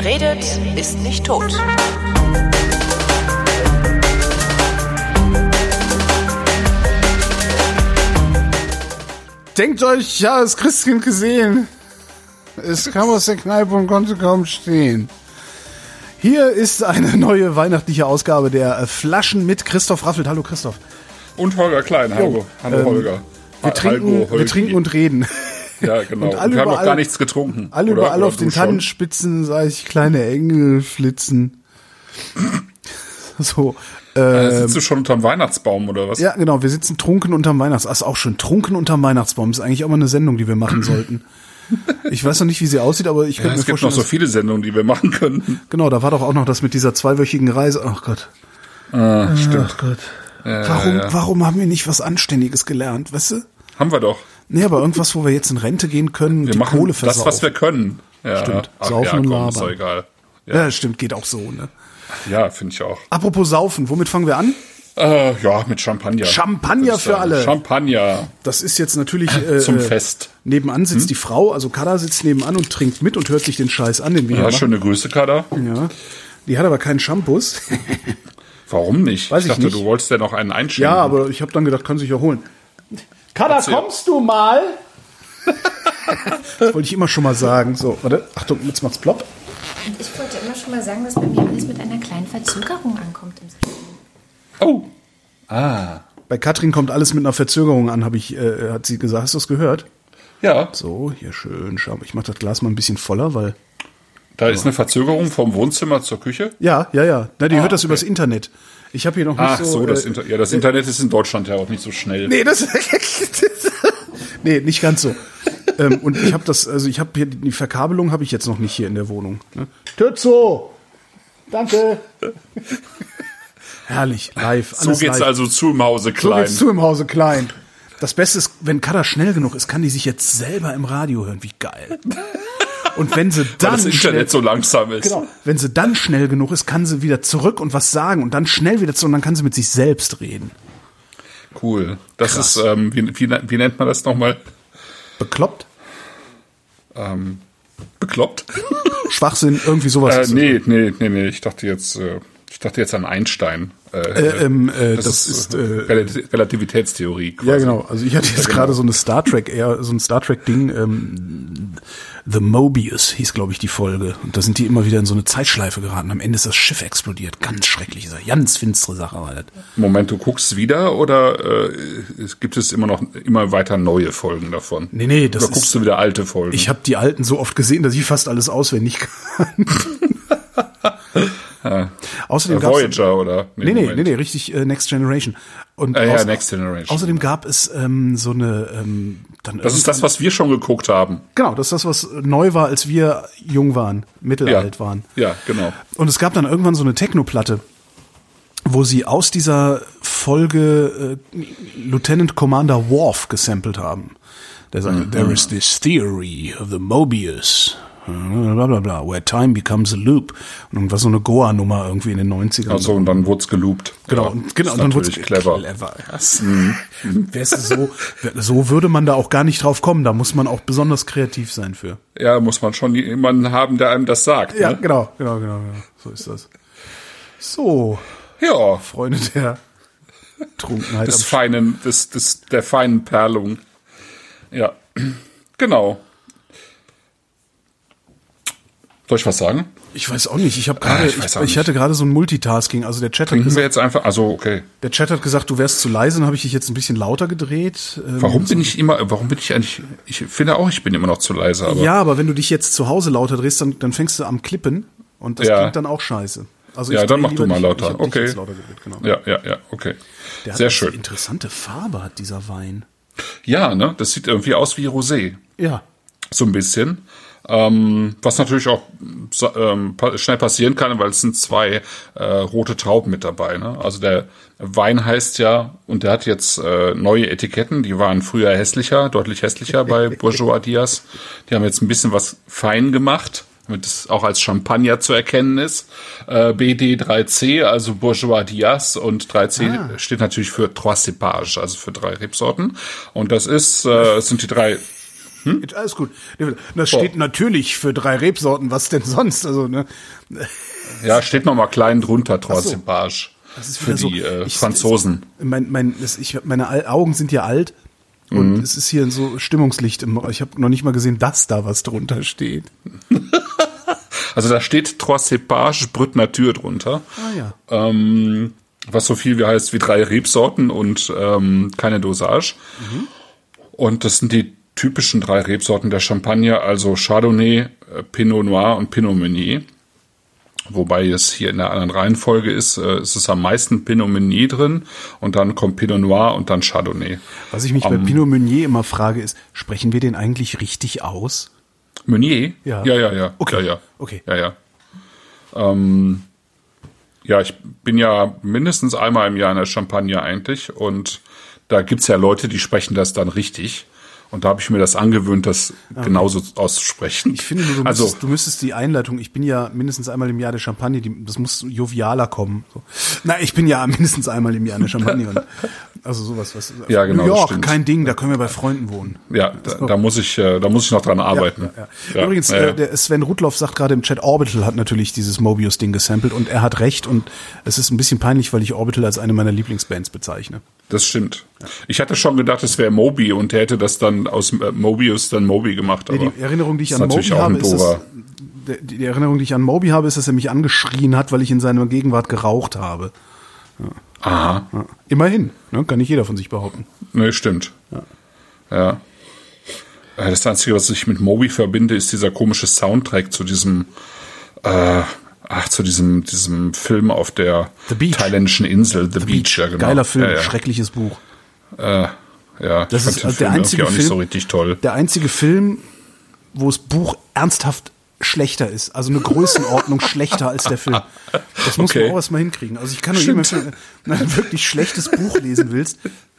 Wer redet, ist nicht tot. Denkt euch, ich habe das Christkind gesehen. Es kam aus der Kneipe und konnte kaum stehen. Hier ist eine neue weihnachtliche Ausgabe der Flaschen mit Christoph Raffelt. Hallo Christoph. Und Holger Klein. Hallo, hallo ähm, Holger. Wir trinken, Hallo, wir trinken und reden. Ja, genau. Und Und, alle wir haben noch gar nichts getrunken. Alle oder? überall Oder auf den? Tannenspitzen sah ich kleine Engel flitzen. So. Äh, Äh, Sitzt du schon unterm Weihnachtsbaum oder was? ja, genau, wir sitzen trunken unterm Weihnachtsbaum. Ist auch schön. Trunken unterm Weihnachtsbaum ist eigentlich auch mal eine Sendung, die wir machen sollten. Ich weiß noch nicht, wie sie aussieht, aber ich Ja, könnte mir es gibt vorstellen, noch so viele Sendungen, die wir machen könnten. genau, da war doch auch noch das mit dieser zweiwöchigen Reise. Ach Gott. Ah, stimmt. Ach Gott. warum, ja. warum haben wir nicht was Anständiges gelernt, weißt du? Haben wir doch. Nee, aber irgendwas, wo wir jetzt in Rente gehen können, Wir die machen Kohle das, versaufen. was wir können. Ja. Stimmt. Ach, Saufen ja, und komm, ist doch labern. egal. ja, stimmt, geht auch so, ne? Ja, finde ich auch. Apropos Saufen, womit fangen wir an? Äh, ja, mit Champagner. Champagner ich für alle. Champagner Das ist jetzt natürlich äh, zum Fest. Nebenan sitzt die Frau, also Kada sitzt nebenan und trinkt mit und hört sich den Scheiß an, den wir Ja, machen. schöne Grüße, Kader. Ja. Die hat aber keinen Shampoos. Warum nicht? Weiß ich dachte, nicht. du wolltest ja noch einen einschenken. ja, aber ich habe dann gedacht, kann sich ja holen. Kada, Erzähl. kommst du mal? das wollte ich immer schon mal sagen. So, warte, Achtung, jetzt macht's plopp. Und ich wollte immer schon mal sagen, dass bei mir alles mit einer kleinen Verzögerung ankommt im System. Oh. Ah. Bei Katrin kommt alles mit einer Verzögerung an, habe ich, äh, hat sie gesagt. Hast du das gehört? Ja, So, hier schön. Schau, ich mache das Glas mal ein bisschen voller, weil. da ist eine Verzögerung vom Wohnzimmer zur Küche. Ja, ja, ja. Na, die Ah, hört das okay. übers Internet. Ich habe hier noch nicht Ach so, das, äh, Inter ja, das Internet ist in Deutschland ja auch nicht so schnell. Nee, das. nee, nicht ganz so. ähm, und ich habe das, also ich habe hier die Verkabelung habe ich jetzt noch nicht hier in der Wohnung. Ne? Tützo! Danke! Herrlich, live. so alles geht's live. also zu im Hause So klein. geht's zu im Hause klein. Das Beste ist, wenn Kada schnell genug ist, kann die sich jetzt selber im Radio hören. Wie geil. Und wenn sie weil dann das schnell, Internet so langsam ist. genau, wenn sie dann schnell genug ist, kann sie wieder zurück und was sagen und dann schnell wieder zurück und dann kann sie mit sich selbst reden. Cool. Das Krass. ist, ähm, wie, wie, wie nennt man das nochmal? Bekloppt? Ähm, bekloppt? Schwachsinn, irgendwie sowas. äh, nee, nee, nee, nee. Ich dachte jetzt, äh, ich dachte jetzt an Einstein. Äh, Äh, ähm, äh, das, das ist, ist, äh, Relati- Relativitätstheorie. Quasi. Ja, genau. Also ich hatte jetzt gerade so eine Star Trek, eher so ein Star Trek Ding. Ähm, The Mobius hieß, glaube ich, die Folge. Und da sind die immer wieder in so eine Zeitschleife geraten. Am Ende ist das Schiff explodiert. Ganz schreckliche Sache. Ganz finstere Sache das. Moment, du guckst wieder oder äh, gibt es immer noch immer weiter neue Folgen davon? Nee, nee, das oder guckst ist- du wieder alte Folgen? Ich habe die alten so oft gesehen, dass ich fast alles auswendig kann. Außerdem äh, gab's Voyager oder? Nee, nee, nee, nee, richtig äh, Next Generation. Und Äh, ja, Next Generation. Außerdem gab es ähm, so eine ähm, dann Das ist das, was wir schon geguckt haben. genau, das ist das, was neu war, als wir jung waren, mittelalt ja. waren. Ja, genau. Und es gab dann irgendwann so eine Techno-Platte, wo sie aus dieser Folge äh, Lieutenant Commander Worf gesampelt haben. Der sagt, there is this theory of the Mobius, bla bla bla, where time becomes a loop. Und war so eine Goa-Nummer irgendwie in den 90ern. Also und dann wurd's geloopt. Genau, Ja, und, genau, und dann wurde natürlich clever. clever. Das, wär's so, so würde man da auch gar nicht drauf kommen. Da muss man auch besonders kreativ sein für. Ja, muss man schon jemanden haben, der einem das sagt. Ja, Ne? genau, genau, genau, genau. So ist das. So, Ja, Freunde der Trunkenheit. des feinen, des, des, der feinen Perlung. Ja, genau. Soll ich was sagen? ich weiß auch nicht. Ich habe gerade, Ah, ich ich, ich, hatte gerade so ein Multitasking. Also der Chat hat Trinken wir gesagt, jetzt einfach, also okay. der Chat hat gesagt, du wärst zu leise. Dann habe ich dich jetzt ein bisschen lauter gedreht. Ähm, Warum bin ich immer, warum bin ich eigentlich, ich finde auch, ich bin immer noch zu leise, aber Ja, aber wenn du dich jetzt zu Hause lauter drehst, dann, dann fängst du am Klippen und das Ja. klingt dann auch scheiße. Also Ja, ich dann mach du mal dich- lauter. Okay. lauter gedreht, genau. ja, ja, ja, okay. Der Sehr schön. interessante Farbe, hat dieser Wein. Ja, ne, das sieht irgendwie aus wie Rosé. Ja. So ein bisschen. Ähm, was natürlich auch ähm, schnell passieren kann, weil es sind zwei äh, rote Trauben mit dabei. Ne? Also der Wein heißt ja, und der hat jetzt äh, neue Etiketten, die waren früher hässlicher, deutlich hässlicher bei Bourgeois Diaz. Die haben jetzt ein bisschen was fein gemacht, damit es auch als Champagner zu erkennen ist. Äh, BD3C, also Bourgeois Diaz und 3C steht natürlich für Trois Cépages, also für drei Rebsorten. Und das ist, äh, es sind die drei Hm? Alles gut. Das steht oh. natürlich für drei Rebsorten, was denn sonst? Also, ne? Ja, steht noch mal klein drunter, Trois-Cepage. Das ist für so, die äh, ich, Franzosen. Mein, mein, das, ich, meine Augen sind ja alt und mhm. es ist hier so Stimmungslicht. Im, ich habe noch nicht mal gesehen, dass da was drunter steht. also da steht Trois Cepage Brut Nature drunter. Ah ja. Ähm, was so viel wie heißt wie drei Rebsorten und ähm, keine Dosage. Mhm. Und das sind die typischen drei Rebsorten der Champagner, also Chardonnay, äh, Pinot Noir und Pinot Meunier. Wobei es hier in der anderen Reihenfolge ist, äh, ist es am meisten Pinot Meunier drin und dann kommt Pinot Noir und dann Chardonnay. Was ich mich um, bei Pinot Meunier immer frage, ist, sprechen wir den eigentlich richtig aus? Meunier? Ja. Ja, ja, ja. Okay. Ja, ja. Okay. Ja, ja. Ähm, ja, ich bin ja mindestens einmal im Jahr in der Champagne eigentlich und da gibt's ja Leute, die sprechen das dann richtig. Und da habe ich mir das angewöhnt, das okay. genauso auszusprechen. Ich finde, du, also, müsstest, du müsstest die Einleitung, ich bin ja mindestens einmal im Jahr der Champagne, die, das muss jovialer kommen. So. Na, ich bin ja mindestens einmal im Jahr der Champagne. und, also sowas, was. Ja, genau. New York, kein Ding, da können wir bei Freunden wohnen. Ja, da, da muss ich, äh, da muss ich noch dran arbeiten. Ja, ja, Übrigens, äh, der Sven Rudloff sagt gerade im Chat, Orbital hat natürlich dieses Mobius-Ding gesampelt und er hat recht und es ist ein bisschen peinlich, weil ich Orbital als eine meiner Lieblingsbands bezeichne. Das stimmt. Ich hatte schon gedacht, es wäre Moby und der hätte das dann aus äh, Mobius dann Moby gemacht. Aber die Erinnerung, die ich an Moby habe, ist das, die Erinnerung, die ich an Moby habe, ist, dass er mich angeschrien hat, weil ich in seiner Gegenwart geraucht habe. Ja. Aha. Ja. Immerhin, ne? kann nicht jeder von sich behaupten. Nee, stimmt. Ja. ja. Äh, das Einzige, was ich mit Moby verbinde, ist dieser komische Soundtrack zu diesem äh, ach, zu diesem, diesem Film auf der thailändischen Insel, The, The Beach, Beach, ja, genau. Geiler Film, ja, schreckliches Buch. Äh, ja, das ist also der einzige Film, so richtig toll. Der einzige Film, wo das Buch ernsthaft schlechter ist. Also eine Größenordnung schlechter als der Film. Das muss okay. man auch erstmal hinkriegen. Also ich kann nur jemand, wenn du ein wirklich schlechtes Buch lesen willst,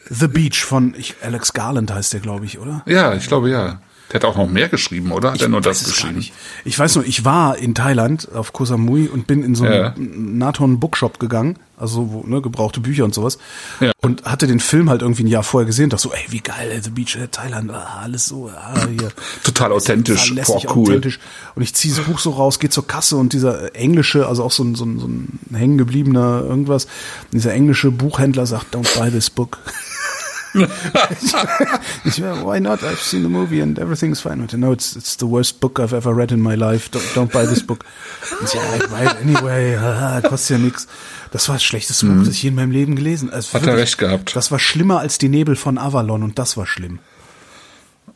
The Beach von ich, Alex Garland heißt der, glaube ich, oder? Ja, ich glaube ja. Der hat auch noch mehr geschrieben, oder? Hat ich er nur das geschrieben? Ich weiß nur, ich war in Thailand auf Koh Samui und bin in so einen ja. Naton Bookshop gegangen, also wo, ne, gebrauchte Bücher und sowas. Ja. Und hatte den Film halt irgendwie ein Jahr vorher gesehen, dachte so, ey, wie geil, The Beach, äh, Thailand, ah, alles so, ah, hier. Total authentisch, total cool. Authentisch. Und ich ziehe das Buch so raus, gehe zur Kasse und dieser englische, also auch so ein, so ein, so ein hängengebliebener irgendwas, dieser englische Buchhändler sagt, don't buy this book. ich, why not? I've seen the movie and everything's fine. Und no, it's it's the worst book I've ever read in my life. Don't, don't buy this book. Und ja, I buy it anyway. Haha, kostet ja nichts. Das war das schlechteste mhm. Buch, das ich in meinem Leben gelesen. Also Hat wirklich, er recht gehabt. Das war schlimmer als die Nebel von Avalon und das war schlimm.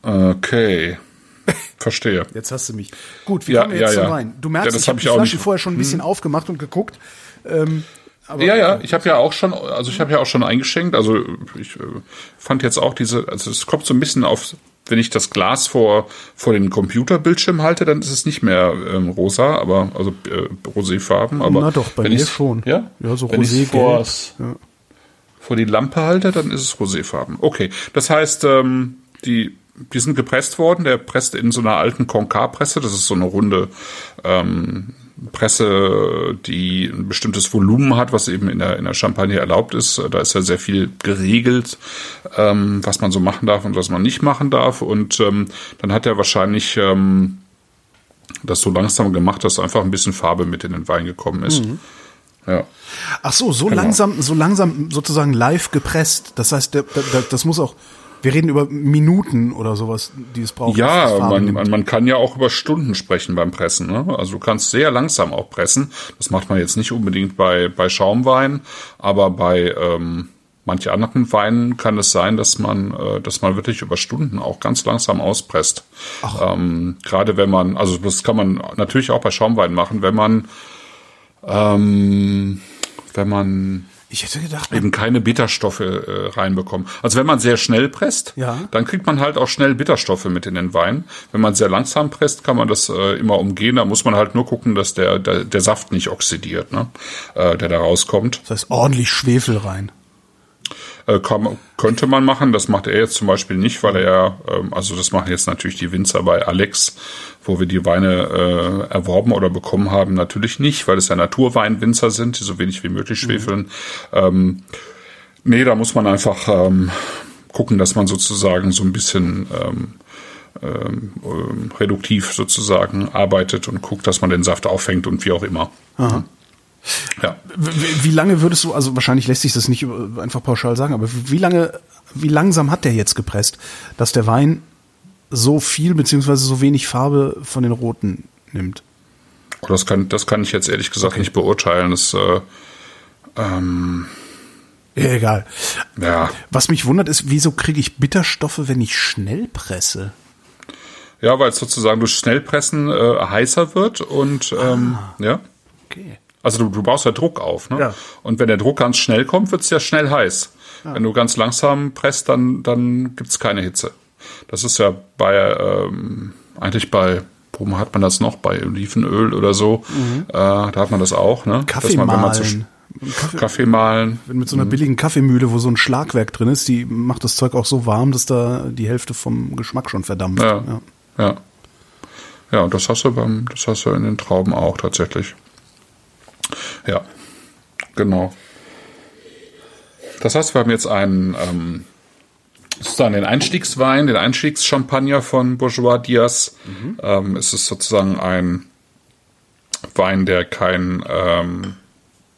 Okay. Verstehe. Jetzt hast du mich. Gut, wie ja, kommen wir jetzt ja, zum Wein? Du merkst, ja, ich habe hab die Flasche vorher schon ein bisschen hm. aufgemacht und geguckt. Ähm, aber ja, ja, ich habe ja auch schon, also ich habe ja auch schon eingeschenkt. Also ich äh, fand jetzt auch diese, also es kommt so ein bisschen auf, wenn ich das Glas vor vor den Computerbildschirm halte, dann ist es nicht mehr ähm, rosa, aber also äh, roséfarben. Aber Na doch, bei mir schon. Ja, ja so wenn rosé vor, ja. vor die Lampe halte, dann ist es roséfarben. Okay, das heißt, ähm, die die sind gepresst worden. Der presst in so einer alten Concar-Presse. Das ist so eine runde ähm, Presse, die ein bestimmtes Volumen hat, was eben in der, in der Champagne erlaubt ist. Da ist ja sehr viel geregelt, ähm, was man so machen darf und was man nicht machen darf. Und ähm, dann hat er wahrscheinlich ähm, das so langsam gemacht, dass einfach ein bisschen Farbe mit in den Wein gekommen ist. Mhm. Ja. Ach so, so genau. langsam, so langsam sozusagen live gepresst. Das heißt, der, der, das muss auch wir reden über Minuten oder sowas, die es braucht. Ja, man, man, man kann ja auch über Stunden sprechen beim Pressen. Ne? Also du kannst sehr langsam auch pressen. Das macht man jetzt nicht unbedingt bei, bei Schaumwein, aber bei ähm, manche anderen Weinen kann es sein, dass man, äh, dass man wirklich über Stunden auch ganz langsam auspresst. Ähm, Gerade wenn man, also das kann man natürlich auch bei Schaumwein machen, wenn man ähm, wenn man ich hätte gedacht, eben keine Bitterstoffe äh, reinbekommen. Also wenn man sehr schnell presst, ja. dann kriegt man halt auch schnell Bitterstoffe mit in den Wein. Wenn man sehr langsam presst, kann man das äh, immer umgehen. Da muss man halt nur gucken, dass der der, der Saft nicht oxidiert, ne? äh, der da rauskommt. Das heißt ordentlich Schwefel rein. Äh, kann, könnte man machen. Das macht er jetzt zum Beispiel nicht, weil er ja, ähm, also das machen jetzt natürlich die Winzer bei Alex, wo wir die Weine äh, erworben oder bekommen haben, natürlich nicht, weil es ja Naturweinwinzer sind, die so wenig wie möglich mhm. schwefeln. Mhm. Ähm, nee, da muss man einfach ähm, gucken, dass man sozusagen so ein bisschen ähm, ähm, ähm, reduktiv sozusagen arbeitet und guckt, dass man den Saft auffängt und wie auch immer. Aha. Ja. Wie, wie lange würdest du, also wahrscheinlich lässt sich das nicht einfach pauschal sagen, aber wie lange, wie langsam hat der jetzt gepresst, dass der Wein so viel beziehungsweise so wenig Farbe von den roten nimmt? Oh, das kann, das kann ich jetzt ehrlich gesagt nicht beurteilen. Das, äh, ähm, Ja, egal. ja, Was mich wundert ist, wieso kriege ich Bitterstoffe, wenn ich schnell presse? ja, weil es sozusagen durch Schnellpressen äh, heißer wird und ähm, ja. Okay. Also du, du baust ja Druck auf, ne? Ja. Und wenn der Druck ganz schnell kommt, wird es ja schnell heiß. Wenn du ganz langsam presst, dann, dann gibt's keine Hitze. Das ist ja bei ähm, eigentlich bei, wo hat man das noch? Bei Olivenöl oder so. Äh, da hat man das auch, ne? Kaffee man, wenn man zu, mahlen. Kaffee, Kaffee mahlen. wenn mit so einer billigen Kaffeemühle, wo so ein Schlagwerk drin ist, die macht das Zeug auch so warm, dass da die Hälfte vom Geschmack schon verdampft. Ja. Ja. Ja, und das hast du beim, das hast du in den Trauben auch tatsächlich. Ja, genau. Das heißt, wir haben jetzt einen, ähm, sozusagen den Einstiegswein, den Einstiegschampagner von Bourgeois Diaz. Ähm, es ist sozusagen ein Wein, der kein, ähm,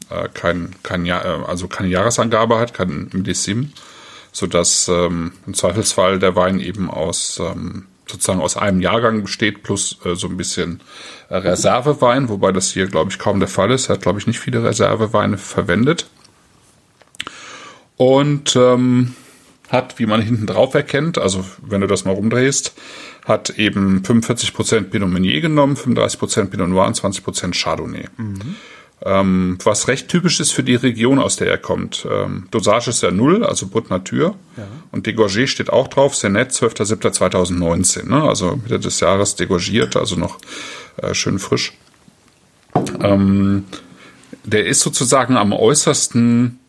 äh, kein, kein Jahr, äh, also keine Jahresangabe hat, kein Millissim, sodass ähm, im Zweifelsfall der Wein eben aus ähm, sozusagen aus einem Jahrgang besteht, plus äh, so ein bisschen Reservewein, wobei das hier, glaube ich, kaum der Fall ist. Er hat, glaube ich, nicht viele Reserveweine verwendet. Und ähm, hat, wie man hinten drauf erkennt, also wenn du das mal rumdrehst, hat eben 45% Pinot Meunier genommen, 35% Pinot Noir und 20% Chardonnay. Ähm, was recht typisch ist für die Region, aus der er kommt. Ähm, Dosage ist ja null, also Brut Natur. Und Degorgé steht auch drauf, Senet, 12.07.2019. Ne? Also Mitte des Jahres degorgiert, also noch äh, schön frisch. Ähm, der ist sozusagen am äußersten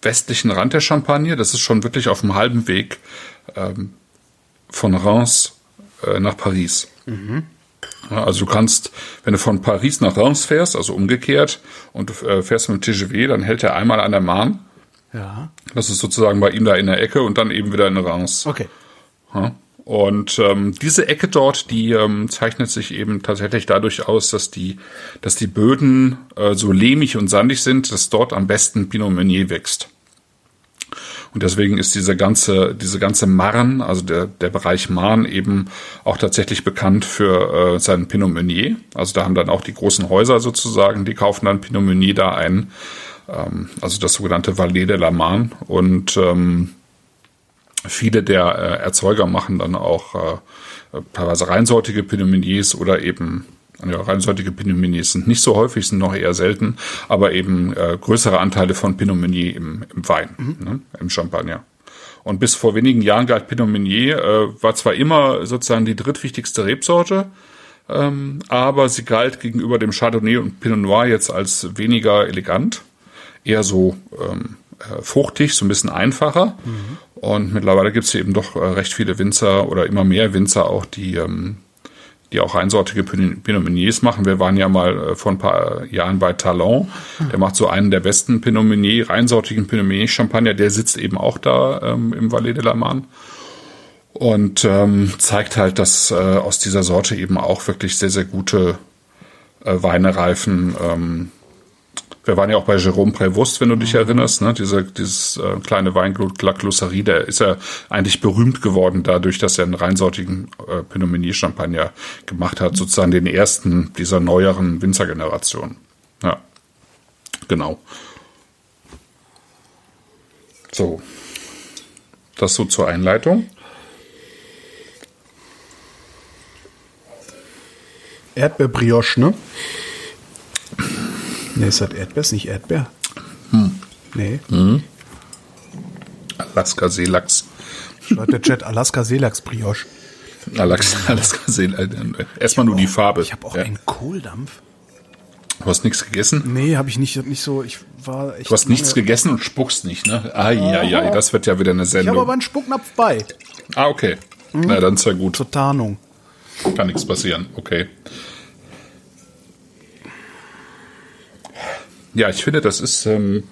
westlichen Rand der Champagne. Das ist schon wirklich auf dem halben Weg ähm, von Reims äh, nach Paris. Ja, also du kannst, wenn du von Paris nach Reims fährst, also umgekehrt, und du äh, fährst mit dem TGV, dann hält er einmal an der Marne. Ja. Das ist sozusagen bei ihm da in der Ecke und dann eben wieder in Reims. Okay. Und ähm, diese Ecke dort, die ähm, zeichnet sich eben tatsächlich dadurch aus, dass die, dass die Böden äh, so lehmig und sandig sind, dass dort am besten Pinot Meunier wächst. Und deswegen ist diese ganze, diese ganze Marn, also der, der Bereich Marn eben auch tatsächlich bekannt für äh, seinen Pinot Meunier. Also da haben dann auch die großen Häuser sozusagen, die kaufen dann Pinot Meunier da ein. Ähm, also das sogenannte Valais de la Marne. Und ähm, viele der äh, Erzeuger machen dann auch äh, teilweise reinsortige Pinot Meuniers oder eben ja, reinsortige Pinot Meuniers sind nicht so häufig, sind noch eher selten, aber eben äh, größere Anteile von Pinot Meunier im, im Wein, ne, im Champagner. Und bis vor wenigen Jahren galt Pinot Meunier, äh, war zwar immer sozusagen die drittwichtigste Rebsorte, ähm, aber sie galt gegenüber dem Chardonnay und Pinot Noir jetzt als weniger elegant, eher so ähm, äh, fruchtig, so ein bisschen einfacher. Und mittlerweile gibt es eben doch äh, recht viele Winzer oder immer mehr Winzer auch, die ähm, die auch einsortige Pin- Pinot Meuniers machen. Wir waren ja mal äh, vor ein paar Jahren bei Talon. Der macht so einen der besten Pinot Meunier, reinsortigen Pinot Meunier Champagner. Der sitzt eben auch da ähm, im Valais de la Marne. Und ähm, zeigt halt, dass äh, aus dieser Sorte eben auch wirklich sehr, sehr gute äh, Weine reifen. Ähm, wir waren ja auch bei Jérôme Prévost, wenn du dich erinnerst, ne? Diese, dieses äh, kleine Weingut La Closerie, der ist ja eigentlich berühmt geworden dadurch, dass er einen reinsortigen äh, Pinot Meunier Champagner gemacht hat, sozusagen den ersten dieser neueren Winzergeneration. Ja, genau. So, das so zur Einleitung. Erdbeerbrioche, ne? Ne, ist das Erdbeer, ist nicht Erdbeer. Nee. Alaska Seelachs. Schreibt der Chat Alaska Seelachs Brioche. Alaska, Alaska Seelachs. Erstmal nur die Farbe. Ich habe auch Ja. einen Kohldampf. Du hast nichts gegessen? Nee, habe ich nicht, nicht so. Ich war echt. Du hast nichts gegessen und spuckst nicht, ne? Ah, ja, ja, das wird ja wieder eine Ich habe Sendung. aber einen Spucknapf bei. ah, okay. Na, dann ist ja gut. Zur Tarnung. Kann nichts passieren. Okay. Ja, ich finde, das ist, ähm,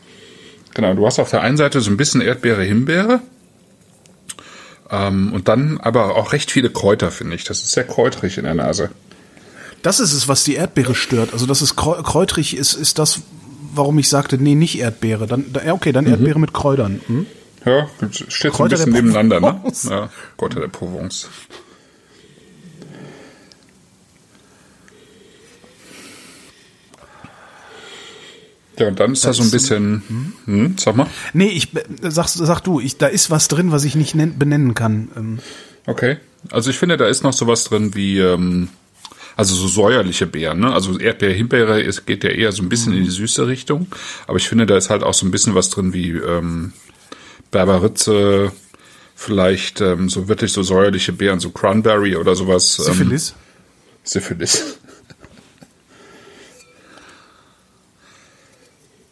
genau, du hast auf der einen Seite so ein bisschen Erdbeere, Himbeere. Ähm, und dann aber auch recht viele Kräuter, finde ich. Das ist sehr kräuterig in der Nase. Das ist es, was die Erdbeere stört. Also, dass es krä- kräutrig ist, ist das, warum ich sagte, nee, nicht Erdbeere. Dann, okay, dann Erdbeere mit Kräutern. Hm? Ja, steht so ein Kräuter bisschen der nebeneinander, ne? Ja, Kräuter der Provence. Ja, und dann ist da so ein bisschen, hm, sag mal. Nee, ich äh, sag, sag du, ich, da ist was drin, was ich nicht nen, benennen kann. Ähm, Okay. Also ich finde, da ist noch sowas drin wie, ähm, also so säuerliche Beeren, ne? Also Erdbeer, Himbeere, es geht ja eher so ein bisschen in die süße Richtung. Aber ich finde, da ist halt auch so ein bisschen was drin wie ähm, Berberitze, vielleicht ähm, so wirklich so säuerliche Beeren, so Cranberry oder sowas. Ähm, Syphilis.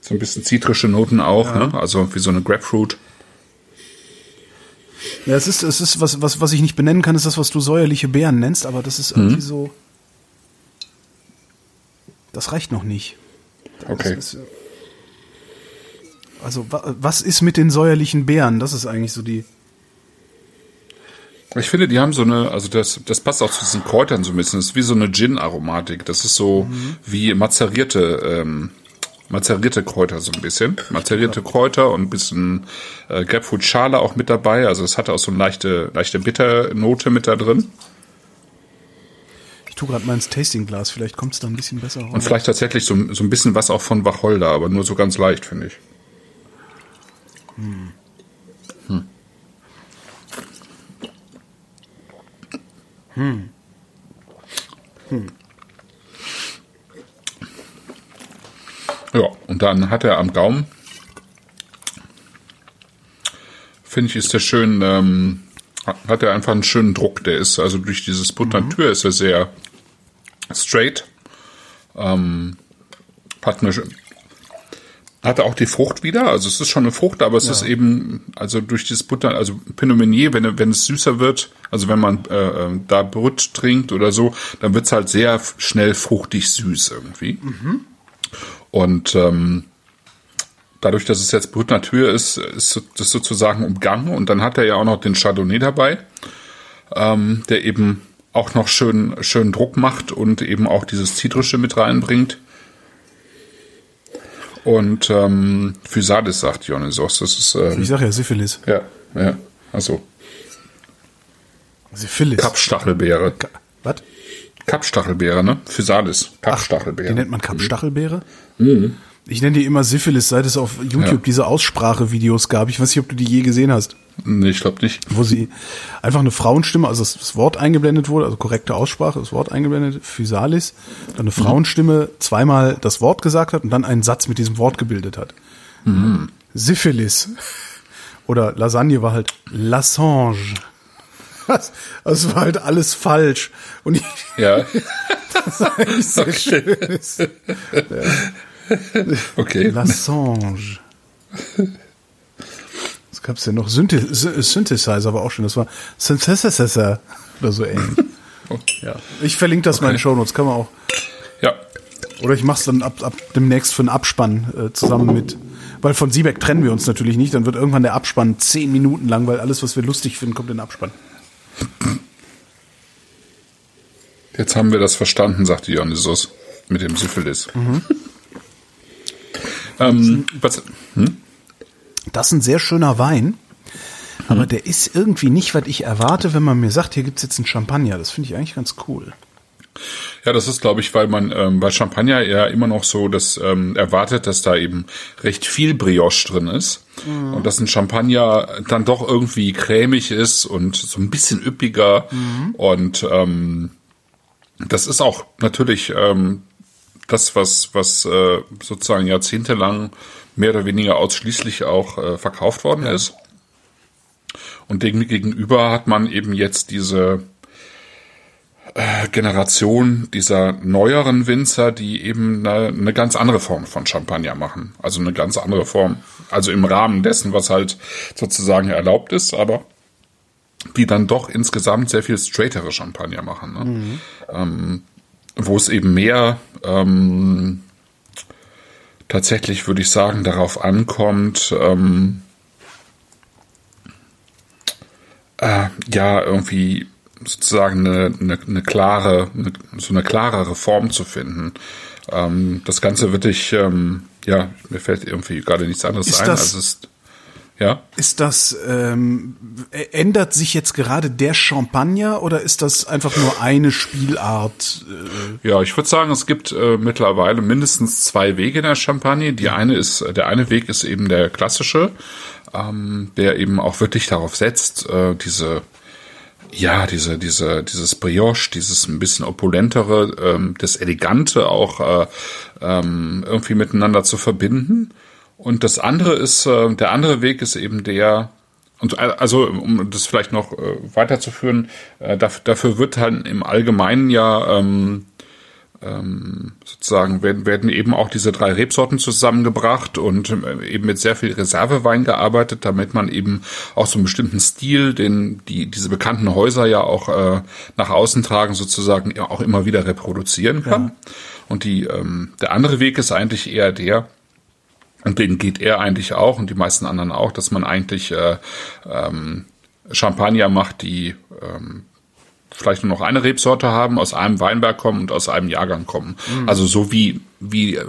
So ein bisschen zitrische Noten auch, ne? Also wie so eine Grapefruit. Ja, es ist, es ist was, was, was ich nicht benennen kann, ist das, was du säuerliche Beeren nennst, aber das ist irgendwie so. Das reicht noch nicht. Okay. Ist, äh, also, wa, was ist mit den säuerlichen Beeren? Das ist eigentlich so die. Ich finde, die haben so eine, also das, das passt auch zu diesen Kräutern so ein bisschen. Das ist wie so eine Gin-Aromatik. Das ist so wie mazerierte, ähm, mazerierte Kräuter so ein bisschen. Mazerierte Kräuter und ein bisschen äh, Grapefruit-Schale auch mit dabei. Also es hatte auch so eine leichte, leichte Bitternote mit da drin. Ich tue gerade mal ins Tastingglas, vielleicht kommt es da ein bisschen besser raus. Und vielleicht tatsächlich so, so ein bisschen was auch von Wacholder, aber nur so ganz leicht, finde ich. Ja, und dann hat er am Gaumen, finde ich, ist der schön, ähm, hat er einfach einen schönen Druck. Der ist, also durch dieses Butternatür ist er sehr straight. Ähm, hat eine, hat er auch die Frucht wieder, also es ist schon eine Frucht, aber es ist eben, also durch dieses Butter, also Pinot Meunier, wenn, wenn es süßer wird, also wenn man äh, äh, da Brut trinkt oder so, dann wird's halt sehr schnell fruchtig süß irgendwie. Und ähm, dadurch, dass es jetzt Brut Natur ist, ist das sozusagen umgangen. Und dann hat er ja auch noch den Chardonnay dabei, ähm, der eben auch noch schön, schön Druck macht und eben auch dieses Zitrische mit reinbringt. Und ähm, Physadis sagt Dionysos, das ist ähm, Ich sage ja Syphilis. ja, ja, also Syphilis. Kappstachelbeere. Was? Kappstachelbeere, ne? Physadis, Die Kappstachelbeere. nennt man Kappstachelbeere? Ich nenne die immer Syphilis, seit es auf YouTube Ja. diese Aussprachevideos gab. Ich weiß nicht, ob du die je gesehen hast. Nee, ich glaube nicht. Wo sie einfach eine Frauenstimme, also das, Wort eingeblendet wurde, also korrekte Aussprache, das Wort eingeblendet, Physalis, dann eine Frauenstimme zweimal das Wort gesagt hat und dann einen Satz mit diesem Wort gebildet hat. Syphilis. Oder Lasagne war halt Lassange. Das, das war halt alles falsch. Und ich, Ja, sehr Okay. schön. okay. Lassange. Was gab's denn noch? Synthi Sy- Synthesizer war auch schön. Das war Synthesizer oder so ähnlich. Ja. Ich verlinke das mal in den Shownotes. Kann man auch. Ja, Oder ich mach's dann ab, ab demnächst für einen Abspann äh, zusammen mit. Weil von Siebeck trennen wir uns natürlich nicht. Dann wird irgendwann der Abspann zehn Minuten lang, weil alles, was wir lustig finden, kommt in den Abspann. Jetzt haben wir das verstanden, sagt Dionysos mit dem Syphilis. Ähm, was, Das ist ein sehr schöner Wein. Aber der ist irgendwie nicht, was ich erwarte, wenn man mir sagt, hier gibt's jetzt einen Champagner. Das finde ich eigentlich ganz cool. Ja, das ist, glaube ich, weil man ähm, bei Champagner ja immer noch so das ähm, erwartet, dass da eben recht viel Brioche drin ist. Und dass ein Champagner dann doch irgendwie cremig ist und so ein bisschen üppiger. Und ähm, das ist auch natürlich ähm, das, was was äh, sozusagen jahrzehntelang mehr oder weniger ausschließlich auch äh, verkauft worden ist. Und dem gegenüber hat man eben jetzt diese Generation dieser neueren Winzer, die eben eine, eine ganz andere Form von Champagner machen. Also eine ganz andere Form. Also im Rahmen dessen, was halt sozusagen erlaubt ist, aber die dann doch insgesamt sehr viel straightere Champagner machen. Ne? Ähm, wo es eben mehr ähm, tatsächlich, würde ich sagen, darauf ankommt, ähm, äh, ja irgendwie sozusagen eine, eine, eine klare, eine, so eine klarere Form zu finden. Ähm, das Ganze wirklich, ähm, ja, mir fällt irgendwie gerade nichts anderes Ist ein. das- als es, ja. Ist das, ähm, ändert sich jetzt gerade der Champagner oder ist das einfach nur eine Spielart? Äh, Ja, ich würde sagen, es gibt äh, mittlerweile mindestens zwei Wege in der Champagne. Die eine ist, der eine Weg ist eben der klassische, ähm, der eben auch wirklich darauf setzt, äh, diese ja, diese, diese, dieses Brioche, dieses ein bisschen opulentere, ähm, das Elegante auch äh, ähm, irgendwie miteinander zu verbinden. Und das andere ist, äh, der andere Weg ist eben der, und äh, also um das vielleicht noch äh, weiterzuführen, äh, dafür, dafür wird halt im Allgemeinen ja ähm, ähm, sozusagen werden, werden eben auch diese drei Rebsorten zusammengebracht und äh, eben mit sehr viel Reservewein gearbeitet, damit man eben auch so einen bestimmten Stil, den die diese bekannten Häuser ja auch äh, nach außen tragen, sozusagen ja auch immer wieder reproduzieren kann. Und die ähm, der andere Weg ist eigentlich eher der, und den geht er eigentlich auch und die meisten anderen auch, dass man eigentlich äh, ähm, Champagner macht, die ähm, vielleicht nur noch eine Rebsorte haben, aus einem Weinberg kommen und aus einem Jahrgang kommen. Also so wie, wie äh,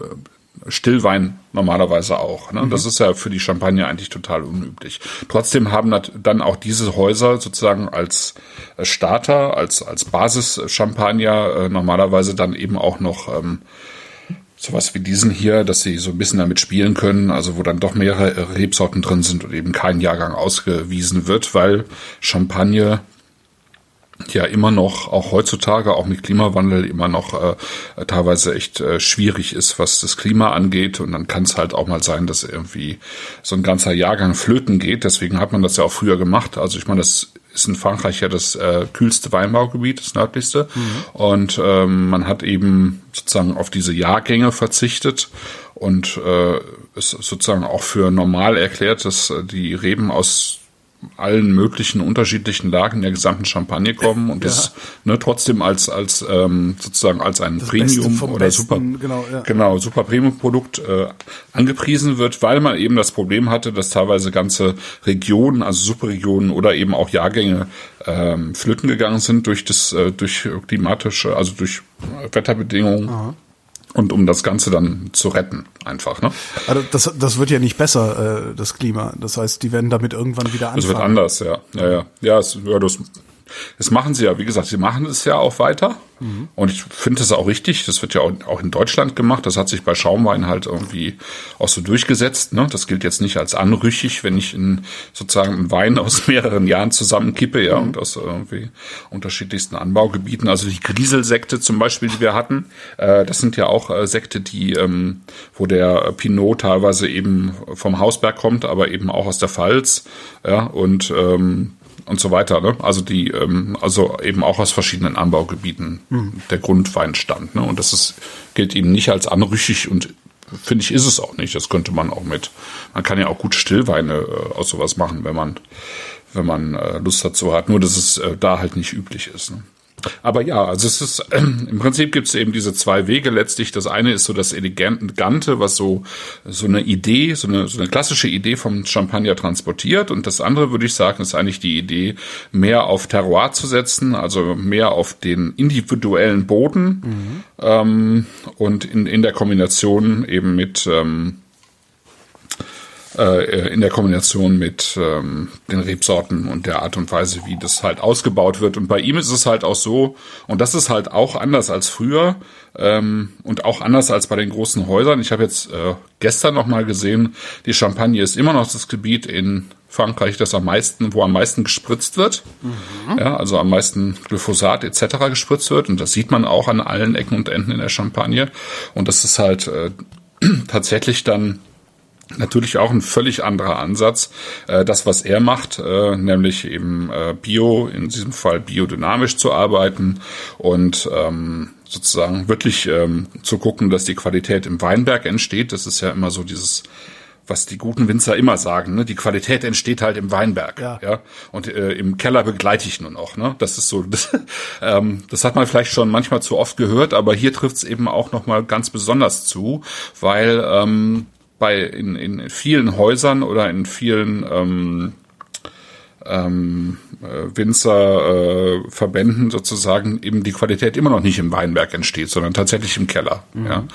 Stillwein normalerweise auch. Ne? Das ist ja für die Champagner eigentlich total unüblich. Trotzdem haben dann auch diese Häuser sozusagen als äh, Starter, als, als Basis-Champagner äh, normalerweise dann eben auch noch ähm, sowas wie diesen hier, dass sie so ein bisschen damit spielen können, also wo dann doch mehrere Rebsorten drin sind und eben kein Jahrgang ausgewiesen wird, weil Champagne ja immer noch, auch heutzutage, auch mit Klimawandel, immer noch äh, teilweise echt äh, schwierig ist, was das Klima angeht. Und dann kann es halt auch mal sein, dass irgendwie so ein ganzer Jahrgang flöten geht. Deswegen hat man das ja auch früher gemacht. Also ich meine, das ist in Frankreich ja das äh, kühlste Weinbaugebiet, das nördlichste. Und ähm, man hat eben sozusagen auf diese Jahrgänge verzichtet und äh, es sozusagen auch für normal erklärt, dass äh, die Reben aus allen möglichen unterschiedlichen Lagen der gesamten Champagne kommen und das ne, trotzdem als als ähm, sozusagen als ein Das Premium oder Besten, super genau, ja. genau super Premium Produkt äh, angepriesen wird, weil man eben das Problem hatte, dass teilweise ganze Regionen, also Superregionen oder eben auch Jahrgänge ähm, flöten gegangen sind durch das äh, durch klimatische, also durch Wetterbedingungen. Und um das Ganze dann zu retten, einfach. Ne? also das, das wird ja nicht besser, äh, das Klima. Das heißt, die werden damit irgendwann wieder Es wird anfangen. anders, ja. Ja, ja. Ja, es, ja das, das machen sie ja. Wie gesagt, sie machen es ja auch weiter. Und ich finde das auch richtig. Das wird ja auch, in Deutschland gemacht. Das hat sich bei Schaumwein halt irgendwie auch so durchgesetzt. Ne? Das gilt jetzt nicht als anrüchig, wenn ich in sozusagen einen Wein aus mehreren Jahren zusammenkippe, ja, und aus irgendwie unterschiedlichsten Anbaugebieten. Also die Grieselsekte zum Beispiel, die wir hatten, äh, das sind ja auch äh, Sekte, die, ähm, wo der Pinot teilweise eben vom Hausberg kommt, aber eben auch aus der Pfalz, ja, und ähm, und so weiter, ne? Also die, ähm, also eben auch aus verschiedenen Anbaugebieten der Grundweinstand, ne? Und das ist, gilt eben nicht als anrüchig und finde ich, ist es auch nicht. Das könnte man auch mit, man kann ja auch gut Stillweine äh, aus sowas machen, wenn man, wenn man äh, Lust dazu hat. Nur, dass es äh, da halt nicht üblich ist. Ne? Aber ja, also es ist ähm, im Prinzip gibt es eben diese zwei Wege letztlich. Das eine ist so das Elegante, was so so eine Idee, so eine, so eine klassische Idee vom Champagner transportiert. Und das andere würde ich sagen, ist eigentlich die Idee, mehr auf Terroir zu setzen, also mehr auf den individuellen Boden ähm, und in, in der Kombination eben mit ähm, äh, in der Kombination mit ähm, den Rebsorten und der Art und Weise, wie das halt ausgebaut wird. Und bei ihm ist es halt auch so, und das ist halt auch anders als früher ähm, und auch anders als bei den großen Häusern. Ich habe jetzt äh, gestern noch mal gesehen, die Champagne ist immer noch das Gebiet in Frankreich, das am meisten, wo am meisten gespritzt wird, ja, also am meisten Glyphosat etc. gespritzt wird. Und das sieht man auch an allen Ecken und Enden in der Champagne. Und das ist halt äh, tatsächlich dann natürlich auch ein völlig anderer Ansatz. Äh, das, was er macht, äh, nämlich eben äh, bio, in diesem Fall biodynamisch zu arbeiten und ähm, sozusagen wirklich ähm, zu gucken, dass die Qualität im Weinberg entsteht. Das ist ja immer so dieses was die guten Winzer immer sagen, ne? die Qualität entsteht halt im Weinberg, Ja. ja, und äh, im Keller begleite ich nur noch, ne? Das ist so, das, ähm, das hat man vielleicht schon manchmal zu oft gehört, aber hier trifft es eben auch noch mal ganz besonders zu, weil ähm, bei in, in vielen Häusern oder in vielen ähm, ähm, äh, Winzerverbänden äh, sozusagen eben die Qualität immer noch nicht im Weinberg entsteht, sondern tatsächlich im Keller. Mhm. Ja.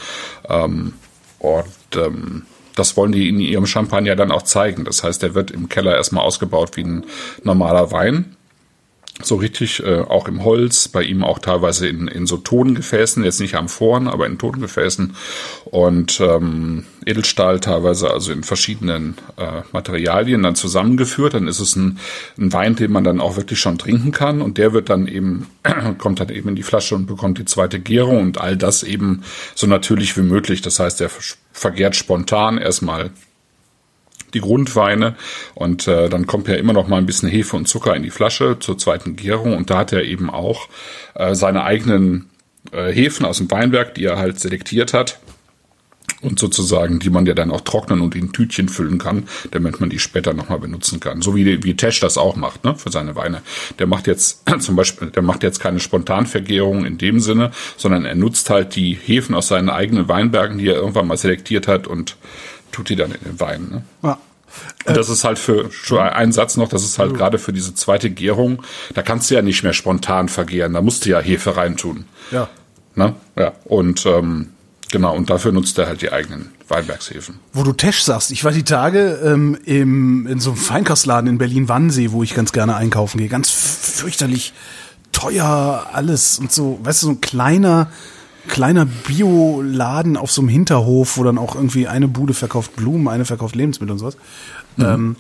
Ähm, und ähm, das wollen die in ihrem Champagner dann auch zeigen. Das heißt, der wird im Keller erstmal ausgebaut wie ein normaler Wein so richtig äh, auch im Holz, bei ihm auch teilweise in, in so Tongefäßen, jetzt nicht am Vorn, aber in Tongefäßen und ähm, Edelstahl teilweise also in verschiedenen äh, Materialien dann zusammengeführt. Dann ist es ein, ein Wein, den man dann auch wirklich schon trinken kann und der wird dann eben, kommt dann eben in die Flasche und bekommt die zweite Gärung und all das eben so natürlich wie möglich. Das heißt, der vergärt spontan erstmal die Grundweine und äh, dann kommt ja immer noch mal ein bisschen Hefe und Zucker in die Flasche zur zweiten Gärung und da hat er eben auch äh, seine eigenen äh, Hefen aus dem Weinberg, die er halt selektiert hat und sozusagen, die man ja dann auch trocknen und in Tütchen füllen kann, damit man die später nochmal benutzen kann. So wie, wie Tesch das auch macht, ne, für seine Weine. Der macht jetzt zum Beispiel, der macht jetzt keine Spontanvergärung in dem Sinne, sondern er nutzt halt die Hefen aus seinen eigenen Weinbergen, die er irgendwann mal selektiert hat und tut die dann in den Wein. Ne? Ja. Und das ist halt für, schon ein Satz noch, das ist halt gerade für diese zweite Gärung, da kannst du ja nicht mehr spontan vergären, da musst du ja Hefe reintun. Ja. Ne? Ja. Und ähm, genau, und dafür nutzt er halt die eigenen Weinbergshäfen. Wo du Tesch sagst, ich war die Tage ähm, im, in so einem Feinkostladen in Berlin-Wannsee, wo ich ganz gerne einkaufen gehe. Ganz fürchterlich teuer alles und so, weißt du, so ein kleiner kleiner Bioladen auf so einem Hinterhof, wo dann auch irgendwie eine Bude verkauft Blumen, eine verkauft Lebensmittel und sowas. Mhm. Ähm,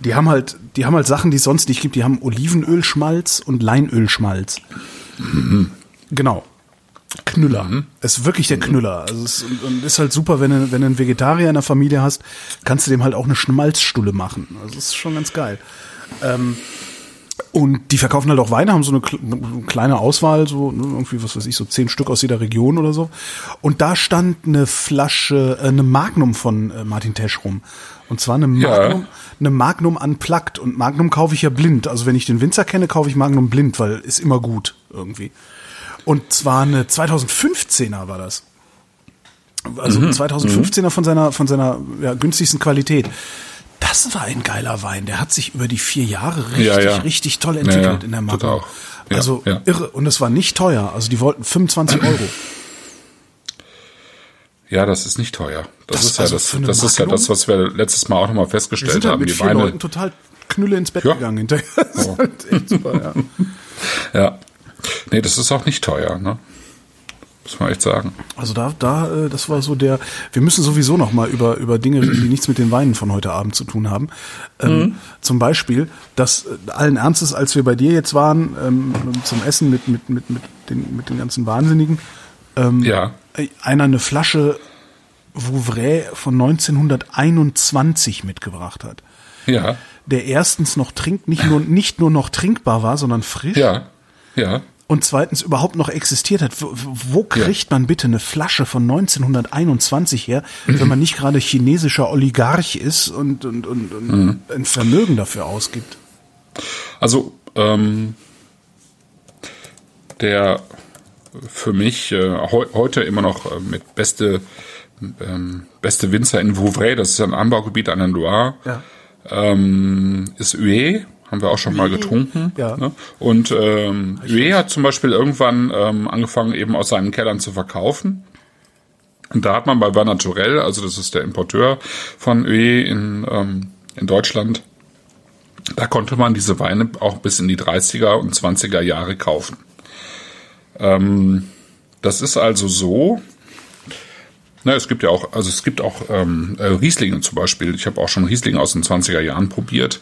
die haben halt, die haben halt Sachen, die es sonst nicht gibt. Die haben Olivenölschmalz und Leinölschmalz. Mhm. Genau. Knüller. Mhm. Ist wirklich der Knüller. Also es ist, und ist halt super, wenn du, wenn du einen Vegetarier in der Familie hast, kannst du dem halt auch eine Schmalzstulle machen. Also das ist schon ganz geil. Ähm, und die verkaufen halt auch Weine, haben so eine, kleine Auswahl, so ne, irgendwie, was weiß ich, so zehn Stück aus jeder Region oder so. Und da stand eine Flasche, äh, eine Magnum von äh, Martin Tesch rum. Und zwar eine Magnum, ja. eine Magnum unplugged. Und Magnum kaufe ich ja blind. Also wenn ich den Winzer kenne, kaufe ich Magnum blind, weil ist immer gut irgendwie. Und zwar eine 2015er war das. Also mhm. 2015er von seiner, von seiner ja, günstigsten Qualität das war ein geiler Wein. Der hat sich über die vier Jahre richtig, ja, ja. richtig toll entwickelt ja, in der Marke. also irre. Und es war nicht teuer. Also die wollten 25 Euro. Ja, das ist nicht teuer. Das, das ist ja also das, das ist ja das, was wir letztes Mal auch nochmal festgestellt wir sind halt haben. Mit die vier Weine Leuten total Knülle ins Bett gegangen hinterher. Das oh. ist halt echt super, ja. ja. Nee, das ist auch nicht teuer, ne? Muss man echt sagen. Also da, da, äh, das war so der. Wir müssen sowieso noch mal über über Dinge reden, die nichts mit den Weinen von heute Abend zu tun haben. Ähm, mhm. Zum Beispiel, dass äh, allen Ernstes, als wir bei dir jetzt waren ähm, zum Essen mit mit mit mit den mit den ganzen Wahnsinnigen, ähm, ja. einer eine Flasche Vouvray von 1921 mitgebracht hat. Ja. Der erstens noch trinkt, nicht nur nicht nur noch trinkbar war, sondern frisch. Ja. Ja und zweitens überhaupt noch existiert hat. Wo, wo kriegt ja. man bitte eine Flasche von 1921 her, wenn man nicht gerade chinesischer Oligarch ist und, und, und, und mhm. ein Vermögen dafür ausgibt? Also ähm, der für mich äh, he heute immer noch äh, mit beste ähm, beste Winzer in Vouvray, das ist ein Anbaugebiet an der Loire, ja. ähm, ist Huet haben wir auch schon mal getrunken. Ja. Ne? Und ähm, Ue hat zum Beispiel irgendwann ähm, angefangen, eben aus seinen Kellern zu verkaufen. Und da hat man bei Van Naturel, also das ist der Importeur von Ue in, ähm, in Deutschland, da konnte man diese Weine auch bis in die 30er und 20er Jahre kaufen. Ähm, das ist also so, na, es gibt ja auch, also es gibt auch ähm, äh, Rieslinge zum Beispiel. Ich habe auch schon Rieslinge aus den 20er Jahren probiert.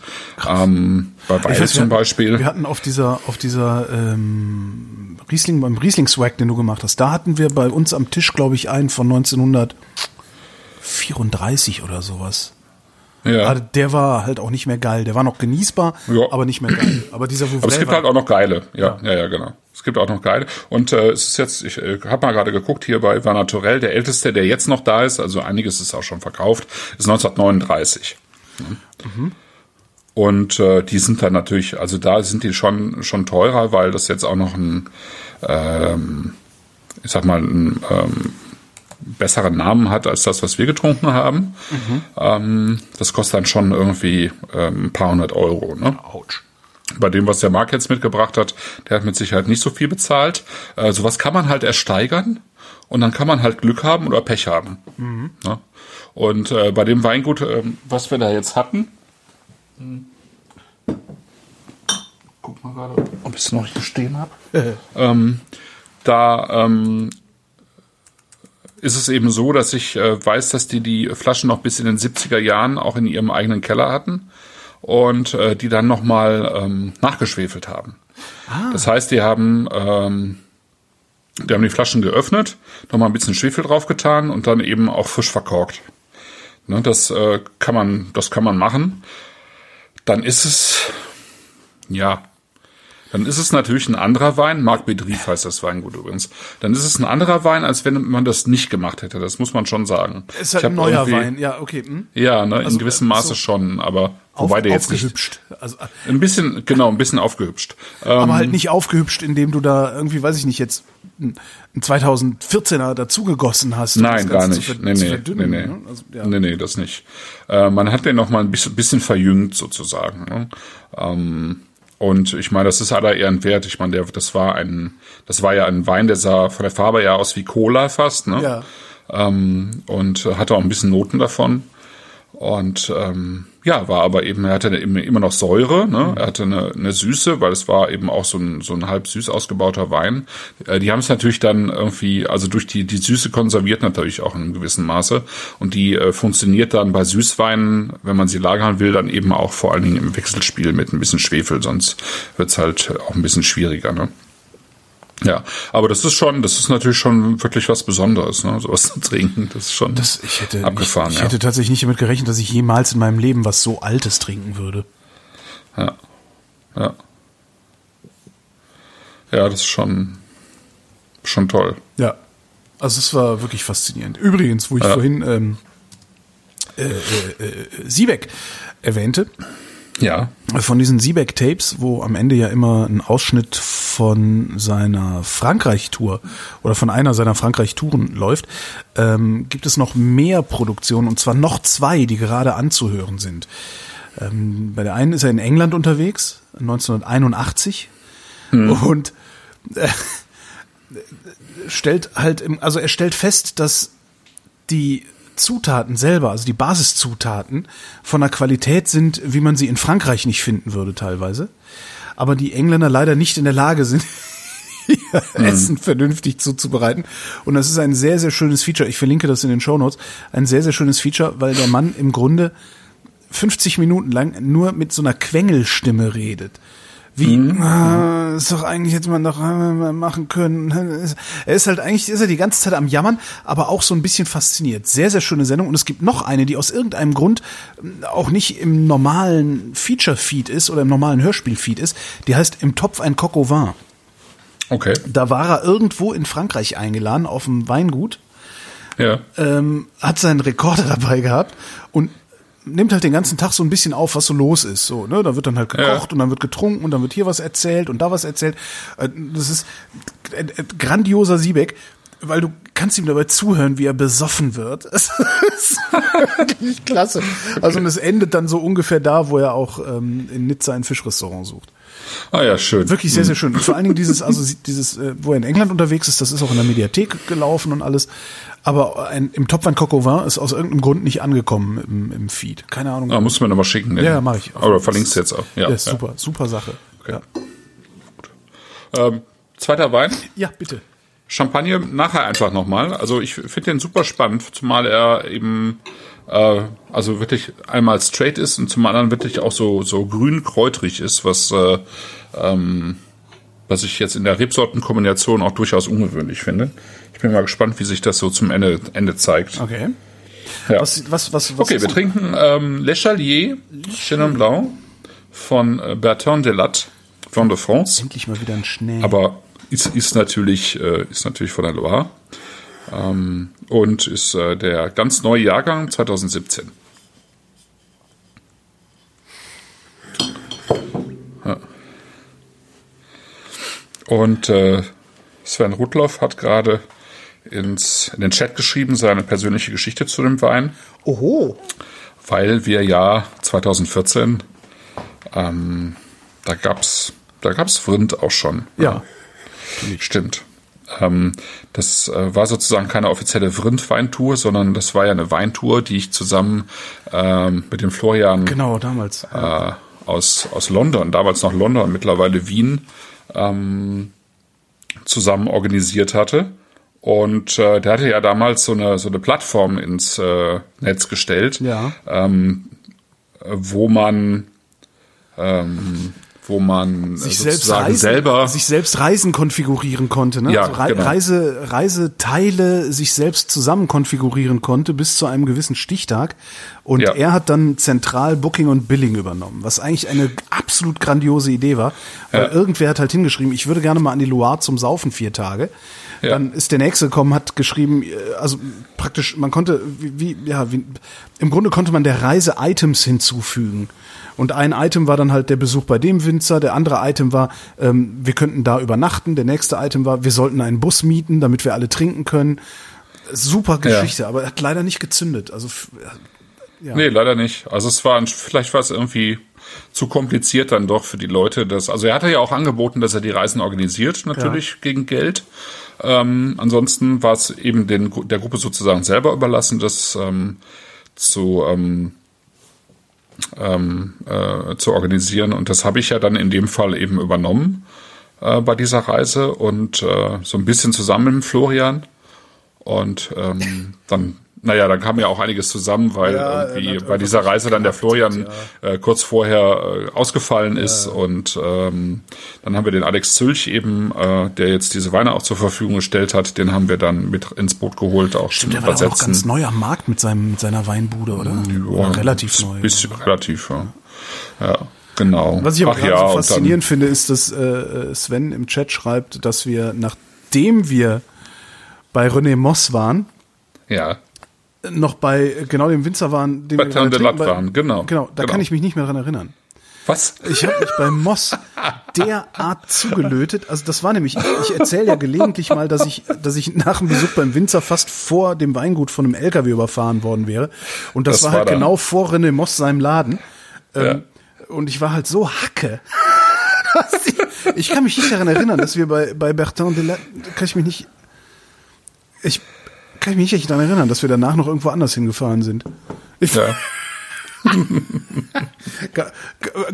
Ähm, bei Weil zum Beispiel. Wir hatten auf dieser, auf dieser ähm, Riesling, beim Riesling-Swag, den du gemacht hast, da hatten wir bei uns am Tisch, glaube ich, einen von 1934 oder sowas. Ja. Aber der war halt auch nicht mehr geil. Der war noch genießbar, ja. aber nicht mehr geil. Aber dieser Vouvray Aber es gibt halt auch noch geile. Ja, ja, ja, ja genau. Es gibt auch noch geile. Und äh, es ist jetzt, ich äh, habe mal gerade geguckt, hier bei Van Naturel, der älteste, der jetzt noch da ist, also einiges ist auch schon verkauft, ist 1939. Mhm. Und äh, die sind dann natürlich, also da sind die schon schon teurer, weil das jetzt auch noch ein, ähm, ich sag mal, ein ähm, besseren Namen hat als das, was wir getrunken haben. Ähm, das kostet dann schon irgendwie ähm, ein paar hundert Euro. Ne? Autsch. Bei dem, was der Marc jetzt mitgebracht hat, der hat mit Sicherheit nicht so viel bezahlt. Äh, sowas kann man halt ersteigern und dann kann man halt Glück haben oder Pech haben. Ne? Und äh, bei dem Weingut, äh, was wir da jetzt hatten, guck mal gerade, ob ich es noch hier stehen habe. ähm, da ähm, ist es eben so, dass ich äh, weiß, dass die die Flaschen noch bis in den 70er Jahren auch in ihrem eigenen Keller hatten und äh, die dann nochmal ähm, nachgeschwefelt haben. Das heißt, die haben, ähm, die haben die Flaschen geöffnet, nochmal ein bisschen Schwefel draufgetan und dann eben auch frisch verkorkt. Ne, das äh, kann man, das kann man machen. Dann ist es, ja, dann ist es natürlich ein anderer Wein. Marc Bedrief heißt das Weingut übrigens. Dann ist es ein anderer Wein, als wenn man das nicht gemacht hätte. Das muss man schon sagen. Ist halt ein neuer Wein. Ja, okay. Hm? Ja, ne, Also, in gewissem Maße so schon, aber Auf, wobei der jetzt nicht, aufgehübscht. Also, äh, ein bisschen, genau, ein bisschen aufgehübscht. Ähm, aber halt nicht aufgehübscht, indem du da irgendwie, weiß ich nicht, jetzt ein ein 2014er dazugegossen hast. Nein, gar nicht. Zu, nee, zu nee, verdünnen, nee, nee. ne? Also, ja. nee, nee, das nicht. Äh, man hat den noch mal ein bisschen, bisschen verjüngt sozusagen. Ne? Ähm, und ich meine, das ist aller Ehren wert. Ich meine, der, das war ein, das war ja ein Wein, der sah von der Farbe ja aus wie Cola fast, ne? Ja. Ähm, und hatte auch ein bisschen Noten davon. Und ähm, ja, war aber eben, er hatte immer noch Säure, ne? er hatte eine, eine Süße, weil es war eben auch so ein, so ein halb süß ausgebauter Wein. Äh, die haben es natürlich dann irgendwie, also durch die, die Süße konserviert natürlich auch in einem gewissen Maße. Und die äh, funktioniert dann bei Süßweinen, wenn man sie lagern will, dann eben auch vor allen Dingen im Wechselspiel mit ein bisschen Schwefel, sonst wird's halt auch ein bisschen schwieriger. Ne? Ja, aber das ist schon, das ist natürlich schon wirklich was Besonderes, ne? sowas zu trinken. Das ist schon Das, ich hätte, abgefahren. ich, ich ja. hätte tatsächlich nicht damit gerechnet, dass ich jemals in meinem Leben was so Altes trinken würde. Ja. Ja. Ja, das ist schon, schon toll. Ja. Also es war wirklich faszinierend. Übrigens, wo ich Ja. vorhin ähm, äh, äh, äh, Siebeck erwähnte, Ja. von diesen Siebeck-Tapes, wo am Ende ja immer ein Ausschnitt von seiner Frankreich-Tour oder von einer seiner Frankreich-Touren läuft, ähm, gibt es noch mehr Produktionen und zwar noch zwei, die gerade anzuhören sind. Ähm, bei der einen ist er in England unterwegs, 1981 und äh, stellt halt, im, also er stellt fest, dass die Zutaten selber, also die Basiszutaten, von einer Qualität sind, wie man sie in Frankreich nicht finden würde teilweise. Aber die Engländer leider nicht in der Lage sind, ihr Essen vernünftig zuzubereiten. Und das ist ein sehr, sehr schönes Feature. Ich verlinke das in den Show Notes. Ein sehr, sehr schönes Feature, weil der Mann im Grunde 50 Minuten lang nur mit so einer Quengelstimme redet. Wie, ah, ist doch eigentlich hätte man doch äh, machen können. Er ist halt eigentlich, ist er die ganze Zeit am Jammern, aber auch so ein bisschen fasziniert. Sehr, sehr schöne Sendung. Und es gibt noch eine, die aus irgendeinem Grund ähm, auch nicht im normalen Feature-Feed ist oder im normalen Hörspiel-Feed ist. Die heißt Im Topf ein Coq au vin. Okay. Da war er irgendwo in Frankreich eingeladen, auf dem Weingut Ja. ähm, hat seinen Rekorder dabei gehabt und nimmt halt den ganzen Tag so ein bisschen auf, was so los ist. So, ne? Da wird dann halt gekocht Ja. und dann wird getrunken und dann wird hier was erzählt und da was erzählt. Äh, Das ist äh, äh, grandioser Siebeck, weil du kannst ihm dabei zuhören, wie er besoffen wird. Es ist wirklich klasse. Also und es endet dann so ungefähr da, wo er auch ähm, in Nizza ein Fischrestaurant sucht. Ah ja, schön. Wirklich sehr, sehr schön. Und vor allen Dingen dieses, also dieses, äh, wo er in England unterwegs ist, das ist auch in der Mediathek gelaufen und alles. Aber ein, im Topwein Coq au vin ist aus irgendeinem Grund nicht angekommen im, im Feed. Keine Ahnung. Ah, musst du mir nochmal schicken. ne? Ja, mach ich. Oder verlinkst du jetzt auch. Ja, Ja, ja. super, super Sache. Ja. Ähm, zweiter Wein. ja, bitte. Champagner nachher einfach nochmal. Also ich finde den super spannend, zumal er eben äh, also wirklich einmal straight ist und zum anderen wirklich auch so so grün kräutrig ist, was äh, ähm, was ich jetzt in der Rebsortenkombination auch durchaus ungewöhnlich finde. Ich bin mal gespannt, wie sich das so zum Ende Ende zeigt. Okay. Ja. Was, was, was, was Okay, wir trinken ähm, Le Chalier Chenin Blanc von äh, Bertrand Delatte von de France. Endlich mal wieder ein Schnee. aber ist, ist natürlich äh, ist natürlich von der Loire ähm, und ist äh, der ganz neue Jahrgang 2017. Ja. Und äh, Sven Rudloff hat gerade ins, in den Chat geschrieben, seine persönliche Geschichte zu dem Wein, Oho. weil wir ja 2014, ähm, da gab's, da gab's Vrind auch schon. Ja. Stimmt. Ähm, das äh, war sozusagen keine offizielle Vrind-Weintour, sondern das war ja eine Weintour, die ich zusammen ähm, mit dem Florian Genau, damals. äh, aus, aus London, damals noch London, mittlerweile Wien, ähm, zusammen organisiert hatte. Und äh, der hatte ja damals so eine, so eine Plattform ins äh, Netz gestellt, Ja. ähm, wo man ähm, wo man sich äh, selbst, sozusagen Reisen, selber sich selbst Reisen konfigurieren konnte, ne? Ja, also Rei genau. Reise, Reiseteile sich selbst zusammen konfigurieren konnte bis zu einem gewissen Stichtag. Und Ja. er hat dann zentral Booking und Billing übernommen, was eigentlich eine absolut grandiose Idee war. Weil Ja. irgendwer hat halt hingeschrieben, ich würde gerne mal an die Loire zum Saufen vier Tage. Ja. Dann ist der nächste gekommen, hat geschrieben, äh, also praktisch, man konnte, wie, wie ja, wie, im Grunde konnte man der Reise Items hinzufügen. Und ein Item war dann halt der Besuch bei dem Winzer, der andere Item war, ähm, wir könnten da übernachten, der nächste Item war, wir sollten einen Bus mieten, damit wir alle trinken können. Super Geschichte, aber hat leider nicht gezündet. Also ja. Nee, leider nicht. Also es war, ein- vielleicht war es irgendwie zu kompliziert dann doch für die Leute. Dass, also er hatte ja auch angeboten, dass er die Reisen organisiert, natürlich gegen Geld. Ähm, ansonsten war es eben den, der Gruppe sozusagen selber überlassen, das ähm, zu, ähm, ähm, äh, zu organisieren. Und das habe ich ja dann in dem Fall eben übernommen äh, bei dieser Reise und äh, so ein bisschen zusammen mit Florian. Und ähm, dann, naja, dann kam ja auch einiges zusammen, weil Ja, irgendwie bei dieser Reise dann der Florian gehabt, äh, kurz vorher äh, ausgefallen ist und ähm, dann haben wir den Alex Zülch eben, äh, der jetzt diese Weine auch zur Verfügung gestellt hat, den haben wir dann mit ins Boot geholt, auch Stimmt, zum der war doch noch Übersetzen. ganz neu am Markt mit seinem mit seiner Weinbude, oder? Ja, oder relativ neu. Bisschen relativ, ja. Ja, genau. Was ich aber Ach gerade ja, so faszinierend finde, ist, dass äh, Sven im Chat schreibt, dass wir, nachdem wir bei René Moss waren, ja, noch bei genau dem Winzer waren, den Bei wir Terre de trinken, waren, genau, Genau, da genau. kann ich mich nicht mehr dran erinnern. was? Ich habe mich bei Moss derart zugelötet. Also das war nämlich, ich erzähle ja gelegentlich mal, dass ich, dass ich nach dem Besuch beim Winzer fast vor dem Weingut von einem LKW überfahren worden wäre. Und das, Das war war halt da. genau vor René Moss seinem Laden. Ähm, Und ich war halt so hacke. ich, ich kann mich nicht daran erinnern, dass wir bei, bei Bertrand de la, kann ich mich nicht, ich kann ich mich nicht daran erinnern, dass wir danach noch irgendwo anders hingefahren sind. Ich, Ja.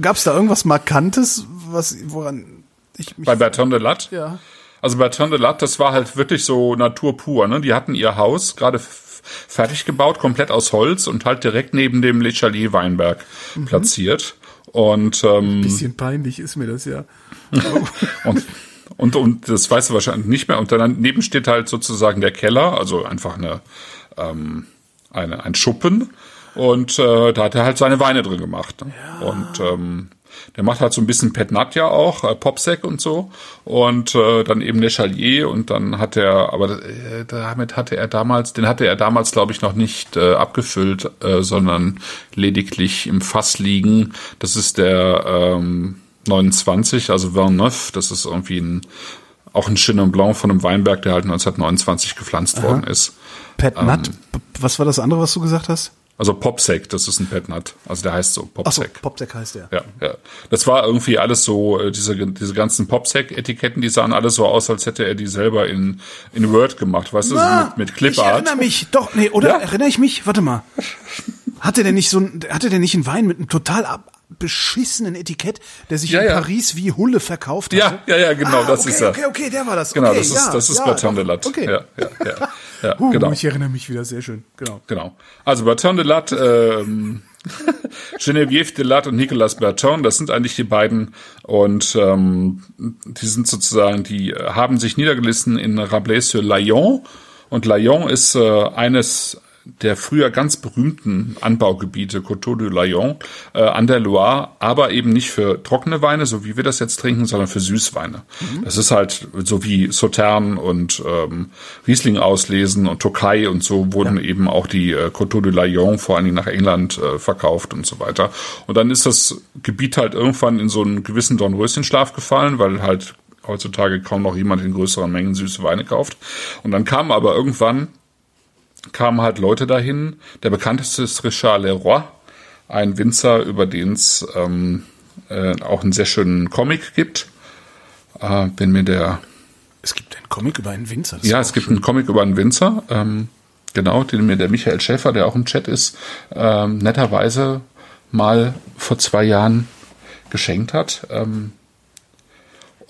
Gab es da irgendwas Markantes, was, woran ich mich. Bei Bertrand de Latte? ja. Also Bertrand de Latte, das war halt wirklich so Natur pur. Ne? Die hatten ihr Haus gerade fertig gebaut, komplett aus Holz und halt direkt neben dem Le Chalier Weinberg Mhm. platziert. Und, ähm, Bisschen peinlich ist mir das ja. und, und, und das weißt du wahrscheinlich nicht mehr. Und daneben steht halt sozusagen der Keller, also einfach eine, ähm, eine ein Schuppen. Und äh, da hat er halt seine Weine drin gemacht. Ne? Und ähm, der macht halt so ein bisschen Pet Nat ja auch, äh, Popsec und so. Und äh, dann eben Le Chalier und dann hat er, aber äh, damit hatte er damals, den hatte er damals, glaube ich, noch nicht äh, abgefüllt, äh, sondern lediglich im Fass liegen. Das ist der ähm, 29, also Vin Neuf, das ist irgendwie ein auch ein Chenin Blanc von einem Weinberg, der halt 1929 gepflanzt worden ist. Pet Nut. B- Was war das andere, was du gesagt hast? Also Popsec, das ist ein Pet Nut. Also der heißt so Popsec. Popsec heißt der. Ja, ja. Das war irgendwie alles so, äh, diese, diese ganzen Popsec-Etiketten, die sahen alles so aus, als hätte er die selber in, in Word gemacht, weißt du, so mit, mit Ich Clipart. erinnere mich. Doch, nee, oder Ja. erinnere ich mich? Warte mal. Hatte der nicht so ein, hatte der nicht einen Wein mit einem total ab, beschissenen Etikett, der sich Ja, in ja. Paris wie Hulle verkauft Ja, hatte? ja, ja, genau, ah, das okay, ist er. Okay, okay, der war das. Genau, okay, das ist, ja, das ist ja, Bertrand de Latte. Okay. Ja, ja, ja, ja Uh, genau. Ich erinnere mich wieder, sehr schön. Genau. Genau. Also Bertrand de Latte, ähm, Geneviève de Latte und Nicolas Bertrand, das sind eigentlich die beiden und ähm, die sind sozusagen, die haben sich niedergelassen in Rabelais-sur-Layon und Layon ist äh, eines der früher ganz berühmten Anbaugebiete Coteau du Layon äh, an der Loire, aber eben nicht für trockene Weine, so wie wir das jetzt trinken, sondern für Süßweine. Das ist halt so wie Sautern und ähm, Riesling auslesen und Tokai und so wurden eben auch die äh, Coteau du Layon vor allen Dingen nach England äh, verkauft und so weiter. Und dann ist das Gebiet halt irgendwann in so einen gewissen Dornröschenschlaf gefallen, weil halt heutzutage kaum noch jemand in größeren Mengen süße Weine kauft. Und dann kamen aber irgendwann, kamen halt Leute dahin. Der bekannteste ist Richard Leroy, ein Winzer, über den es ähm, äh, auch einen sehr schönen Comic gibt. Äh, wenn mir der Es gibt einen Comic über einen Winzer. ja, es gibt schön. einen Comic über einen Winzer, ähm, genau, den mir der Michael Schäfer, der auch im Chat ist, ähm, netterweise mal vor zwei Jahren geschenkt hat. Ähm,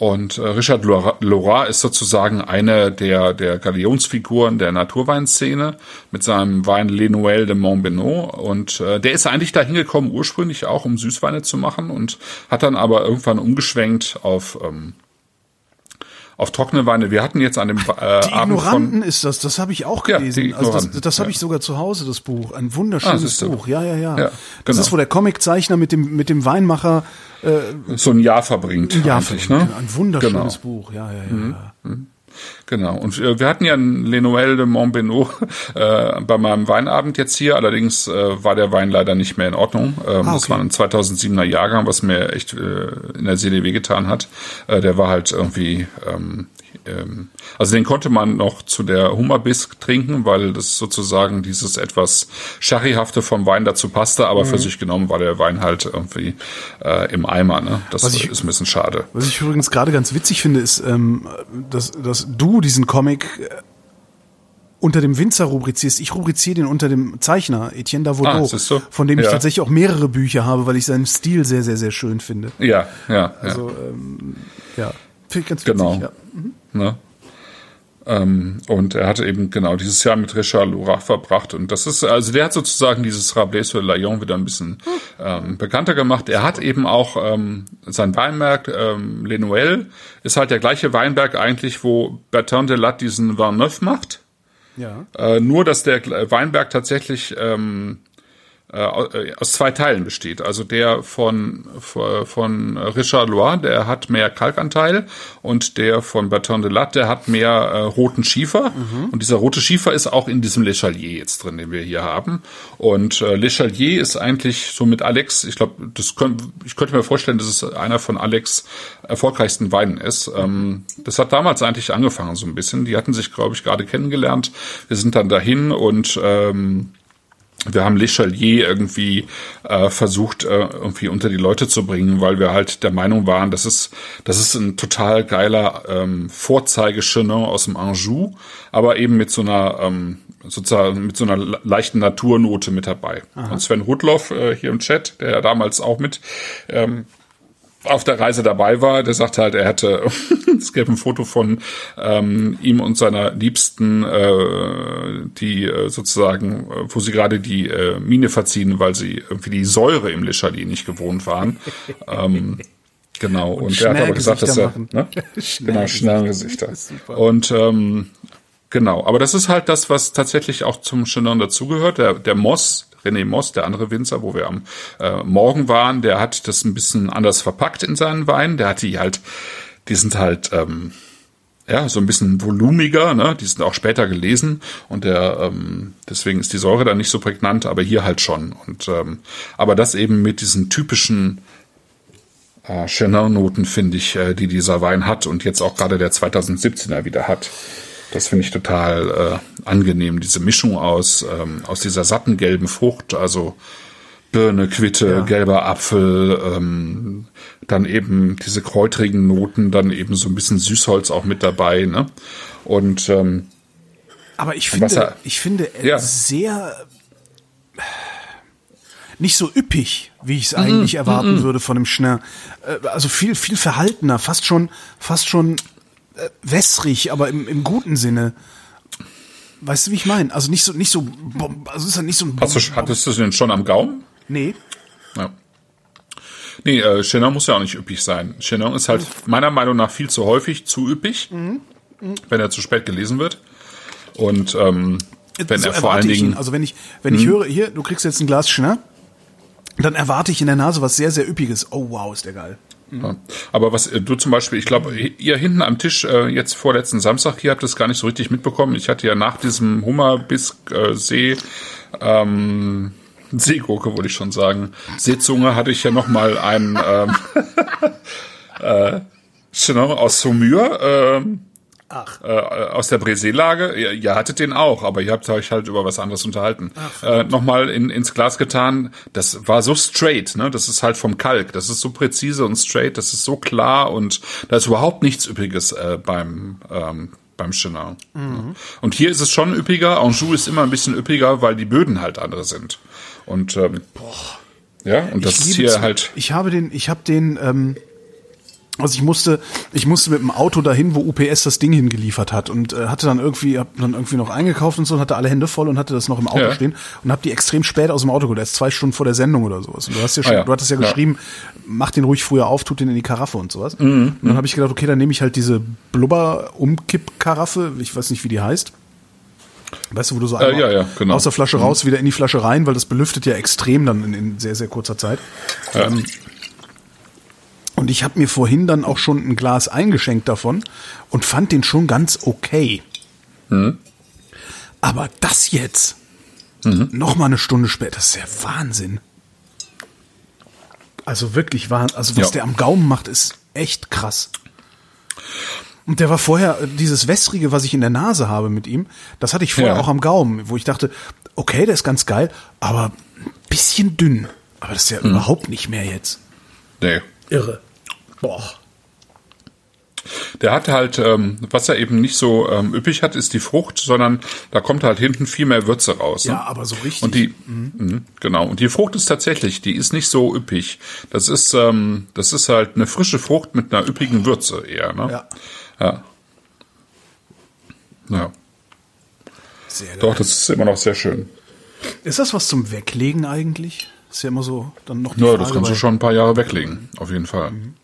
und äh, Richard Leroy ist sozusagen eine der, der Galionsfiguren der Naturweinszene mit seinem Wein Les Noëls de Montbenoit. Und äh, der ist eigentlich dahin gekommen, ursprünglich auch, um Süßweine zu machen und hat dann aber irgendwann umgeschwenkt auf, ähm, auf trockene Weine. Wir hatten jetzt an dem äh, Die Abend Ignoranten von ist das, das habe ich auch Ja, gelesen. die also das das habe ja. ich sogar zu Hause, das Buch. Ein Ah, wunderschönes du. Buch. Ja, ja, ja. Ja, Das genau. ist, wo der Comiczeichner mit dem, mit dem Weinmacher so ein Jahr verbringt. ja, eigentlich, ne? ein wunderschönes Genau. Buch. Ja, ja, ja. ja. Genau. Und äh, wir hatten ja ein Les Noëls de Montbenoit äh, bei meinem Weinabend jetzt hier. Allerdings äh, war der Wein leider nicht mehr in Ordnung. Ähm, Ah, Das okay. war ein 2007er Jahrgang, was mir echt äh, in der Seele wehgetan hat. Äh, der war halt irgendwie, ähm, ähm, also den konnte man noch zu der Hummerbisk trinken, weil das sozusagen dieses etwas Sherryhafte vom Wein dazu passte. Aber Mhm. für sich genommen war der Wein halt irgendwie äh, im Eimer. Ne? Das Was ich- ist ein bisschen schade. Was ich übrigens gerade ganz witzig finde, ist, ähm, dass, dass du diesen Comic äh, unter dem Winzer rubrizierst. Ich rubriziere den unter dem Zeichner, Etienne Ah, Davodeau, siehst du? von dem ich Ja. tatsächlich auch mehrere Bücher habe, weil ich seinen Stil sehr, sehr, sehr schön finde. Ja, ja, ja. Also, ähm, ja, finde ich ganz witzig. Genau. Ja. Ne? Ähm, und er hatte eben genau dieses Jahr mit Richard Leroy verbracht. Und das ist, also der hat sozusagen dieses Rabelais sur Layon wieder ein bisschen ähm, bekannter gemacht. Er hat eben auch ähm, sein Weinberg, ähm, Les Noëls, ist halt der gleiche Weinberg eigentlich, wo Bertrand de Latte diesen Vin Neuf macht. ja. Äh, nur, dass der Weinberg tatsächlich ähm, äh, aus zwei Teilen besteht. Also der von, von Richard Loire, der hat mehr Kalkanteil und der von Bertrand de Latte, der hat mehr äh, roten Schiefer. Und dieser rote Schiefer ist auch in diesem Le Chalier jetzt drin, den wir hier haben. Und äh, Le Chalier ist eigentlich so mit Alex, ich glaube, das könnt, ich könnte mir vorstellen, dass es einer von Alex erfolgreichsten Weinen ist. Ähm, das hat damals eigentlich angefangen so ein bisschen. Die hatten sich, glaube ich, gerade kennengelernt. Wir sind dann dahin und ähm, wir haben Le Chalier irgendwie äh, versucht, äh, irgendwie unter die Leute zu bringen, weil wir halt der Meinung waren, das ist, das ist ein total geiler ähm, Vorzeige-Chenin aus dem Anjou, aber eben mit so einer ähm, sozusagen mit so einer le- leichten Naturnote mit dabei. Und Sven Rudloff äh, hier im Chat, der ja damals auch mit ähm, auf der Reise dabei war, der sagte halt, er hätte, es gäbe ein Foto von ähm, ihm und seiner Liebsten, äh, die äh, sozusagen, äh, wo sie gerade die äh, Mine verziehen, weil sie irgendwie die Säure im Le Chalier nicht gewohnt waren. ähm, genau, und, er hat aber gesagt, dass er, ne? genau, Schnellgesichter. Und ähm, Genau, aber das ist halt das, was tatsächlich auch zum Chenin dazugehört. Der, der Moss, René Moss, der andere Winzer, wo wir am äh, Morgen waren, der hat das ein bisschen anders verpackt in seinen Wein. Der hat die halt, die sind halt ähm, ja so ein bisschen volumiger, ne? Die sind auch später gelesen und der ähm, deswegen ist die Säure dann nicht so prägnant, aber hier halt schon. Und ähm, aber das eben mit diesen typischen äh, Chenin-Noten finde ich, äh, die dieser Wein hat und jetzt auch gerade der 2017er wieder hat. Das finde ich total äh, angenehm, diese Mischung aus, ähm, aus dieser satten gelben Frucht, also Birne, Quitte, Ja. gelber Apfel, ähm, dann eben diese kräutrigen Noten, dann eben so ein bisschen Süßholz auch mit dabei, ne? Und ähm, Aber ich finde, er- ich finde Ja. sehr nicht so üppig, wie ich es Mhm, eigentlich erwarten würde von dem Schnell. Äh, Also viel, viel verhaltener, fast schon, fast schon wässrig, aber im, im guten Sinne. Weißt du, wie ich meine? Also nicht so, nicht so, also ist ja nicht so ein. hast du, hattest du den schon am Gaumen? Nee. Ja. Nee, äh, Chenin muss ja auch nicht üppig sein. Chenin ist halt meiner Meinung nach viel zu häufig zu üppig, wenn er zu spät gelesen wird. Und ähm, wenn so er vor allen ihn. Dingen. Mhm. Also wenn ich, wenn ich höre, hier, du kriegst jetzt ein Glas Schnell, dann erwarte ich in der Nase was sehr, sehr üppiges. Oh wow, ist der geil. Ja. Aber was äh, du zum Beispiel, ich glaube, ihr hinten am Tisch äh, jetzt vorletzten Samstag hier habt es gar nicht so richtig mitbekommen. Ich hatte ja nach diesem Hummerbisk äh, See ähm, Seegurke, wollte ich schon sagen. Seezunge hatte ich ja noch mal einen ähm, äh, aus Saumur, ähm, Ach. Äh, aus der Brésil-Lage. Ihr, ihr hattet den auch, aber ihr habt euch halt über was anderes unterhalten. Ach, äh, Nochmal in, ins Glas getan. Das war so straight, ne? Das ist halt vom Kalk. Das ist so präzise und straight. Das ist so klar und da ist überhaupt nichts Üppiges äh, beim ähm, beim Chenin. Mhm. Und hier ist es schon üppiger. Anjou ist immer ein bisschen üppiger, weil die Böden halt andere sind. Und ähm, Boah. ja, und das ist hier halt. Ich habe den, ich habe den. Ähm also ich musste, ich musste mit dem Auto dahin, wo UPS das Ding hingeliefert hat und äh, hatte dann irgendwie, hab dann irgendwie noch eingekauft und so und hatte alle Hände voll und hatte das noch im Auto ja. stehen und habe die extrem spät aus dem Auto geholt, erst zwei Stunden vor der Sendung oder sowas. Und du hast ja schon, ah, ja. du hattest ja, ja geschrieben, mach den ruhig früher auf, tut den in die Karaffe und sowas. Mhm. Und dann habe ich gedacht, okay, dann nehme ich halt diese Blubber-Umkipp-Karaffe, ich weiß nicht, wie die heißt. Weißt du, wo du so äh, ja, ja, genau. aus der Flasche mhm. raus, wieder in die Flasche rein, weil das belüftet ja extrem dann in, in sehr, sehr kurzer Zeit. Ja. Ähm, und ich habe mir vorhin dann auch schon ein Glas eingeschenkt davon und fand den schon ganz okay. Mhm. Aber das jetzt, mhm. noch mal eine Stunde später, das ist ja Wahnsinn. Also wirklich Wahnsinn. Also was ja. der am Gaumen macht, ist echt krass. Und der war vorher, dieses Wässrige, was ich in der Nase habe mit ihm, das hatte ich vorher ja. auch am Gaumen, wo ich dachte, okay, der ist ganz geil, aber ein bisschen dünn. Aber das ist ja mhm. überhaupt nicht mehr jetzt. Nee. Irre. Boah. Der hat halt, ähm, was er eben nicht so ähm, üppig hat, ist die Frucht, sondern da kommt halt hinten viel mehr Würze raus. Ne? Ja, aber so richtig. Und die, mhm. mh, genau. Und die Frucht ist tatsächlich, die ist nicht so üppig. Das ist, ähm, das ist halt eine frische Frucht mit einer üppigen Würze eher. Ne? Ja. Ja. Ja. Sehr. Doch, das ist immer noch sehr schön. Ist das was zum Weglegen eigentlich? Ist ja immer so dann noch die Ja, Frage, das kannst du schon ein paar Jahre weglegen, auf jeden Fall. Mhm.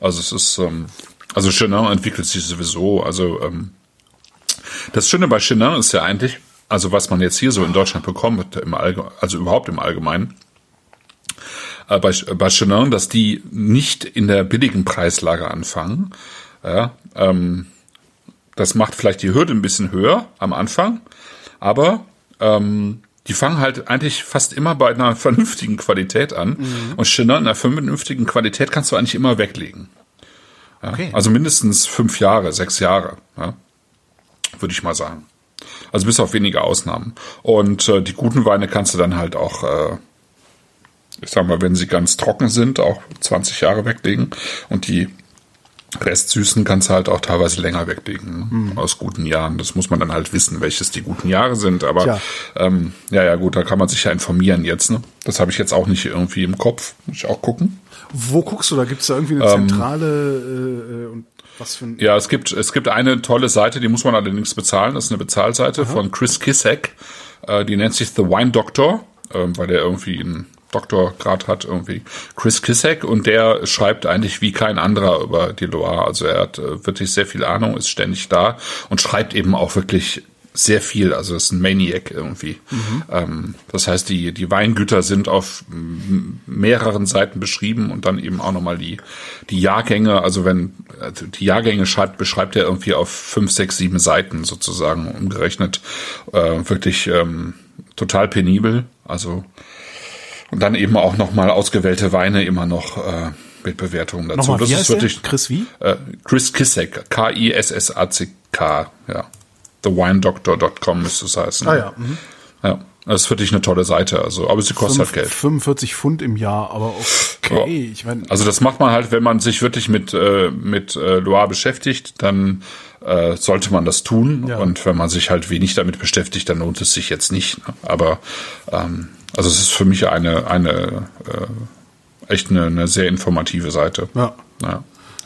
Also es ist, ähm, also Chenin entwickelt sich sowieso. Also ähm, das Schöne bei Chenin ist ja eigentlich, also was man jetzt hier so in Deutschland bekommt, im Allge also überhaupt im Allgemeinen, äh, bei, bei Chenin, dass die nicht in der billigen Preislage anfangen. Ja, ähm, das macht vielleicht die Hürde ein bisschen höher am Anfang, aber ähm, die fangen halt eigentlich fast immer bei einer vernünftigen Qualität an. Mhm. Und Chenin in einer vernünftigen Qualität kannst du eigentlich immer weglegen. Ja? Okay. Also mindestens fünf Jahre, sechs Jahre, ja? würde ich mal sagen. Also bis auf wenige Ausnahmen. Und äh, die guten Weine kannst du dann halt auch, äh, ich sag mal, wenn sie ganz trocken sind, auch 20 Jahre weglegen. Und die Restsüßen kannst du halt auch teilweise länger weglegen ne? mhm. aus guten Jahren. Das muss man dann halt wissen, welches die guten Jahre sind. Aber ähm, ja, ja, gut, da kann man sich ja informieren jetzt. Ne? Das habe ich jetzt auch nicht irgendwie im Kopf. Muss ich auch gucken. Wo guckst du? Da gibt es da irgendwie eine ähm, zentrale ähm, äh, und was für ein Ja, es gibt es gibt eine tolle Seite, die muss man allerdings bezahlen. Das ist eine Bezahlseite Aha. von Chris Kissek. Äh, die nennt sich The Wine Doctor, äh, weil der irgendwie ein Doktorgrad hat irgendwie Chris Kissek und der schreibt eigentlich wie kein anderer über die Loire. Also er hat äh, wirklich sehr viel Ahnung, ist ständig da und schreibt eben auch wirklich sehr viel, also ist ein Maniac irgendwie. Mhm. Ähm, das heißt, die, die Weingüter sind auf mehreren Seiten beschrieben und dann eben auch nochmal die, die Jahrgänge, also wenn also die Jahrgänge schreibt, beschreibt er irgendwie auf fünf, sechs, sieben Seiten sozusagen umgerechnet. Äh, wirklich ähm, total penibel. Also und dann eben auch nochmal ausgewählte Weine immer noch äh, mit Bewertungen dazu. Nochmal, das ist wirklich Chris wie? Äh, Chris Kissek, K-I-S-S-A-C-K, ja. TheWineDoctor.com müsste es heißen. Ah ja. Mhm. Ja. Das ist wirklich eine tolle Seite, also, aber sie kostet 5, halt Geld. 45 Pfund im Jahr, aber okay. Ja. Ich mein, also das macht man halt, wenn man sich wirklich mit äh, mit äh, Loire beschäftigt, dann äh, sollte man das tun. Ja. Und wenn man sich halt wenig damit beschäftigt, dann lohnt es sich jetzt nicht. Ne? Aber ähm, also es ist für mich eine, eine äh, echt eine, eine sehr informative Seite. Ja. ja.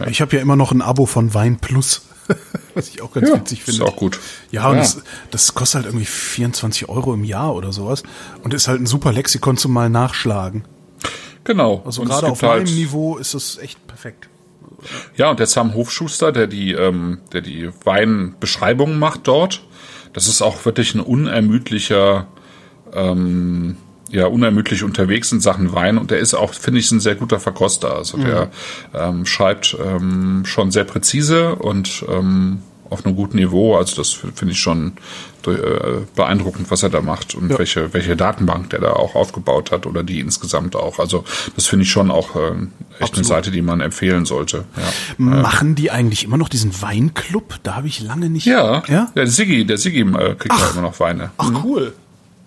Ich habe ja immer noch ein Abo von Wein Plus. Was ich auch ganz ja, witzig finde. Ist auch gut. Ja, und ja. Das, das kostet halt irgendwie 24 Euro im Jahr oder sowas. Und ist halt ein super Lexikon zum mal nachschlagen. Genau. Also gerade auf meinem halt Niveau ist das echt perfekt. Ja, und der Sam Hofschuster, der die, ähm, der die Weinbeschreibungen macht dort, das ist auch wirklich ein unermüdlicher ähm, ja unermüdlich unterwegs in Sachen Wein und der ist auch, finde ich, ein sehr guter Verkoster. Also der mhm. ähm, schreibt ähm, schon sehr präzise und ähm, auf einem guten Niveau. Also das finde ich schon äh, beeindruckend, was er da macht und ja. welche, welche Datenbank der da auch aufgebaut hat oder die insgesamt auch. Also das finde ich schon auch äh, echt Absolut. eine Seite, die man empfehlen sollte. Ja. Machen die eigentlich immer noch diesen Weinclub? Da habe ich lange nicht. Ja, ja? der Siggi, der Siggi äh, kriegt ja immer noch Weine. Ach cool.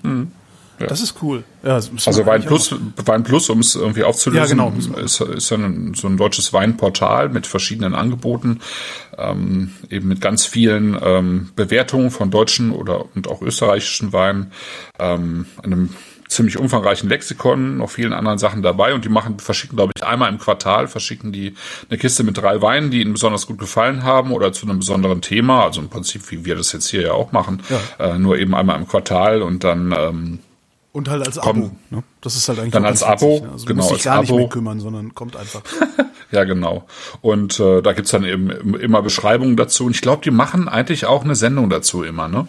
Mhm. Ja. Das ist cool. Ja, also Wein Plus, Wein Plus, um es irgendwie aufzulösen, ja, genau. ist, ist ein, so ein deutsches Weinportal mit verschiedenen Angeboten, ähm, eben mit ganz vielen ähm, Bewertungen von deutschen oder und auch österreichischen Weinen, ähm, einem ziemlich umfangreichen Lexikon, noch vielen anderen Sachen dabei und die machen, verschicken, glaube ich, einmal im Quartal, verschicken die eine Kiste mit drei Weinen, die ihnen besonders gut gefallen haben oder zu einem besonderen Thema, also im Prinzip, wie wir das jetzt hier ja auch machen, ja. Äh, nur eben einmal im Quartal und dann ähm, und halt als Abo. Ne? Das ist halt eigentlich dann als Abo, ne? also genau, als gar Abo. nicht mehr kümmern, sondern kommt einfach. ja, genau. Und äh, da gibt's dann eben immer Beschreibungen dazu. Und ich glaube, die machen eigentlich auch eine Sendung dazu immer, ne?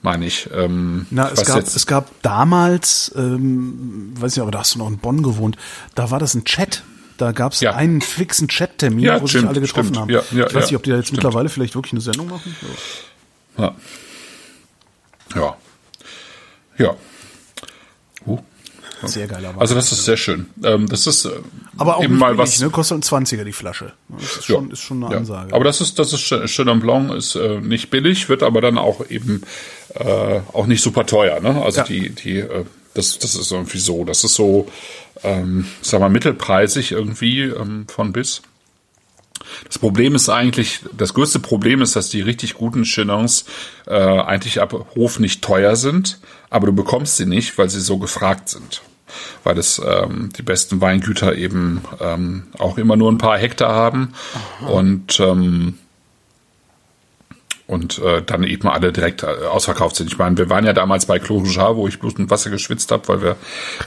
Meine ich. Ähm, Na, es gab, es gab damals, ähm, weiß nicht, aber da hast du noch in Bonn gewohnt, da war das ein Chat. Da gab es ja. einen fixen Chat-Termin, ja, wo stimmt, sich alle getroffen stimmt. haben. Ja, ja, ich weiß nicht, ob die da jetzt stimmt. mittlerweile vielleicht wirklich eine Sendung machen. Ja. Ja. Ja. Uh. Sehr geil. Aber also das ist sehr schön. Ähm, das ist äh, aber auch eben mal billig, was. Ne? Kostet ein 20er die Flasche. Das ist schon, ja, ist schon eine ja. Ansage. Aber das ist das ist Chenin Blanc ist äh, nicht billig, wird aber dann auch eben äh, auch nicht super teuer. Ne? Also ja. die die äh, das das ist irgendwie so. Das ist so, ähm, sag mal mittelpreisig irgendwie ähm, von bis. Das Problem ist eigentlich, das größte Problem ist, dass die richtig guten Chenons äh, eigentlich ab Hof nicht teuer sind, aber du bekommst sie nicht, weil sie so gefragt sind. Weil es ähm, die besten Weingüter eben ähm, auch immer nur ein paar Hektar haben. Aha. Und ähm, und äh, dann eben alle direkt äh, ausverkauft sind. Ich meine, wir waren ja damals bei Clos wo ich bloß mit Wasser geschwitzt habe, weil wir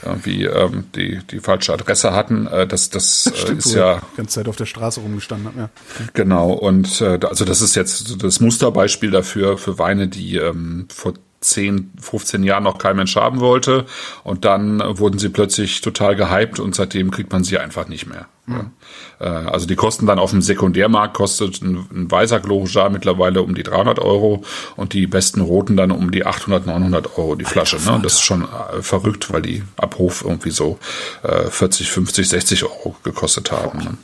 irgendwie ähm, die die falsche Adresse hatten. Äh, das das äh, Stimmt, ist ja die ganze Zeit auf der Straße rumgestanden haben. Ja. Genau und äh, also das ist jetzt das Musterbeispiel dafür für Weine, die ähm, vor 10, 15 Jahren noch kein Mensch haben wollte. Und dann wurden sie plötzlich total gehypt und seitdem kriegt man sie einfach nicht mehr. Mhm. Ja. Also die kosten dann auf dem Sekundärmarkt, kostet ein, ein weißer Gloria mittlerweile um die 300 Euro und die besten roten dann um die 800, 900 Euro die Flasche. Ne? Das ist schon äh, verrückt, weil die ab Hof irgendwie so 40, 50, 60 Euro gekostet haben. Ne?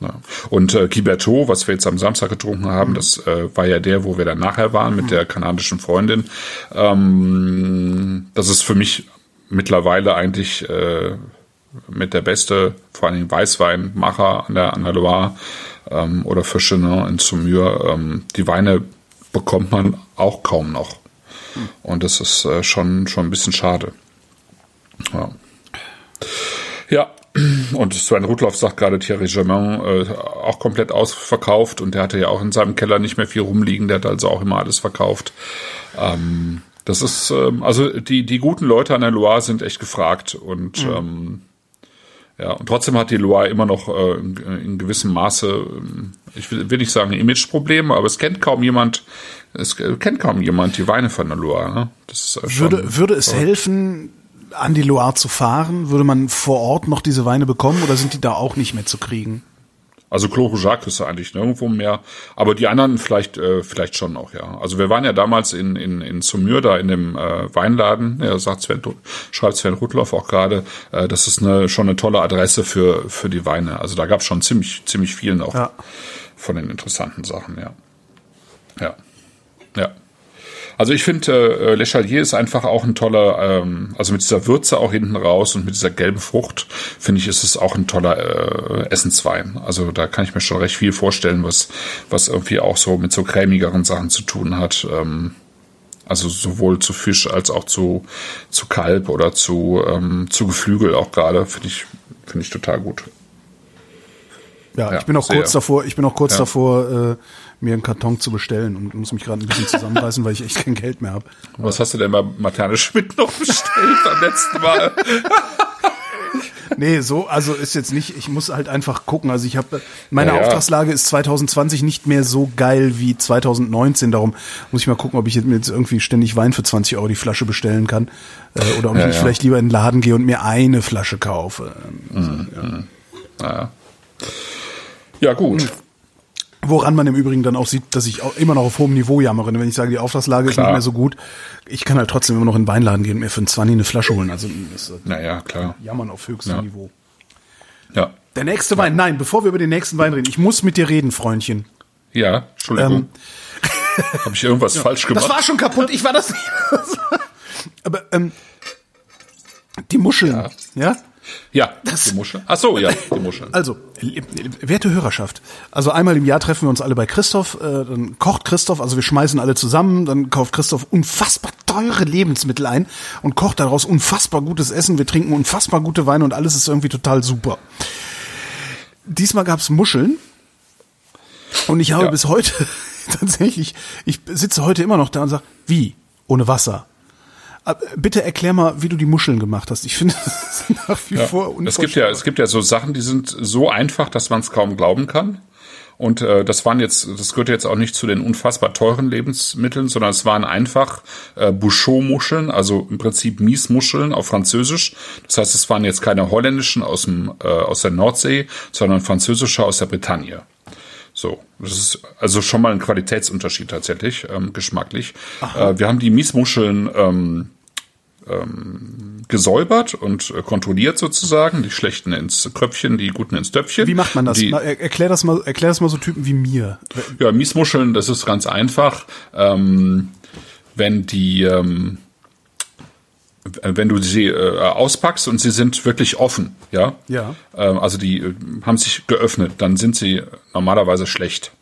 Ja. Und äh, Kiberto, was wir jetzt am Samstag getrunken haben, mhm. das äh, war ja der, wo wir dann nachher waren mit mhm. der kanadischen Freundin. Ähm, das ist für mich mittlerweile eigentlich äh, mit der beste, vor allem Weißweinmacher an der, an der Loire ähm, oder für Chenin in Saumur. Ähm, die Weine bekommt man auch kaum noch. Mhm. Und das ist äh, schon, schon ein bisschen schade. Ja. Ja, und Sven Rudloff sagt gerade, Thierry Germain äh, auch komplett ausverkauft und der hatte ja auch in seinem Keller nicht mehr viel rumliegen, der hat also auch immer alles verkauft. Ähm, das ist, ähm, also die, die guten Leute an der Loire sind echt gefragt und mhm. ähm, ja, und trotzdem hat die Loire immer noch äh, in, in gewissem Maße, ähm, ich will, will nicht sagen Imageprobleme, aber es kennt kaum jemand, es kennt kaum jemand die Weine von der Loire. Ne? Das ist, äh, würde, würde es helfen, an die Loire zu fahren? Würde man vor Ort noch diese Weine bekommen oder sind die da auch nicht mehr zu kriegen? Also Clos Jacques ist eigentlich nirgendwo mehr, aber die anderen vielleicht äh, vielleicht schon noch, ja. Also wir waren ja damals in in in Saumur da in dem äh, Weinladen, ja, sagt Sven, schreibt Sven Rudloff auch gerade, äh, das ist eine schon eine tolle Adresse für für die Weine. Also da gab es schon ziemlich ziemlich viel noch ja. von den interessanten Sachen, ja. Ja. Ja. Also ich finde, äh, Le Chalier ist einfach auch ein toller, ähm, also mit dieser Würze auch hinten raus und mit dieser gelben Frucht, finde ich, ist es auch ein toller äh, Essenswein. Also da kann ich mir schon recht viel vorstellen, was, was irgendwie auch so mit so cremigeren Sachen zu tun hat. Ähm, also sowohl zu Fisch als auch zu, zu Kalb oder zu, ähm, zu Geflügel auch gerade, finde ich, finde ich total gut. Ja, ja, ich bin auch sehr. kurz davor, ich bin auch kurz ja. davor, äh, mir einen Karton zu bestellen und muss mich gerade ein bisschen zusammenreißen, weil ich echt kein Geld mehr habe. Was hast du denn bei Materne Schmidt noch bestellt beim letzten Mal? nee, so, also ist jetzt nicht, ich muss halt einfach gucken. Also ich habe, meine ja. Auftragslage ist 2020 nicht mehr so geil wie 2019. Darum muss ich mal gucken, ob ich mir jetzt irgendwie ständig Wein für 20 Euro die Flasche bestellen kann. Äh, oder ob ich vielleicht lieber in den Laden gehe und mir eine Flasche kaufe. Also. Mhm. ja. Ja, gut. Woran man im Übrigen dann auch sieht, dass ich auch immer noch auf hohem Niveau jammere. Wenn ich sage, die Auftragslage ist Klar. nicht mehr so gut, ich kann halt trotzdem immer noch in den Weinladen gehen und mir für einen 20 eine Flasche holen. Also das ist Naja, klar. Jammern auf höchstem Ja. Niveau. Ja. Der nächste Wein, nein, bevor wir über den nächsten Wein reden, ich muss mit dir reden, Freundchen. Ja, Entschuldigung. Habe ich irgendwas falsch gemacht? Ähm, Das war schon kaputt, ich war das nicht. Aber ähm, die Muscheln, ja? Ja, die Muschel. Ach so, ja, die Muscheln. Also, werte Hörerschaft, also einmal im Jahr treffen wir uns alle bei Christoph, äh, dann kocht Christoph, also wir schmeißen alle zusammen, dann kauft Christoph unfassbar teure Lebensmittel ein und kocht daraus unfassbar gutes Essen, wir trinken unfassbar gute Weine und alles ist irgendwie total super. Diesmal gab's Muscheln und ich habe Ja. bis heute tatsächlich, ich sitze heute immer noch da und sage, wie? Ohne Wasser? Bitte erklär mal, wie du die Muscheln gemacht hast. Ich finde das nach wie Ja. vor Es gibt ja, unvorstellbar. es gibt ja so Sachen, die sind so einfach, dass man es kaum glauben kann. Und äh, das waren jetzt, das gehört jetzt auch nicht zu den unfassbar teuren Lebensmitteln, sondern es waren einfach äh, Bouchot-Muscheln, also im Prinzip Miesmuscheln auf Französisch. Das heißt, es waren jetzt keine holländischen aus dem äh, aus der Nordsee, sondern französische aus der Bretagne. So, das ist also schon mal ein Qualitätsunterschied tatsächlich, ähm, geschmacklich. Äh, wir haben die Miesmuscheln ähm, ähm, gesäubert und äh, kontrolliert sozusagen, die schlechten ins Kröpfchen, die guten ins Töpfchen. Wie macht man das? Die, er- erklär das mal, erklär das mal so Typen wie mir. ja, Miesmuscheln, das ist ganz einfach. Ähm, wenn die, ähm, wenn du sie äh, auspackst und sie sind wirklich offen, ja, Ja. ähm, also die äh, haben sich geöffnet, dann sind sie normalerweise schlecht.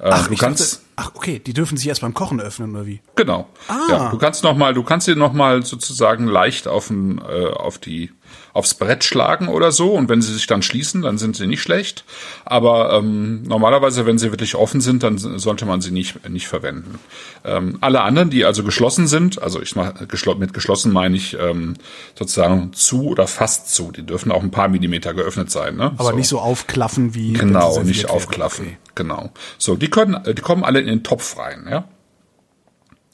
Äh, du ich kannst dachte, ach, okay, die dürfen sich erst beim Kochen öffnen, oder wie? Genau. Ah. Ja, du kannst noch mal, du kannst sie noch mal sozusagen leicht auf, äh, auf die aufs Brett schlagen oder so und wenn sie sich dann schließen, dann sind sie nicht schlecht. Aber ähm, normalerweise, wenn sie wirklich offen sind, dann sollte man sie nicht nicht verwenden. Ähm, alle anderen, die also geschlossen sind, also ich mach, geschlo mit geschlossen meine ich ähm, sozusagen zu oder fast zu. Die dürfen auch ein paar Millimeter geöffnet sein. Ne? Aber nicht so aufklaffen wie. Genau, nicht aufklaffen. Okay. Genau. So, die können, die kommen alle in den Topf rein, ja?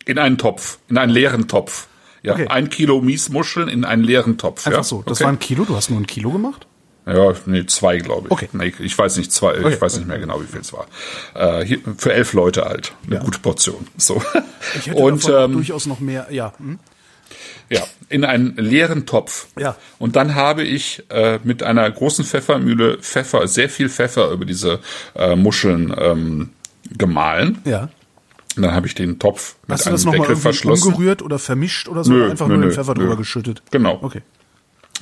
In einen Topf, in einen leeren Topf. Ja, Okay. ein Kilo Miesmuscheln in einen leeren Topf. Einfach ja? so. Das okay. war ein Kilo, du hast nur ein Kilo gemacht? Ja, nee, zwei, glaube ich. Okay. Nee, ich weiß nicht, zwei, Okay. ich weiß nicht mehr genau, wie viel es war. Äh, hier, für elf Leute halt. Eine gute Portion. So. Ich hätte Und ähm, durchaus noch mehr, ja. Hm? ja, in einen leeren Topf. Ja. Und dann habe ich äh, mit einer großen Pfeffermühle Pfeffer, sehr viel Pfeffer über diese äh, Muscheln ähm, gemahlen. Ja. Und dann habe ich den Topf mit Hast du einem das nochmal Deckel verschlossen. umgerührt oder vermischt oder so? Nö, Einfach nö, nur den Pfeffer nö. drüber geschüttet? Genau. Okay.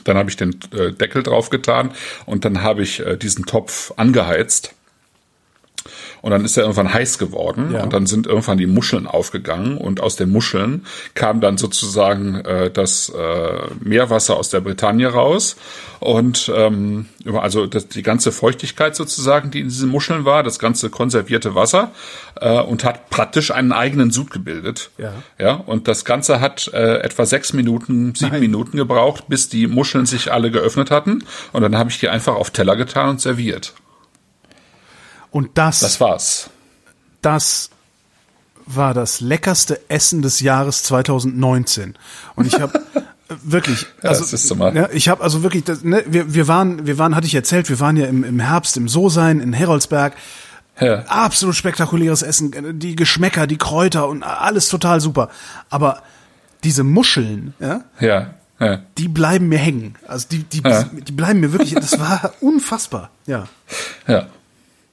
Dann habe ich den äh, Deckel drauf getan und dann habe ich äh, diesen Topf angeheizt. Und dann ist er irgendwann heiß geworden Ja. und dann sind irgendwann die Muscheln aufgegangen und aus den Muscheln kam dann sozusagen äh, das äh, Meerwasser aus der Bretagne raus und ähm, also das, die ganze Feuchtigkeit sozusagen, die in diesen Muscheln war, das ganze konservierte Wasser äh, und hat praktisch einen eigenen Sud gebildet. Ja. Ja, und das Ganze hat äh, etwa sechs Minuten, sieben Nein. Minuten gebraucht, bis die Muscheln sich alle geöffnet hatten. Und dann habe ich die einfach auf Teller getan und serviert. Und das, Das war's. das war das leckerste Essen des Jahres 2019. Und ich habe wirklich, also das ist so mal. ja, ich habe also wirklich, das, ne, wir, wir waren, wir waren, hatte ich erzählt, wir waren ja im, im Herbst im So-Sein in Heroldsberg. Ja. Absolut spektakuläres Essen, die Geschmäcker, die Kräuter und alles total super. Aber diese Muscheln, ja, Ja. ja. die bleiben mir hängen. Also die, die, Ja. die bleiben mir wirklich, das war unfassbar. Ja. ja.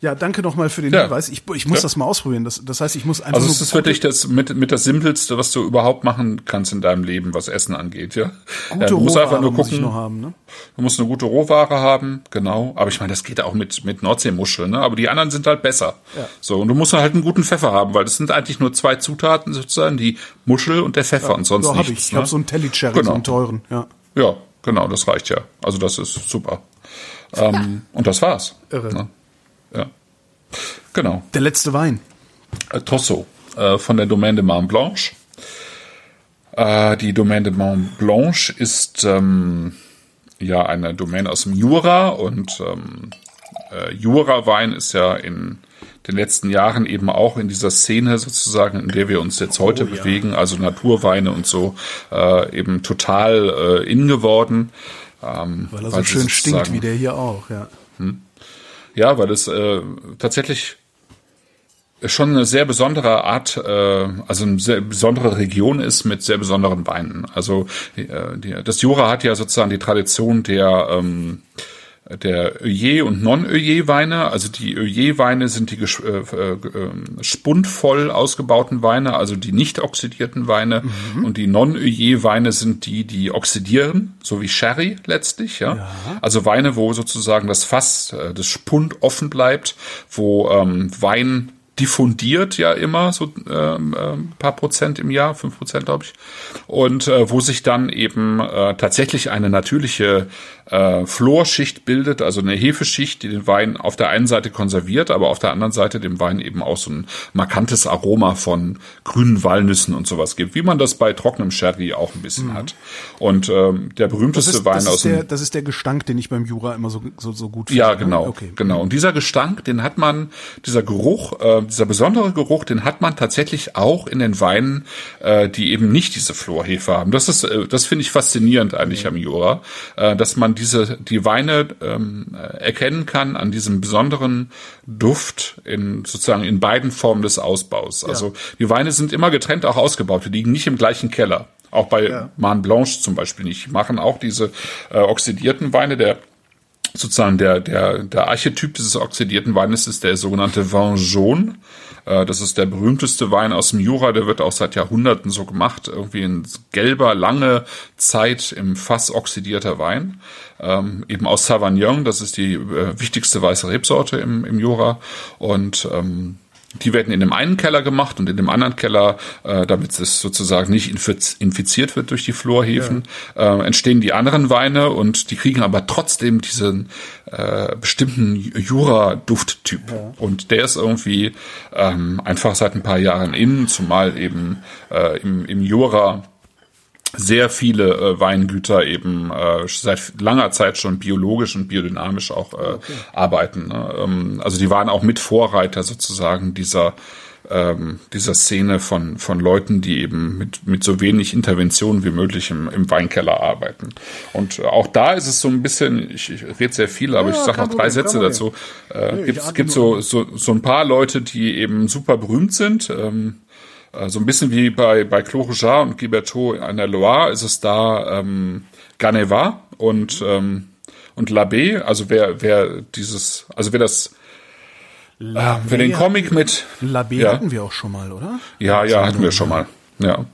Ja, danke nochmal für den Ja. Hinweis. Ich, ich muss Ja. das mal ausprobieren. Das, das heißt, ich muss einfach Also es ist wirklich das mit, mit das Simpelste, was du überhaupt machen kannst in deinem Leben, was Essen angeht, ja. gute ja, du musst einfach nur muss gucken, noch haben. Ne? du musst eine gute Rohware haben, genau. Aber ich meine, das geht auch mit, mit Nordseemuscheln, ne? Aber die anderen sind halt besser. Ja. So, und du musst halt einen guten Pfeffer haben, weil das sind eigentlich nur zwei Zutaten sozusagen, die Muschel und der Pfeffer und sonst So nichts. ich. Ich habe ne? so einen Telly-Cherry, Genau. so einen teuren. Ja. Ja, genau, das reicht ja. Also das ist super. Ähm, und das war's. Irre. Ne? Ja. Genau. Der letzte Wein. Äh, Tosso äh, von der Domaine de Mont Blanche. Äh, die Domaine de Mont Blanche ist ähm, ja eine Domaine aus dem Jura und ähm, äh, Jura-Wein ist ja in den letzten Jahren eben auch in dieser Szene sozusagen, in der wir uns jetzt heute ja. bewegen, also Naturweine und so, äh, eben total äh, in geworden. Ähm, Weil er so schön stinkt wie der hier auch. Ja. Ja, weil es äh, tatsächlich schon eine sehr besondere Art, äh, also eine sehr besondere Region ist mit sehr besonderen Weinen. Also äh, die, das Jura hat ja sozusagen die Tradition der ähm, der Œillet und Non-Œillet-Weine. Also die Œillet-Weine sind die äh, äh, spundvoll ausgebauten Weine, also die nicht oxidierten Weine. Mhm. Und die Non-Œillet-Weine sind die, die oxidieren, so wie Sherry letztlich. Ja? ja? Also Weine, wo sozusagen das Fass, äh, das Spund offen bleibt, wo ähm, Wein diffundiert ja immer so ähm, äh, paar Prozent im Jahr, fünf Prozent glaube ich, und äh, wo sich dann eben äh, tatsächlich eine natürliche äh, Florschicht bildet, also eine Hefeschicht, die den Wein auf der einen Seite konserviert, aber auf der anderen Seite dem Wein eben auch so ein markantes Aroma von grünen Walnüssen und sowas gibt, wie man das bei trockenem Sherry auch ein bisschen mhm. hat. Und ähm, der berühmteste ist, Wein aus dem das ist der Gestank, den ich beim Jura immer so so, so gut finde. Ja, ne? genau, okay. genau. Und dieser Gestank, den hat man, dieser Geruch, äh, dieser besondere Geruch, den hat man tatsächlich auch in den Weinen, äh, die eben nicht diese Florhefe haben. Das ist, äh, das finde ich faszinierend eigentlich mhm. am Jura, äh, dass man diese, die Weine ähm, erkennen kann an diesem besonderen Duft in sozusagen in beiden Formen des Ausbaus. Ja. Also die Weine sind immer getrennt auch ausgebaut. Die liegen nicht im gleichen Keller. Auch bei ja. Man Blanche zum Beispiel nicht. Die machen auch diese äh, oxidierten Weine. Der sozusagen der, der, der Archetyp dieses oxidierten Weines ist der sogenannte Vin jaune. Äh, das ist der berühmteste Wein aus dem Jura, der wird auch seit Jahrhunderten so gemacht. Irgendwie ein gelber, lange Zeit im Fass oxidierter Wein. Ähm, eben aus Sauvignon, das ist die äh, wichtigste weiße Rebsorte im, im Jura. Und ähm, die werden in dem einen Keller gemacht und in dem anderen Keller, äh, damit es sozusagen nicht infiziert wird durch die Florhefen, ja. äh, entstehen die anderen Weine und die kriegen aber trotzdem diesen äh, bestimmten Jura-Dufttyp. Ja. Und der ist irgendwie ähm, einfach seit ein paar Jahren in, zumal eben äh, im, im Jura sehr viele äh, Weingüter eben äh, seit langer Zeit schon biologisch und biodynamisch auch äh, okay. arbeiten. Ne? Ähm, also die waren auch mit Vorreiter sozusagen dieser ähm, dieser Szene von von Leuten, die eben mit mit so wenig Intervention wie möglich im, im Weinkeller arbeiten. Und auch da ist es so ein bisschen, ich, ich rede sehr viel, aber ja, ich sage noch drei Sätze dazu. Äh, nee, gibt gibt so, so so ein paar Leute, die eben super berühmt sind. Ähm, äh, so ein bisschen wie bei, bei Clos und Gibertot an der Loire ist es da ähm, Ganeva und, ähm, und Labé. Also wer, wer dieses, also wer das äh, wer den Comic mit. Labé ja. hatten wir auch schon mal, oder? Ja, ja, hatten wir schon mal. Ja.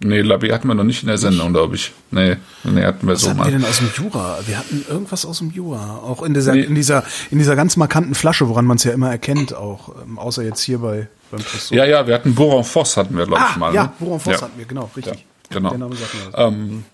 Nee, Labé hatten wir noch nicht in der Sendung, glaube ich. Nee, nee, hatten wir Was so hatten mal. wir denn aus dem Jura? Wir hatten irgendwas aus dem Jura. Auch in dieser, nee. in dieser, in dieser ganz markanten Flasche, woran man es ja immer erkennt, auch, ähm, außer jetzt hier bei, beim Tresor. Ja, ja, wir hatten Boron Foss hatten wir, glaube ah, ich, mal. Ja, ne? Boron Foss ja. hatten wir, genau, richtig. Ja, genau. Ähm,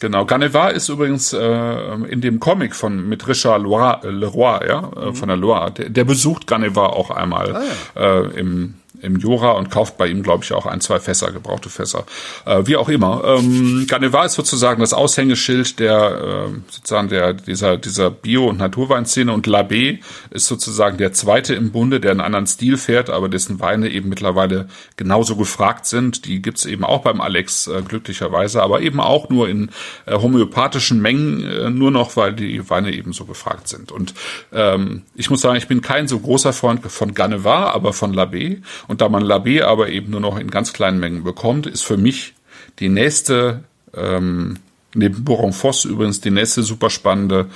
Genau, Ganevar ist übrigens äh, in dem Comic von mit Richard Loire, Leroy, ja, mhm. von der Loire. Der, der besucht Ganevar auch einmal ah, ja. äh, im im Jura und kauft bei ihm, glaube ich, auch ein, zwei Fässer, gebrauchte Fässer. Äh, wie auch immer. Ähm, Garnevar ist sozusagen das Aushängeschild der äh, sozusagen der dieser dieser Bio- und Naturweinszene und Labé ist sozusagen der zweite im Bunde, der einen anderen Stil fährt, aber dessen Weine eben mittlerweile genauso gefragt sind. Die gibt's eben auch beim Alex äh, glücklicherweise, aber eben auch nur in äh, homöopathischen Mengen, äh, nur noch, weil die Weine eben so gefragt sind. Und ähm, ich muss sagen, ich bin kein so großer Freund von Garnevar, aber von Labé. Und da man Labé aber eben nur noch in ganz kleinen Mengen bekommt, ist für mich die nächste, ähm, neben Boron Foss übrigens die nächste super spannende,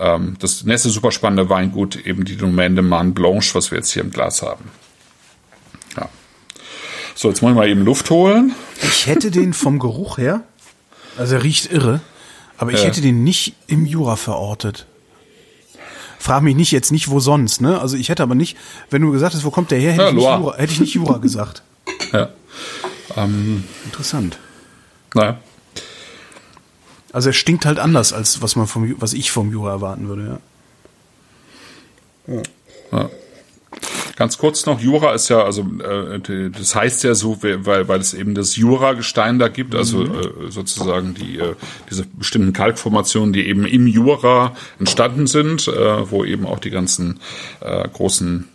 ähm, das nächste super spannende Weingut eben die Domaine de Man Blanche, was wir jetzt hier im Glas haben. Ja. So, jetzt muss ich mal eben Luft holen. Ich hätte den vom Geruch her, also er riecht irre, aber ich äh. hätte den nicht im Jura verortet. Frag mich nicht jetzt nicht, wo sonst, ne? Also ich hätte aber nicht, wenn du gesagt hast, wo kommt der her, hätte, ja, ich, nicht Jura, hätte ich nicht Jura gesagt. Ja. Ähm, Interessant. Naja. Also er stinkt halt anders, als was man vom, was ich vom Jura erwarten würde, ja. ja. ja. Ganz kurz noch, Jura ist ja, also äh, das heißt ja so, weil, weil es eben das Jura-Gestein da gibt, also mhm. äh, sozusagen die äh, diese bestimmten Kalkformationen, die eben im Jura entstanden sind, äh, wo eben auch die ganzen äh, großen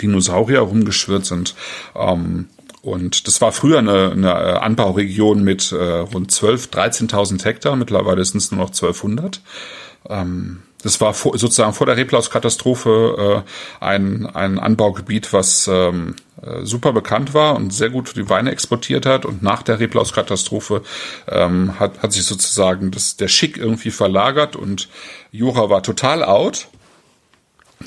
Dinosaurier rumgeschwirrt sind. Ähm, und das war früher eine, eine Anbauregion mit äh, rund 12, 13.000 Hektar. Mittlerweile sind es nur noch 1200. Ähm, das war vor, sozusagen vor der Reblauskatastrophe äh, ein, ein Anbaugebiet, was ähm, äh, super bekannt war und sehr gut die Weine exportiert hat und nach der Reblauskatastrophe ähm, hat, hat sich sozusagen das, der Schick irgendwie verlagert und Jura war total out.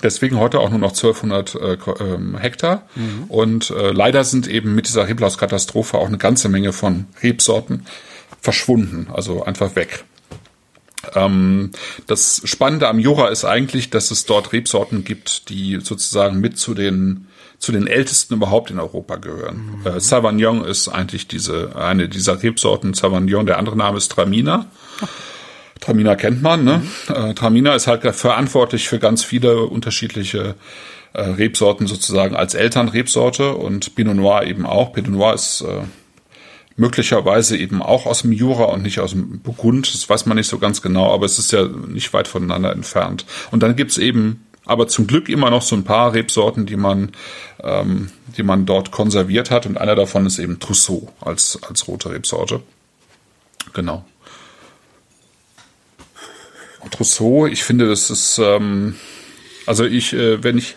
Deswegen heute auch nur noch 1200 äh, ähm, Hektar. Mhm. Und äh, leider sind eben mit dieser Reblauskatastrophe auch eine ganze Menge von Rebsorten verschwunden, also einfach weg. Ähm, das Spannende am Jura ist eigentlich, dass es dort Rebsorten gibt, die sozusagen mit zu den zu den ältesten überhaupt in Europa gehören. Mhm. Äh, Sauvignon ist eigentlich diese eine dieser Rebsorten. Sauvignon, der andere Name ist Tramina. Tramina kennt man. Ne? Mhm. Äh, Tramina ist halt verantwortlich für ganz viele unterschiedliche äh, Rebsorten sozusagen als Elternrebsorte und Pinot Noir eben auch. Pinot Noir ist äh, möglicherweise eben auch aus dem Jura und nicht aus dem Burgund. Das weiß man nicht so ganz genau, aber es ist ja nicht weit voneinander entfernt. Und dann gibt's eben aber zum Glück immer noch so ein paar Rebsorten, die man, ähm, die man dort konserviert hat. Und einer davon ist eben Trousseau als, als rote Rebsorte. Genau. Trousseau, ich finde, das ist, ähm, also ich, äh, wenn ich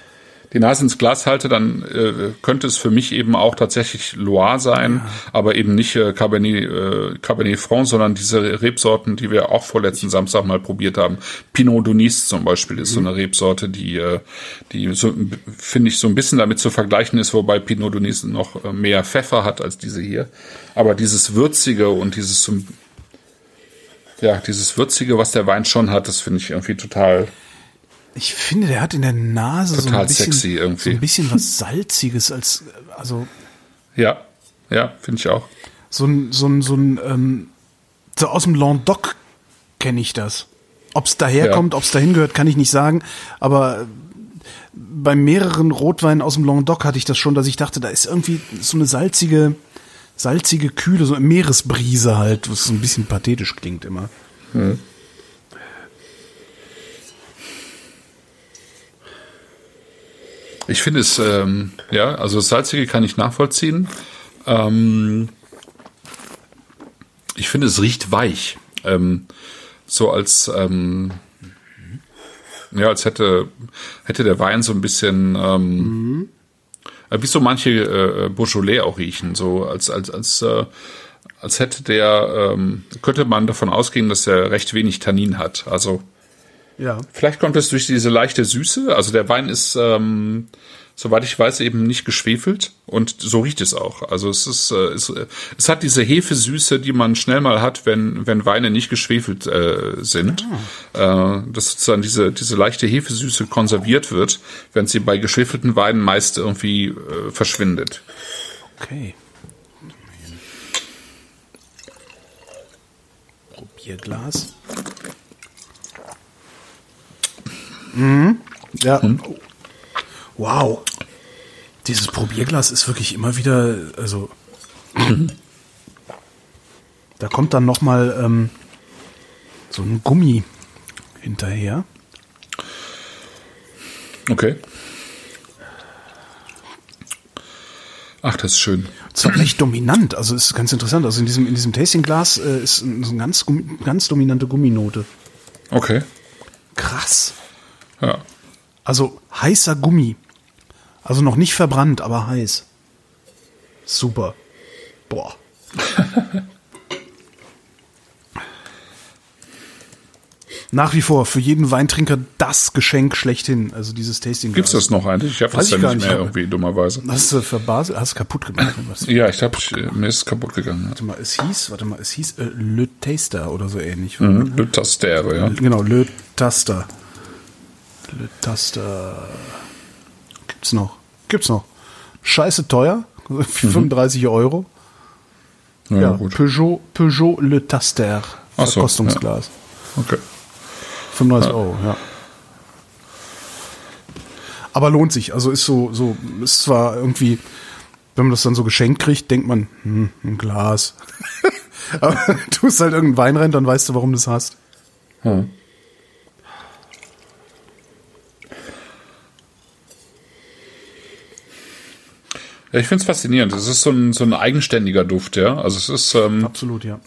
die Nase ins Glas halte, dann äh, könnte es für mich eben auch tatsächlich Loire sein, ja. aber eben nicht äh, Cabernet, äh, Cabernet Franc, sondern diese Rebsorten, die wir auch vorletzten Samstag mal probiert haben. Pinot Donis zum Beispiel ist mhm. so eine Rebsorte, die, äh, die so, finde ich so ein bisschen damit zu vergleichen ist, wobei Pinot Donis noch äh, mehr Pfeffer hat als diese hier. Aber dieses Würzige und dieses ja, dieses Würzige, was der Wein schon hat, das finde ich irgendwie total ich finde, der hat in der Nase so ein bisschen, so ein bisschen was Salziges als, also. Ja, ja, finde ich auch. So ein, so ein, so ein, ähm, so aus dem Languedoc kenne ich das. Ob es daherkommt, ja. ob es dahin gehört, kann ich nicht sagen. Aber bei mehreren Rotweinen aus dem Languedoc hatte ich das schon, dass ich dachte, da ist irgendwie so eine salzige, salzige Kühle, so eine Meeresbrise halt, was so ein bisschen pathetisch klingt immer. Hm. Ich finde es, ähm, ja, also das Salzige kann ich nachvollziehen. Ähm, ich finde, es riecht weich. Ähm, so als, ähm, ja, als hätte, hätte der Wein so ein bisschen, ähm, mhm. wie so manche äh, Beaujolais auch riechen, so als, als, als, äh, als hätte der, ähm, könnte man davon ausgehen, dass er recht wenig Tannin hat. Also, ja. Vielleicht kommt es durch diese leichte Süße. Also der Wein ist, ähm, soweit ich weiß, eben nicht geschwefelt und so riecht es auch. Also es ist, äh, es, es hat diese Hefesüße, die man schnell mal hat, wenn wenn Weine nicht geschwefelt äh, sind. Ah. Äh, dass sozusagen diese diese leichte Hefesüße konserviert wird, wenn sie bei geschwefelten Weinen meist irgendwie äh, verschwindet. Okay. Probierglas. Mhm. Ja. Hm. Wow. Dieses Probierglas ist wirklich immer wieder, also da kommt dann noch mal ähm, so ein Gummi hinterher. Okay. Ach, das ist schön. Zwar recht dominant, also ist ganz interessant. Also in diesem, in diesem Tastingglas äh, ist eine ganz, ganz dominante Gumminote. Okay. Krass. Ja. Also heißer Gummi. Also noch nicht verbrannt, aber heiß. Super. Boah. Nach wie vor für jeden Weintrinker das Geschenk schlechthin. Also dieses Tasting. Gibt's das noch eigentlich? Ich habe es ja nicht mehr irgendwie dummerweise. Hast du verbaselt? Hast du kaputt gemacht? ja, ich habe mir ist kaputt gegangen. Warte mal, es hieß, warte mal, es hieß äh, Le Taster oder so ähnlich. Mhm, Le Taster, ja. Genau, Le Taster. Le Taster. Gibt's noch? Gibt's noch. Scheiße teuer. 35 mhm. Euro. Ja, ja Peugeot, Peugeot Le Taster. Verkostungsglas. So, ja. Okay. 35 ja. Euro, ja. Aber lohnt sich. Also ist so, so, ist zwar irgendwie, wenn man das dann so geschenkt kriegt, denkt man, hm, ein Glas. Aber tust halt irgendeinen Wein rein, dann weißt du, warum du es hast. Hm. Ja, ich finde es faszinierend. Es ist so ein, so ein eigenständiger Duft, ja. Also es ist. Ähm, Absolut, ja.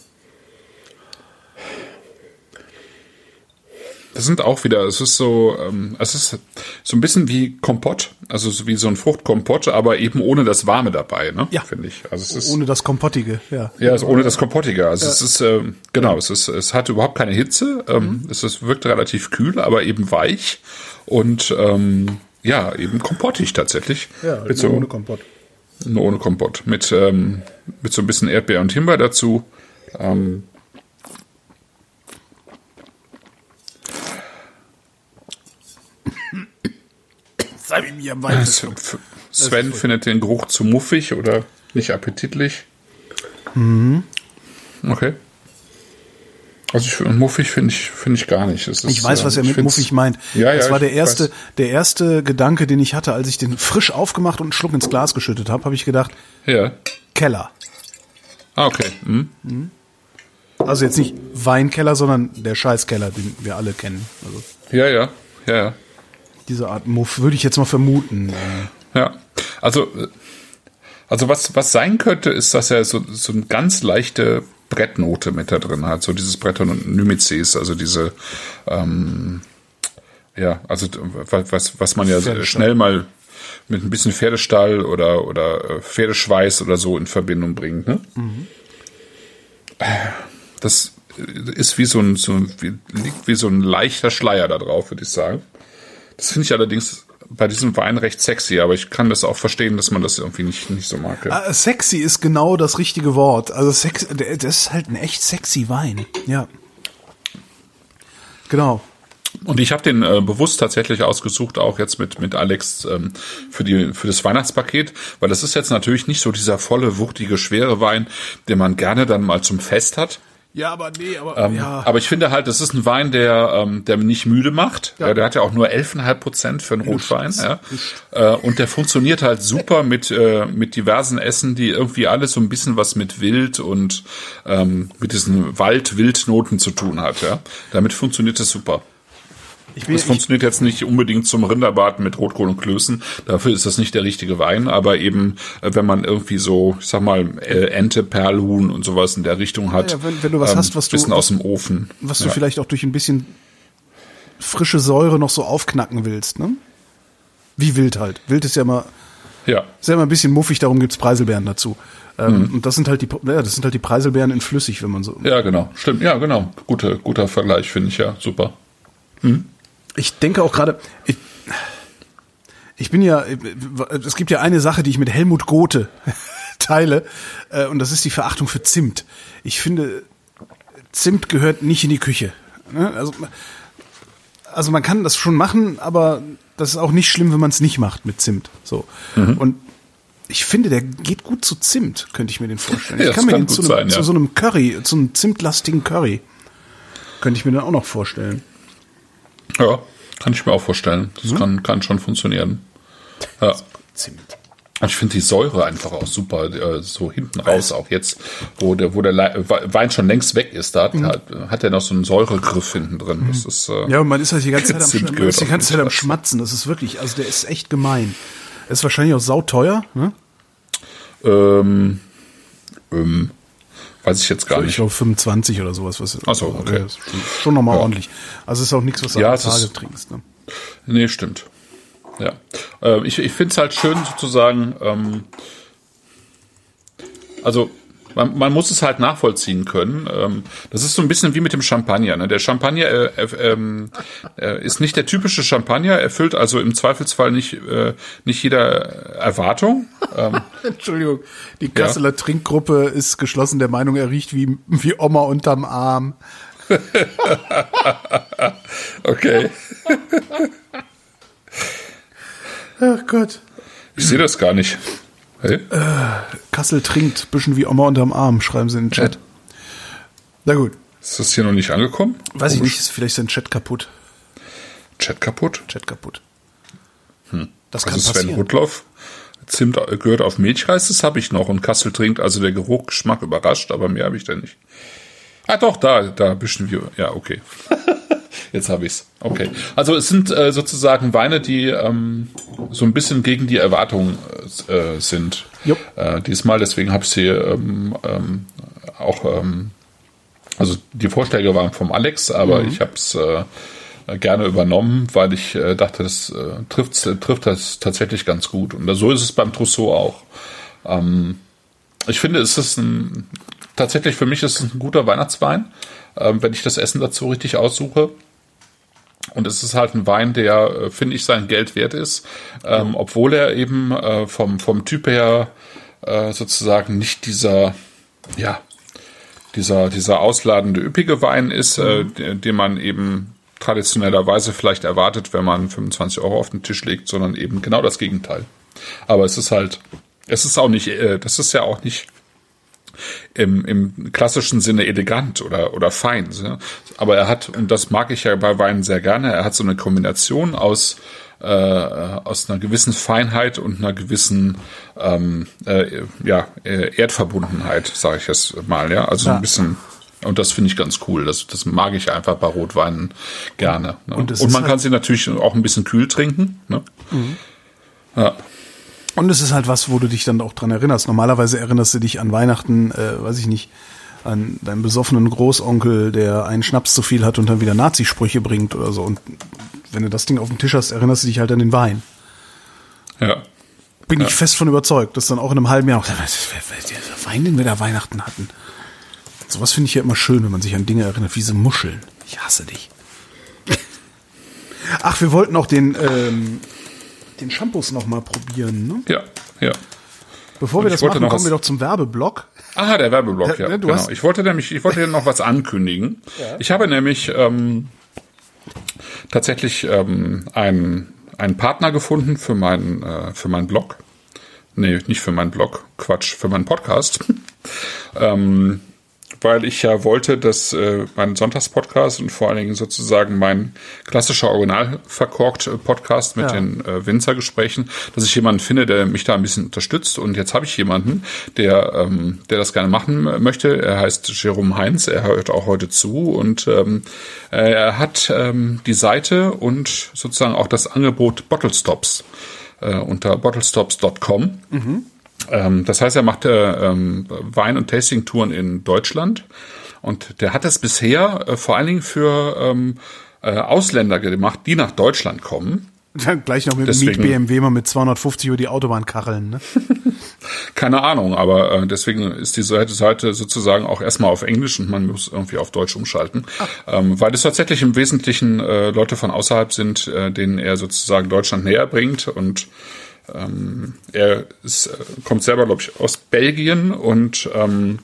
Das sind auch wieder, es ist so, ähm, es ist so ein bisschen wie Kompott, also so wie so ein Fruchtkompott, aber eben ohne das Warme dabei, ne? Ja. finde ich. Also es ist Ohne das Kompottige, ja. ja, also ohne das Kompottige. Also es ist ähm, genau, es ist es hat überhaupt keine Hitze. Ähm, Es ist, wirkt relativ kühl, aber eben weich und ähm, ja eben kompottig tatsächlich. Ja, mit so, ohne Kompott. Nur ohne Kompott. Mit, ähm, mit so ein bisschen Erdbeer und Himbeer dazu. Ähm, Sei mir am Wein. Sven findet den Geruch zu muffig oder nicht appetitlich. Mhm. Okay. Also ich, muffig finde ich, finde ich gar nicht. Ist, Ich weiß, was er äh, mit muffig meint. Ja, das ja, war der erste, weiß. der erste Gedanke, den ich hatte, als ich den frisch aufgemacht und einen Schluck ins Glas geschüttet habe, habe ich gedacht, Ja. Keller. Ah, okay. Hm. Also jetzt nicht Weinkeller, sondern der Scheißkeller, den wir alle kennen. Also Ja, ja, ja, ja. diese Art Muff würde ich jetzt mal vermuten. Ja, also, äh, also was, was sein könnte, ist, dass er so, so eine ganz leichte Brettnote mit da drin hat, so dieses Brettanomyces, also diese, ähm, ja, also was, was, man ja schnell mal mit ein bisschen Pferdestall oder, oder äh, Pferdeschweiß oder so in Verbindung bringt, ne? Das ist wie so ein, so wie, liegt wie so ein leichter Schleier da drauf, würde ich sagen. Das finde ich allerdings bei diesem Wein recht sexy, aber ich kann das auch verstehen, dass man das irgendwie nicht, nicht so mag. Ja. Ah, sexy ist genau das richtige Wort. Also sex, das ist halt ein echt sexy Wein. Ja. Genau. Und ich habe den äh, bewusst tatsächlich ausgesucht, auch jetzt mit, mit Alex ähm, für, die, für das Weihnachtspaket, weil das ist jetzt natürlich nicht so dieser volle, wuchtige, schwere Wein, den man gerne dann mal zum Fest hat. Ja, aber nee, aber Ähm, ja. Aber ich finde halt, das ist ein Wein, der, ähm, der nicht müde macht. Ja. Der hat ja auch nur 11,5 Prozent für einen Rotwein. Ja. Äh, und der funktioniert halt super mit, äh, mit diversen Essen, die irgendwie alles so ein bisschen was mit Wild und ähm, mit diesen Wald-Wildnoten zu tun hat. Ja. Damit funktioniert das super. Will, Das funktioniert jetzt nicht unbedingt zum Rinderbraten mit Rotkohl und Klößen. Dafür ist das nicht der richtige Wein. Aber eben, äh, wenn man irgendwie so, ich sag mal, äh, Ente, Perlhuhn und sowas in der Richtung hat. ähm, Ja, wenn- wenn du was hast, was du- Bisschen aus dem Ofen. was du ja. vielleicht auch durch ein bisschen frische Säure noch so aufknacken willst, ne? Wie wild halt. Wild ist ja immer, Ja. ist ja immer ein bisschen muffig, darum gibt's Preiselbeeren dazu. Ähm, Und das sind halt die, ja, das sind halt die Preiselbeeren in flüssig, wenn man so. Ja, genau. Stimmt. Ja, genau. Guter, guter Vergleich, finde ich ja. Super. Ich denke auch gerade, ich, ich bin ja, es gibt ja eine Sache, die ich mit Helmut Gothe teile, äh, und das ist die Verachtung für Zimt. Ich finde, Zimt gehört nicht in die Küche. ne? Also, also man kann das schon machen, aber das ist auch nicht schlimm, wenn man es nicht macht mit Zimt. So. Und ich finde, der geht gut zu Zimt, könnte ich mir den vorstellen. Ja, ich kann mir kann den zu, einem, sein, ja. zu so einem Curry, zu einem zimtlastigen Curry, könnte ich mir den auch noch vorstellen. Ja, kann ich mir auch vorstellen. Das kann, kann schon funktionieren. Ja. Zimt. Und Ich finde die Säure einfach auch super, äh, so hinten raus, auch jetzt, wo der, wo der Le- Wein schon längst weg ist, da hat, hat, hat er noch so einen Säuregriff hinten drin. Das ist, äh, Ja, und man ist halt die ganze Zeit am, man ist die ganze Zeit am. Schmatzen. Das ist wirklich, also der ist echt gemein. Er ist wahrscheinlich auch sauteuer, ne? ähm, ähm, weiß ich jetzt gar Ich nicht. glaube 25 oder sowas. Was, Ach so, okay. Ja, schon, nochmal ordentlich. Also ist auch nichts, was du Ja, alle es ist- Tage trinkst. Ne? Nee, stimmt. Ja. Äh, ich ich finde es halt schön sozusagen, ähm, also man, man muss es halt nachvollziehen können. Ähm, das ist so ein bisschen wie mit dem Champagner. Ne? Der Champagner äh, äh, ähm, äh, ist nicht der typische Champagner, erfüllt also im Zweifelsfall nicht, äh, nicht jeder Erwartung. Ähm, Entschuldigung, die Kasseler Trinkgruppe ist geschlossen der Meinung, er riecht wie, wie Oma unterm Arm. okay. Ach Gott. Ich sehe das gar nicht. Hey? Kassel trinkt, bisschen wie Oma unterm Arm, schreiben sie in den Chat. Na gut. Ist das hier noch nicht angekommen? Weiß ich Komisch. nicht, ist vielleicht sein Chat kaputt. Chat kaputt? Chat kaputt. Das kann Also Sven passieren. Rudloff, Zimt gehört auf Milchreis, das habe ich noch. Und Kassel trinkt, also der Geruch, Geschmack überrascht, aber mehr habe ich da nicht. Ah doch, da, da bisschen wir. Ja, okay. Jetzt habe ich's. Okay. Also es sind äh, sozusagen Weine, die ähm, so ein bisschen gegen die Erwartungen äh, sind. Äh, diesmal, deswegen habe ich sie ähm, ähm, auch, ähm, also die Vorschläge waren vom Alex, aber ich habe es äh, gerne übernommen, weil ich äh, dachte, das äh, trifft, trifft das tatsächlich ganz gut. Und so ist es beim Trousseau auch. Ähm, ich finde, es ist ein, tatsächlich für mich ist es ein guter Weihnachtswein, ähm, wenn ich das Essen dazu richtig aussuche. Und es ist halt ein Wein, der, äh, finde ich, sein Geld wert ist, ähm, obwohl er eben äh, vom, vom Typ her äh, sozusagen nicht dieser, ja, dieser, dieser ausladende, üppige Wein ist, äh, den, den man eben traditionellerweise vielleicht erwartet, wenn man 25 Euro auf den Tisch legt, sondern eben genau das Gegenteil. Aber es ist halt, es ist auch nicht, äh, das ist ja auch nicht im, im klassischen Sinne elegant oder, oder fein. Aber er hat, und das mag ich ja bei Weinen sehr gerne, er hat so eine Kombination aus äh, aus einer gewissen Feinheit und einer gewissen ähm, äh, ja, äh, Erdverbundenheit, sage ich jetzt mal, ja. Also ja. ein bisschen und das finde ich ganz cool. Das, das mag ich einfach bei Rotweinen gerne. Ne? Und, und, man halt kann sie natürlich auch ein bisschen kühl trinken. Ne? Mhm. Ja. Und es ist halt was, wo du dich dann auch dran erinnerst. Normalerweise erinnerst du dich an Weihnachten, äh, weiß ich nicht, an deinen besoffenen Großonkel, der einen Schnaps zu viel hat und dann wieder Nazisprüche bringt oder so. Und wenn du das Ding auf dem Tisch hast, erinnerst du dich halt an den Wein. Ja. Bin ja. ich fest von überzeugt, dass dann auch in einem halben Jahr auch, der Wein, den wir da Weihnachten hatten. Sowas finde ich ja immer schön, wenn man sich an Dinge erinnert, wie diese Muscheln. Ich hasse dich. Ach, wir wollten auch den, ähm, den Shampoos noch mal probieren, ne? Ja, ja. Bevor wir das machen, kommen wir doch zum Werbeblock. Aha, der Werbeblock, ja. ja ne, genau. Ich wollte nämlich, ich wollte noch was ankündigen. Ja. Ich habe nämlich ähm, tatsächlich ähm, einen, einen Partner gefunden für meinen, äh, für meinen Blog. Nee, nicht für meinen Blog, Quatsch, für meinen Podcast. ähm, weil ich ja wollte, dass äh, mein Sonntagspodcast und vor allen Dingen sozusagen mein klassischer Original verkorkt Podcast mit ja. den äh, Winzergesprächen, dass ich jemanden finde, der mich da ein bisschen unterstützt. Und jetzt habe ich jemanden, der, ähm, der das gerne machen möchte. Er heißt Jerome Heinz. Er hört auch heute zu und ähm, er hat ähm, die Seite und sozusagen auch das Angebot Bottle Stops äh, unter bottlestops.com. Mhm. Ähm, das heißt, er macht äh, ähm, Wein- und Tasting-Touren in Deutschland. Und der hat das bisher äh, vor allen Dingen für ähm, äh, Ausländer gemacht, die nach Deutschland kommen. Dann gleich noch mit dem Miet BMW mal mit 250 über die Autobahn kacheln, ne? Keine Ahnung, aber äh, deswegen ist die Seite, Seite sozusagen auch erstmal auf Englisch und man muss irgendwie auf Deutsch umschalten. Ähm, weil es tatsächlich im Wesentlichen äh, Leute von außerhalb sind, äh, denen er sozusagen Deutschland näher bringt und ähm, er ist, äh, kommt selber, glaube ich, aus Belgien und ähm,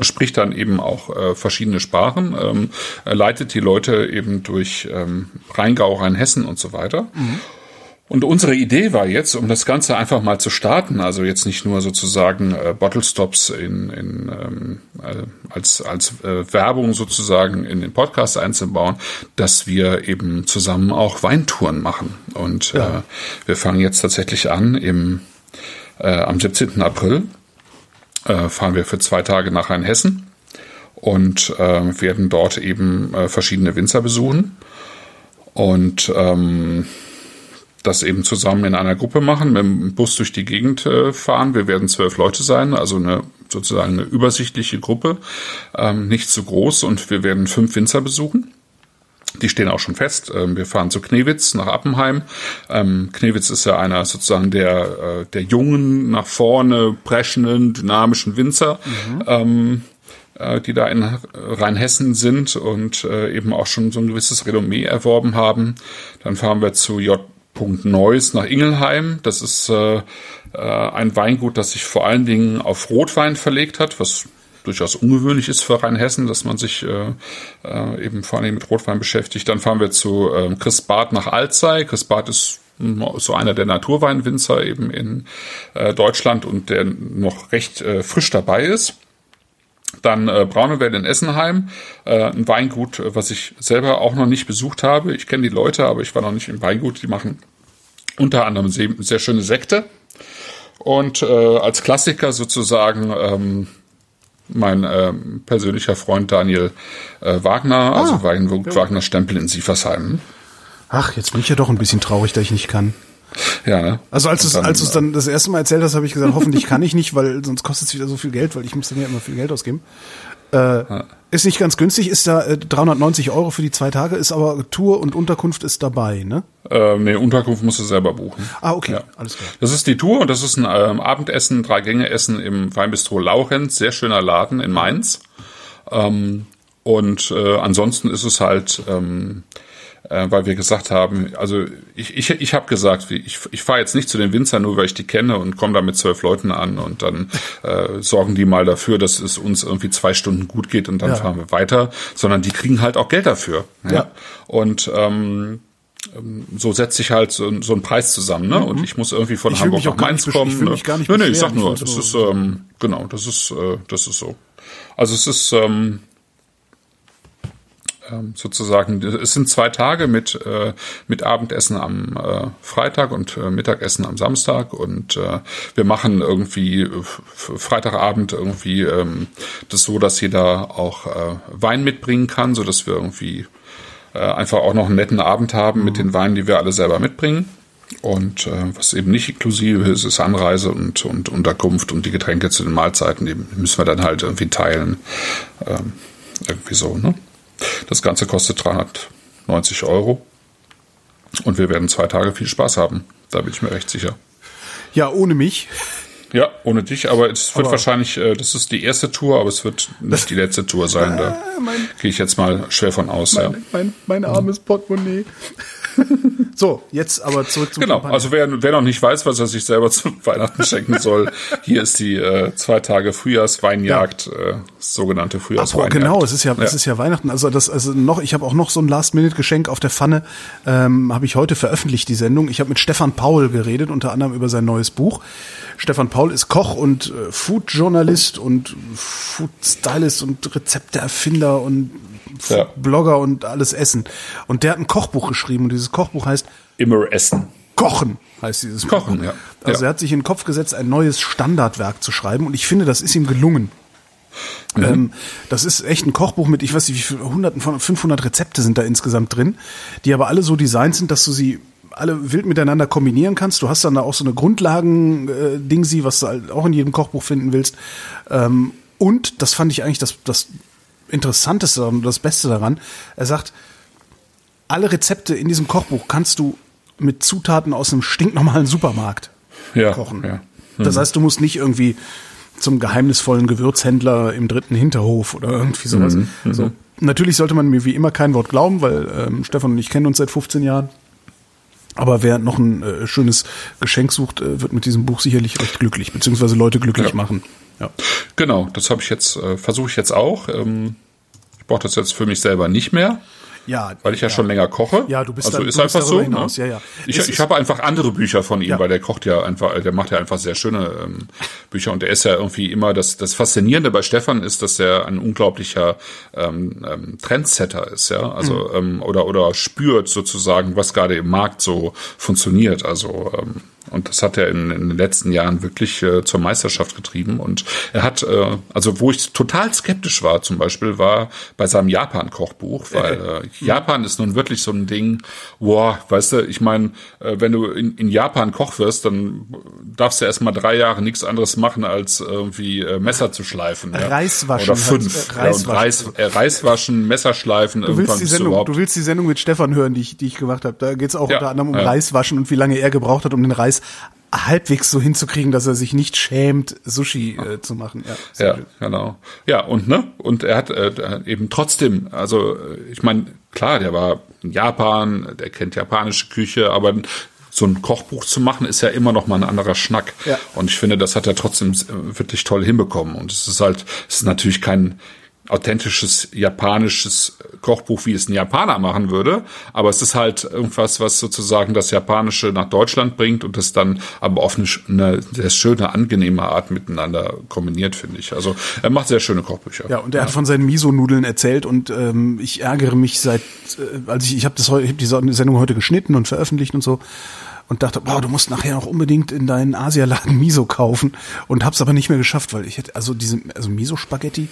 spricht dann eben auch äh, verschiedene Sprachen, ähm, leitet die Leute eben durch ähm, Rheingau, Rheinhessen und so weiter. Mhm. Und unsere Idee war jetzt, um das Ganze einfach mal zu starten, also jetzt nicht nur sozusagen äh, Bottle Stops in, in, ähm, äh, als, als äh, Werbung sozusagen in den Podcast einzubauen, dass wir eben zusammen auch Weintouren machen. Und ja. äh, wir fangen jetzt tatsächlich an im äh, am 17. April äh, fahren wir für zwei Tage nach Rheinhessen und äh, werden dort eben äh, verschiedene Winzer besuchen. Und ähm, das eben zusammen in einer Gruppe machen, mit dem Bus durch die Gegend äh, fahren. Wir werden zwölf Leute sein, also eine sozusagen eine übersichtliche Gruppe, ähm, nicht zu groß und wir werden fünf Winzer besuchen. Die stehen auch schon fest. Ähm, wir fahren zu Knewitz nach Appenheim. Ähm, Knewitz ist ja einer sozusagen der, äh, der jungen, nach vorne preschenden, dynamischen Winzer. Mhm. Ähm, äh, die da in Rheinhessen sind und äh, eben auch schon so ein gewisses Renommee erworben haben. Dann fahren wir zu J. Punkt Neuss nach Ingelheim. Das ist äh, äh, ein Weingut, das sich vor allen Dingen auf Rotwein verlegt hat, was durchaus ungewöhnlich ist für Rheinhessen, dass man sich äh, äh, eben vor allen Dingen mit Rotwein beschäftigt. Dann fahren wir zu äh, Chris Barth nach Alzey. Chris Barth ist so einer der Naturweinwinzer eben in äh, Deutschland und der noch recht äh, frisch dabei ist. Dann äh, Braunewell in Essenheim, äh, ein Weingut, was ich selber auch noch nicht besucht habe. Ich kenne die Leute, aber ich war noch nicht im Weingut. Die machen unter anderem sehr, sehr schöne Sekte. Und äh, als Klassiker sozusagen ähm, mein äh, persönlicher Freund Daniel äh, Wagner, also ah, also Weingut ja. Wagner Stempel in Sieversheim. Ach, jetzt bin ich ja doch ein bisschen traurig, dass ich nicht kann. Ja? Also als du als es dann das erste Mal erzählt hast, habe ich gesagt, hoffentlich kann ich nicht, weil sonst kostet es wieder so viel Geld, weil ich muss dann ja immer viel Geld ausgeben. Äh, Ist nicht ganz günstig, ist da äh, 390 Euro für die zwei Tage, ist aber Tour und Unterkunft ist dabei, ne? Äh, nee, Unterkunft musst du selber buchen. Ah, okay, Ja. alles klar. Das ist die Tour und das ist ein ähm, Abendessen, drei Gänge Essen im Weinbistro Laurenz, sehr schöner Laden in Mainz. Ähm, und äh, ansonsten ist es halt, ähm, äh, weil wir gesagt haben, also ich, ich, ich habe gesagt, ich, ich fahre jetzt nicht zu den Winzern, nur weil ich die kenne und komme da mit zwölf Leuten an und dann äh, sorgen die mal dafür, dass es uns irgendwie zwei Stunden gut geht und dann Ja. fahren wir weiter, sondern die kriegen halt auch Geld dafür. Ja. Und ähm, so setzt sich halt so, so ein Preis zusammen, ne? Und ich muss irgendwie von Mhm. Ich Hamburg nach Mainz kommen. ich will ne? mich gar nicht nee, nee, ich sag nur, das ist nur- ähm, genau, das ist äh, das ist so. Also es ist ähm, ähm, sozusagen, es sind zwei Tage mit, äh, mit Abendessen am äh, Freitag und äh, Mittagessen am Samstag und wir machen irgendwie Freitagabend irgendwie ähm, das so, dass jeder auch Wein mitbringen kann, so dass wir irgendwie einfach auch noch einen netten Abend haben mit den Weinen, die wir alle selber mitbringen. Und äh, was eben nicht inklusive ist, ist Anreise und, und Unterkunft und die Getränke zu den Mahlzeiten, die müssen wir dann halt irgendwie teilen. Ähm, irgendwie so, ne? Das Ganze kostet 390 Euro. Und wir werden zwei Tage viel Spaß haben. Da bin ich mir recht sicher. Ja, ohne mich. Ja, ohne dich, aber es wird Aber- wahrscheinlich, äh, das ist die erste Tour, aber es wird nicht die letzte Tour sein. Da mein- gehe ich jetzt mal schwer von aus. ja. Mein, mein armes Portemonnaie. so, jetzt aber zurück zum Genau, Champagner. also wer, wer noch nicht weiß, was er sich selber zu Weihnachten schenken soll, hier ist die äh, zwei Tage Frühjahrsweinjagd, äh, sogenannte Frühjahrsweinjagd. genau, es ist ja, es ist ja Weihnachten. Also das, also noch, ich habe auch noch so ein Last-Minute-Geschenk auf der Pfanne. Ähm, habe ich heute veröffentlicht die Sendung. Ich habe mit Stefan Paul geredet, unter anderem über sein neues Buch. Stefan Paul ist Koch und äh, Food-Journalist und Food-Stylist und Rezepteerfinder und Ja. Blogger und alles Essen. Und der hat ein Kochbuch geschrieben und dieses Kochbuch heißt Immer essen. Kochen heißt dieses Kochen, Buch. ja. Also Ja. er hat sich in den Kopf gesetzt, ein neues Standardwerk zu schreiben und ich finde, das ist ihm gelungen. Mhm. Ähm, das ist echt ein Kochbuch mit, ich weiß nicht, wie viele hunderten von 500 Rezepte sind da insgesamt drin, die aber alle so designt sind, dass du sie alle wild miteinander kombinieren kannst. Du hast dann da auch so eine Grundlagen-Dingsi, was du halt auch in jedem Kochbuch finden willst. Ähm, und das fand ich eigentlich das, das Interessanteste und das Beste daran. Er sagt, alle Rezepte in diesem Kochbuch kannst du mit Zutaten aus einem stinknormalen Supermarkt Ja, kochen. ja. Das heißt, du musst nicht irgendwie zum geheimnisvollen Gewürzhändler im dritten Hinterhof oder irgendwie sowas. Mhm, So. Natürlich sollte man mir wie immer kein Wort glauben, weil ähm, Stefan und ich kennen uns seit 15 Jahren. Aber wer noch ein äh, schönes Geschenk sucht, äh, wird mit diesem Buch sicherlich recht glücklich, beziehungsweise Leute glücklich Ja. machen. Ja. Genau, das habe ich jetzt, äh, versuche ich jetzt auch. Ähm, ich brauche das jetzt für mich selber nicht mehr. Ja, Weil ich ja, schon länger koche. Ja, du bist also dann- ist bist einfach so. ne? ja, ja. Ich, Es ich habe einfach andere Bücher von ihm, Ja. weil der kocht ja einfach, der macht ja einfach sehr schöne ähm, Bücher und der ist ja irgendwie immer das das Faszinierende bei Stefan ist, dass er ein unglaublicher ähm, ähm, Trendsetter ist, ja, also Mhm. ähm, oder oder spürt sozusagen, was gerade im Markt so funktioniert, also ähm, und das hat er in, in den letzten Jahren wirklich äh, zur Meisterschaft getrieben. Und er hat, äh, also wo ich total skeptisch war, zum Beispiel, war bei seinem Japan-Kochbuch, weil äh, Japan ist nun wirklich so ein Ding, boah, weißt du, ich meine, äh, wenn du in, in Japan Koch wirst, dann darfst du erst mal drei Jahre nichts anderes machen, als irgendwie äh, Messer zu schleifen. Ja. Reis waschen Oder fünf. heißt, äh, ja, und Reis äh, Reis waschen, Messer schleifen, Du willst, die du Sendung, du willst die Sendung mit Stefan hören, die ich, die ich gemacht habe. Da geht es auch Ja, unter anderem um ja. Reiswaschen und wie lange er gebraucht hat, um den Reis halbwegs so hinzukriegen, dass er sich nicht schämt, Sushi äh, zu machen. Ja, Ja, genau. Ja, und ne? Und er hat äh, eben trotzdem, also äh, ich meine, klar, der war in Japan, der kennt japanische Küche, aber so ein Kochbuch zu machen, ist ja immer noch mal ein anderer Schnack. Ja. Und ich finde, das hat er trotzdem äh, wirklich toll hinbekommen. Und es ist halt, es ist natürlich kein authentisches japanisches Kochbuch, wie es ein Japaner machen würde, aber es ist halt irgendwas, was sozusagen das Japanische nach Deutschland bringt und das dann aber auf eine, eine sehr schöne, angenehme Art miteinander kombiniert, finde ich. Also er macht sehr schöne Kochbücher. Ja, und er hat von seinen Miso-Nudeln erzählt und ähm, ich ärgere mich seit, äh, als ich, ich habe das heute, ich habe die Sendung heute geschnitten und veröffentlicht und so und dachte, boah, du musst nachher noch unbedingt in deinen Asialaden Miso kaufen und hab's aber nicht mehr geschafft, weil ich hätte, also diese, also Miso-Spaghetti,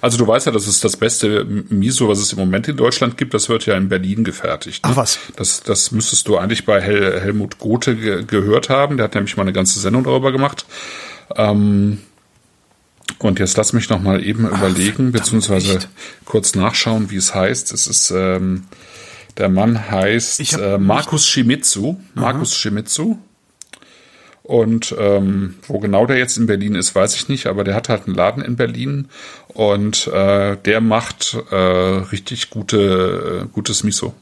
Also du weißt ja, das ist das beste Miso, was es im Moment in Deutschland gibt. Das wird ja in Berlin gefertigt. Ne? Ach was. Das, das müsstest du eigentlich bei Hel Helmut Gothe ge gehört haben. Der hat nämlich mal eine ganze Sendung darüber gemacht. Ähm, und jetzt lass mich noch mal eben Ach, überlegen, beziehungsweise echt? kurz nachschauen, wie es heißt. Es ist ähm, der Mann heißt äh, Markus Shimizu. Markus Shimizu. Und ähm, wo genau der jetzt in Berlin ist, weiß ich nicht, aber der hat halt einen Laden in Berlin und äh, der macht äh, richtig gute, äh, gutes Miso.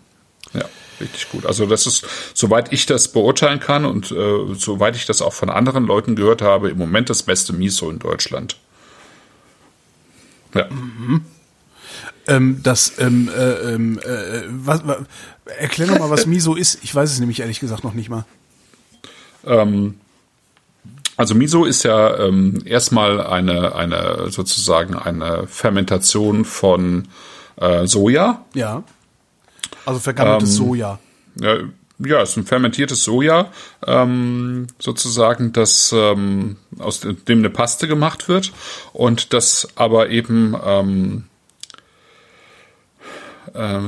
Ja, richtig gut. Also das ist, soweit ich das beurteilen kann und äh, soweit ich das auch von anderen Leuten gehört habe, im Moment das beste Miso in Deutschland. Ja. Mhm. Ähm, das, ähm, äh, ähm, äh, was, was, erklär doch mal, was Miso ist. Ich weiß es nämlich ehrlich gesagt noch nicht mal. Ähm, also Miso ist ja ähm, erstmal eine, eine sozusagen eine Fermentation von äh, Soja. Ja. Also vergammeltes ähm, Soja. Ja, ja, ist ein fermentiertes Soja, ähm, sozusagen, das ähm, aus dem eine Paste gemacht wird und das aber eben ähm, äh,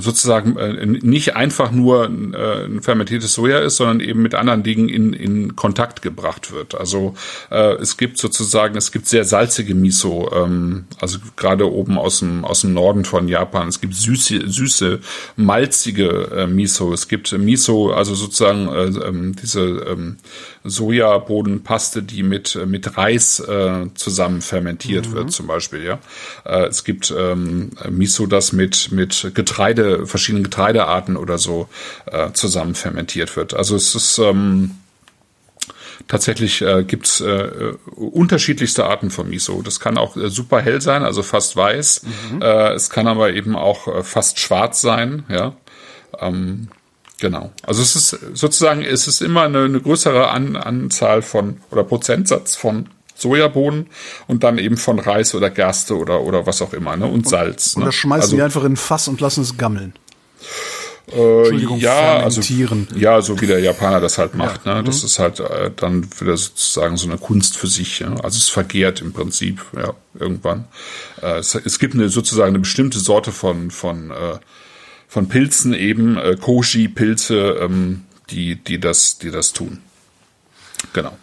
sozusagen äh, nicht einfach nur äh, ein fermentiertes Soja ist, sondern eben mit anderen Dingen in, in Kontakt gebracht wird. Also äh, es gibt sozusagen, es gibt sehr salzige Miso, ähm, also gerade oben aus dem, aus dem Norden von Japan. Es gibt süße, süße malzige äh, Miso. Es gibt Miso, also sozusagen äh, ähm, diese ähm, Sojabodenpaste, die mit, mit Reis äh, zusammen fermentiert mhm. wird, zum Beispiel, ja. Es gibt ähm, Miso, das mit, mit Getreide, verschiedenen Getreidearten oder so äh, zusammen fermentiert wird. Also es ist ähm, tatsächlich äh, gibt's äh, unterschiedlichste Arten von Miso. Das kann auch äh, super hell sein, also fast weiß. Mhm. Äh, es kann aber eben auch äh, fast schwarz sein, ja. Ähm, Genau. Also es ist sozusagen, es ist immer eine, eine größere An, Anzahl von oder Prozentsatz von Sojabohnen und dann eben von Reis oder Gerste oder, oder was auch immer, ne? Und, und Salz. Und ne? das schmeißen also, die einfach in ein Fass und lassen es gammeln. Äh, ja, also, ja, so wie der Japaner das halt macht. Ja. Ne? Das mhm. ist halt äh, dann wieder sozusagen so eine Kunst für sich. Ja? Also es vergehrt im Prinzip, ja, irgendwann. Äh, es, es gibt eine sozusagen eine bestimmte Sorte von von äh, von Pilzen eben, äh, Koshi-Pilze, ähm, die, die das, die das tun. Genau.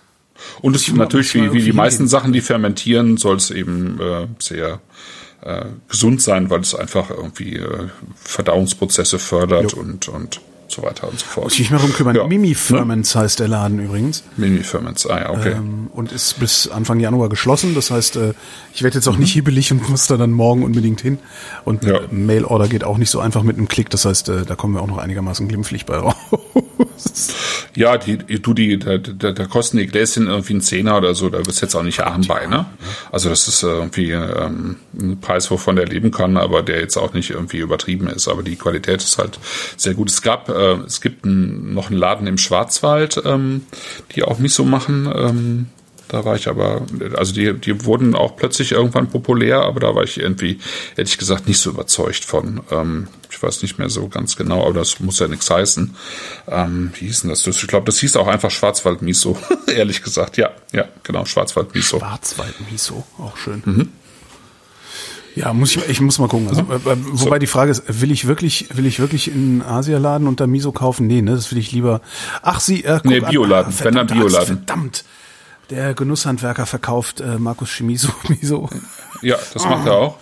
Und es ist natürlich, wie, wie die meisten Sachen, die fermentieren, soll es eben äh, sehr äh, gesund sein, weil es einfach irgendwie äh, Verdauungsprozesse fördert jo. und, und so weiter und so fort. Muss ich mich mal drum kümmern. Ja. Mimi ne? heißt der Laden übrigens. Mimi Ferments, ah ja, okay. Ähm, und ist bis Anfang Januar geschlossen. Das heißt, äh, ich werde jetzt auch mhm. nicht hibbelig und muss da dann morgen unbedingt hin. Und ja. Mail-Order geht auch nicht so einfach mit einem Klick. Das heißt, äh, da kommen wir auch noch einigermaßen glimpflich bei raus. Ja, die, du, die, da, da, da kosten die Gläschen irgendwie einen Zehner oder so, da bist jetzt auch nicht arm bei, ne? Also das ist irgendwie ähm, ein Preis, wovon der leben kann, aber der jetzt auch nicht irgendwie übertrieben ist. Aber die Qualität ist halt sehr gut. Es gab, äh, es gibt ein, noch einen Laden im Schwarzwald, ähm, die auch nicht so machen. Ähm, da war ich aber, also die, die wurden auch plötzlich irgendwann populär, aber da war ich irgendwie, ehrlich gesagt, nicht so überzeugt von. Ähm, ich weiß nicht mehr so ganz genau, aber das muss ja nichts heißen. Ähm, wie hieß denn das? Ich glaube, das hieß auch einfach Schwarzwald-Miso, ehrlich gesagt. Ja, ja, genau, Schwarzwald-Miso. Schwarzwald-Miso, auch schön. Mhm. Ja, muss ich, ich muss mal gucken. Also, äh, äh wobei so. die Frage ist, will ich wirklich, will ich wirklich in Asialaden unter Miso kaufen? Nee, ne, das will ich lieber. Ach, sie, äh, guck nee, Bioladen, ah, wenn dann Bioladen. Verdammt. Der Genusshandwerker verkauft äh, Markus Chimiso Miso. Ja, das macht er auch.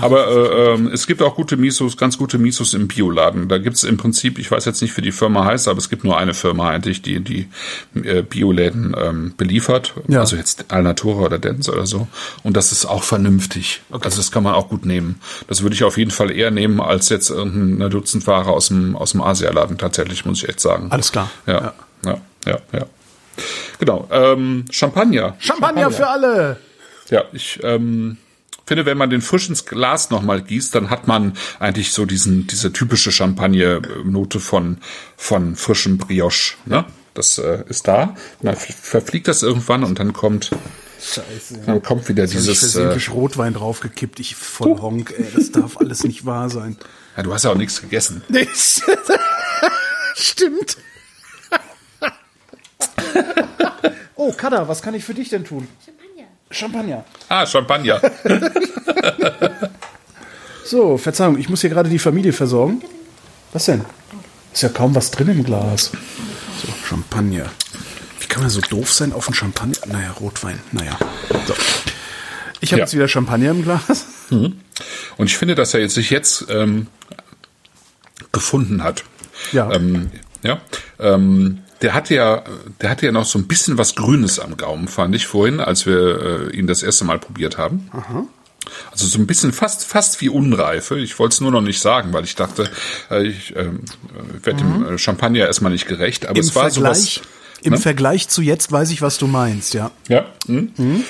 Aber äh, äh, es gibt auch gute Misos, ganz gute Misos im Bioladen. Da gibt's im Prinzip, ich weiß jetzt nicht, wie die Firma heißt, aber es gibt nur eine Firma eigentlich, die die äh, Bioläden ähm, beliefert. Ja. Also jetzt Alnatura oder Dens oder so. Und das ist auch vernünftig. Okay. Also das kann man auch gut nehmen. Das würde ich auf jeden Fall eher nehmen als jetzt irgendeine Dutzendware aus dem aus dem Asialaden. Tatsächlich muss ich echt sagen. Alles klar. Ja, ja, ja, ja. ja. Genau. Ähm, Champagner. Champagner. Champagner für alle. Ja, ich ähm, finde, wenn man den frisch ins Glas nochmal gießt, dann hat man eigentlich so diesen, diese typische Champagner-Note von, von frischem Brioche. Ne? Das äh, ist da. Und dann verfliegt das irgendwann und dann kommt Scheiße. Dann kommt wieder Jetzt dieses. Ich äh, Rotwein draufgekippt. Ich voll uh. Honk, ey. Das darf alles nicht wahr sein. Ja, du hast ja auch nichts gegessen. Nichts. Stimmt. oh, Kada, was kann ich für dich denn tun? Champagner. Champagner. Ah, Champagner. So, Verzeihung, ich muss hier gerade die Familie versorgen. Was denn? Ist ja kaum was drin im Glas. So, Champagner. Wie kann man so doof sein auf einen Champagner? Naja, Rotwein. Naja. So. Ich habe Ja. jetzt wieder Champagner im Glas. Und ich finde, dass er jetzt sich jetzt ähm, gefunden hat. Ja. Ähm, ja. Ähm, der hatte ja, der hatte ja noch so ein bisschen was Grünes am Gaumen, fand ich vorhin, als wir äh, ihn das erste Mal probiert haben. Also so ein bisschen fast, fast wie Unreife. Ich wollte es nur noch nicht sagen, weil ich dachte, äh, ich ähm, äh, werde dem äh, Champagner erstmal nicht gerecht. Aber Im es war Vergleich, sowas. Im ne? Vergleich zu jetzt weiß ich, was du meinst, ja. Ja. hm?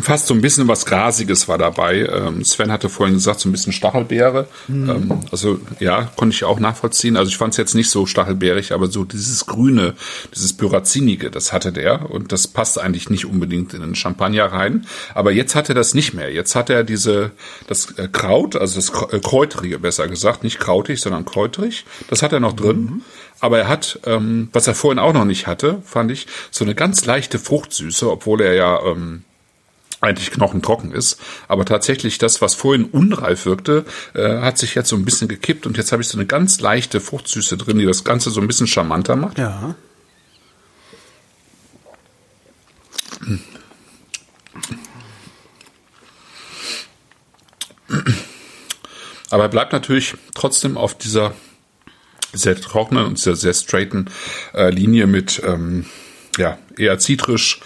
Fast so ein bisschen was Grasiges war dabei. Ähm, Sven hatte vorhin gesagt, so ein bisschen Stachelbeere. Ähm, also ja, konnte ich auch nachvollziehen. Also ich fand es jetzt nicht so stachelbeerig, aber so dieses Grüne, dieses Pyrazinige, das hatte der. Und das passt eigentlich nicht unbedingt in den Champagner rein. Aber jetzt hat er das nicht mehr. Jetzt hat er diese, das äh, Kraut, also das äh, Kräutrige besser gesagt, nicht krautig, sondern kräutrig. Das hat er noch drin. Aber er hat, ähm, was er vorhin auch noch nicht hatte, fand ich, so eine ganz leichte Fruchtsüße, obwohl er ja ähm, eigentlich knochentrocken ist. Aber tatsächlich das, was vorhin unreif wirkte, äh, hat sich jetzt so ein bisschen gekippt und jetzt habe ich so eine ganz leichte Fruchtsüße drin, die das Ganze so ein bisschen charmanter macht. Ja. Aber er bleibt natürlich trotzdem auf dieser sehr trockenen und sehr, sehr straighten äh, Linie mit ähm, ja, eher zitrisch.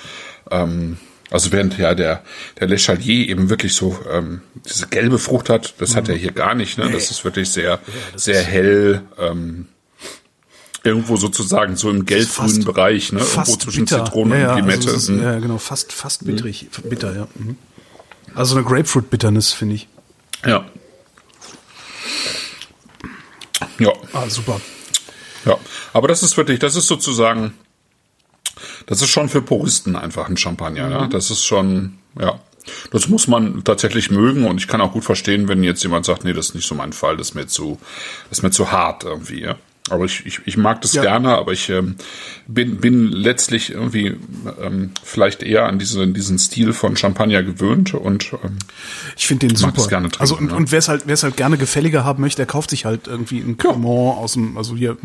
Ähm, also während ja der, der Le Chalier eben wirklich so ähm, diese gelbe Frucht hat, das hat er hier gar nicht. Ne? Das ist wirklich sehr, sehr hell. Ähm, irgendwo sozusagen so im gelb-grünen Bereich, ne? Irgendwo zwischen bitter. Zitrone ja, ja, und Limette. Also ist, Mhm. ja, genau, fast, fast bitterig. Bitter, ja. Mhm. Also eine Grapefruit-Bitternis, finde ich. ja. Ja. Ah, super. Ja, aber das ist wirklich, das ist sozusagen, das ist schon für Puristen einfach ein Champagner. Ja? Das ist schon, ja, das muss man tatsächlich mögen und ich kann auch gut verstehen, wenn jetzt jemand sagt, nee, das ist nicht so mein Fall, das ist mir zu, das ist mir zu hart irgendwie. Ja? Aber ich, ich, ich mag das Ja. gerne, aber ich ähm, bin, bin letztlich irgendwie ähm, vielleicht eher an diese, diesen Stil von Champagner gewöhnt und ähm, Ich finde den super. gerne trinken, also und, ja. und wer es halt, wer es halt gerne gefälliger haben möchte, der kauft sich halt irgendwie ein Cremant aus dem, also hier.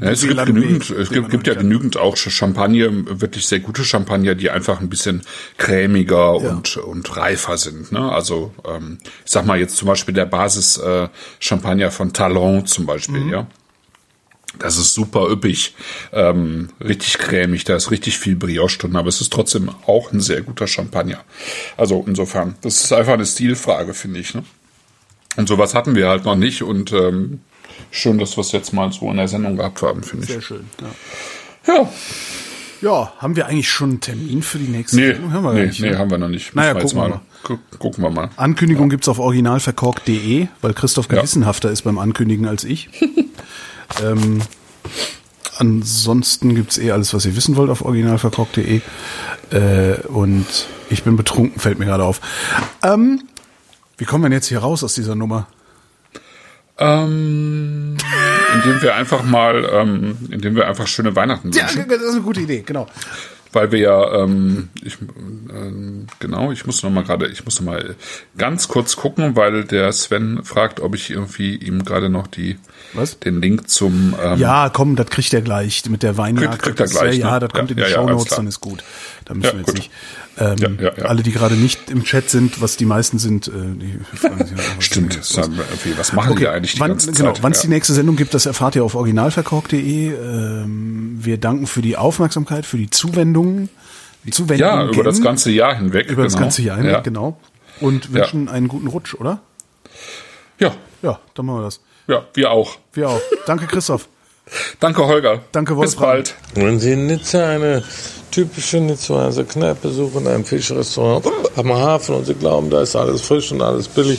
Ja, es gibt genügend, es gibt, gibt ja genügend auch Champagner, wirklich sehr gute Champagner, die einfach ein bisschen cremiger und, und reifer sind. Ne? Also ähm, ich sag mal jetzt zum Beispiel der Basis äh, Champagner von Talon zum Beispiel, Mhm. ja. Das ist super üppig, ähm, richtig cremig, da ist richtig viel Brioche drin, aber es ist trotzdem auch ein sehr guter Champagner. Also insofern, das ist einfach eine Stilfrage, finde ich. Ne? Und sowas hatten wir halt noch nicht und ähm, schön, dass wir es jetzt mal so in der Sendung gehabt haben, finde ich. Sehr schön. Ja. Ja, ja, haben wir eigentlich schon einen Termin für die nächste nee, Sendung? Haben wir nee, nicht, nee ne? haben wir noch nicht. Naja, gucken wir mal, gu- gucken wir mal. Ankündigung gibt's auf originalverkork.de, weil Christoph Ja. gewissenhafter ist beim Ankündigen als ich. ähm, ansonsten gibt's eh alles, was ihr wissen wollt auf originalverkork.de. Äh, und ich bin betrunken, fällt mir gerade auf. Ähm, wie kommen wir denn jetzt hier raus aus dieser Nummer? Ähm, indem wir einfach mal, ähm, indem wir einfach schöne Weihnachten Ja, wünschen. das ist eine gute Idee, genau. Weil wir ja, ähm, ich, ähm, genau, ich muss noch mal gerade, ich muss noch mal ganz kurz gucken, weil der Sven fragt, ob ich irgendwie ihm gerade noch die, Was? den Link zum, ähm, Ja, komm, das kriegt er gleich mit der Weinjagd. Kriegt- kriegt er gleich, Ja, ja ne? das kommt Ja, in die ja, ja, Shownotes, alles klar. dann ist gut. Da müssen Ja, wir jetzt gut. nicht. Ähm, Ja, ja, ja. Alle, die gerade nicht im Chat sind, was die meisten sind, äh, die fragen sich halt auch, was stimmt, das haben wir irgendwie, was machen die eigentlich die wann, ganze genau, wann es die nächste Sendung gibt, das erfahrt ihr auf originalverkork.de. Ähm, wir danken für die Aufmerksamkeit, für die Zuwendungen. Zuwendungen ja, über das ganze Jahr hinweg. über das genau. ganze Jahr hinweg, genau. Und wünschen einen guten Rutsch, oder? Ja, Ja, dann machen wir das. ja, wir auch. Wir auch. Danke, Christoph. Danke, Holger. Danke, Bis Wolfram. bald. Wenn Sie in Nizza eine typische Nizzaer Kneipe suchen, ein Fischrestaurant am Hafen und Sie glauben, da ist alles frisch und alles billig,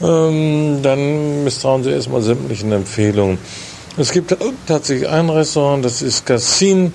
ähm, dann misstrauen Sie erstmal sämtlichen Empfehlungen. Es gibt tatsächlich ein Restaurant, das ist Cassin.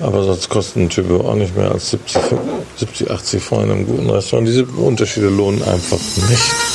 Aber sonst kosten ein Typo auch nicht mehr als 70, 70 80 Francs in einem guten Restaurant. Diese Unterschiede lohnen einfach nicht.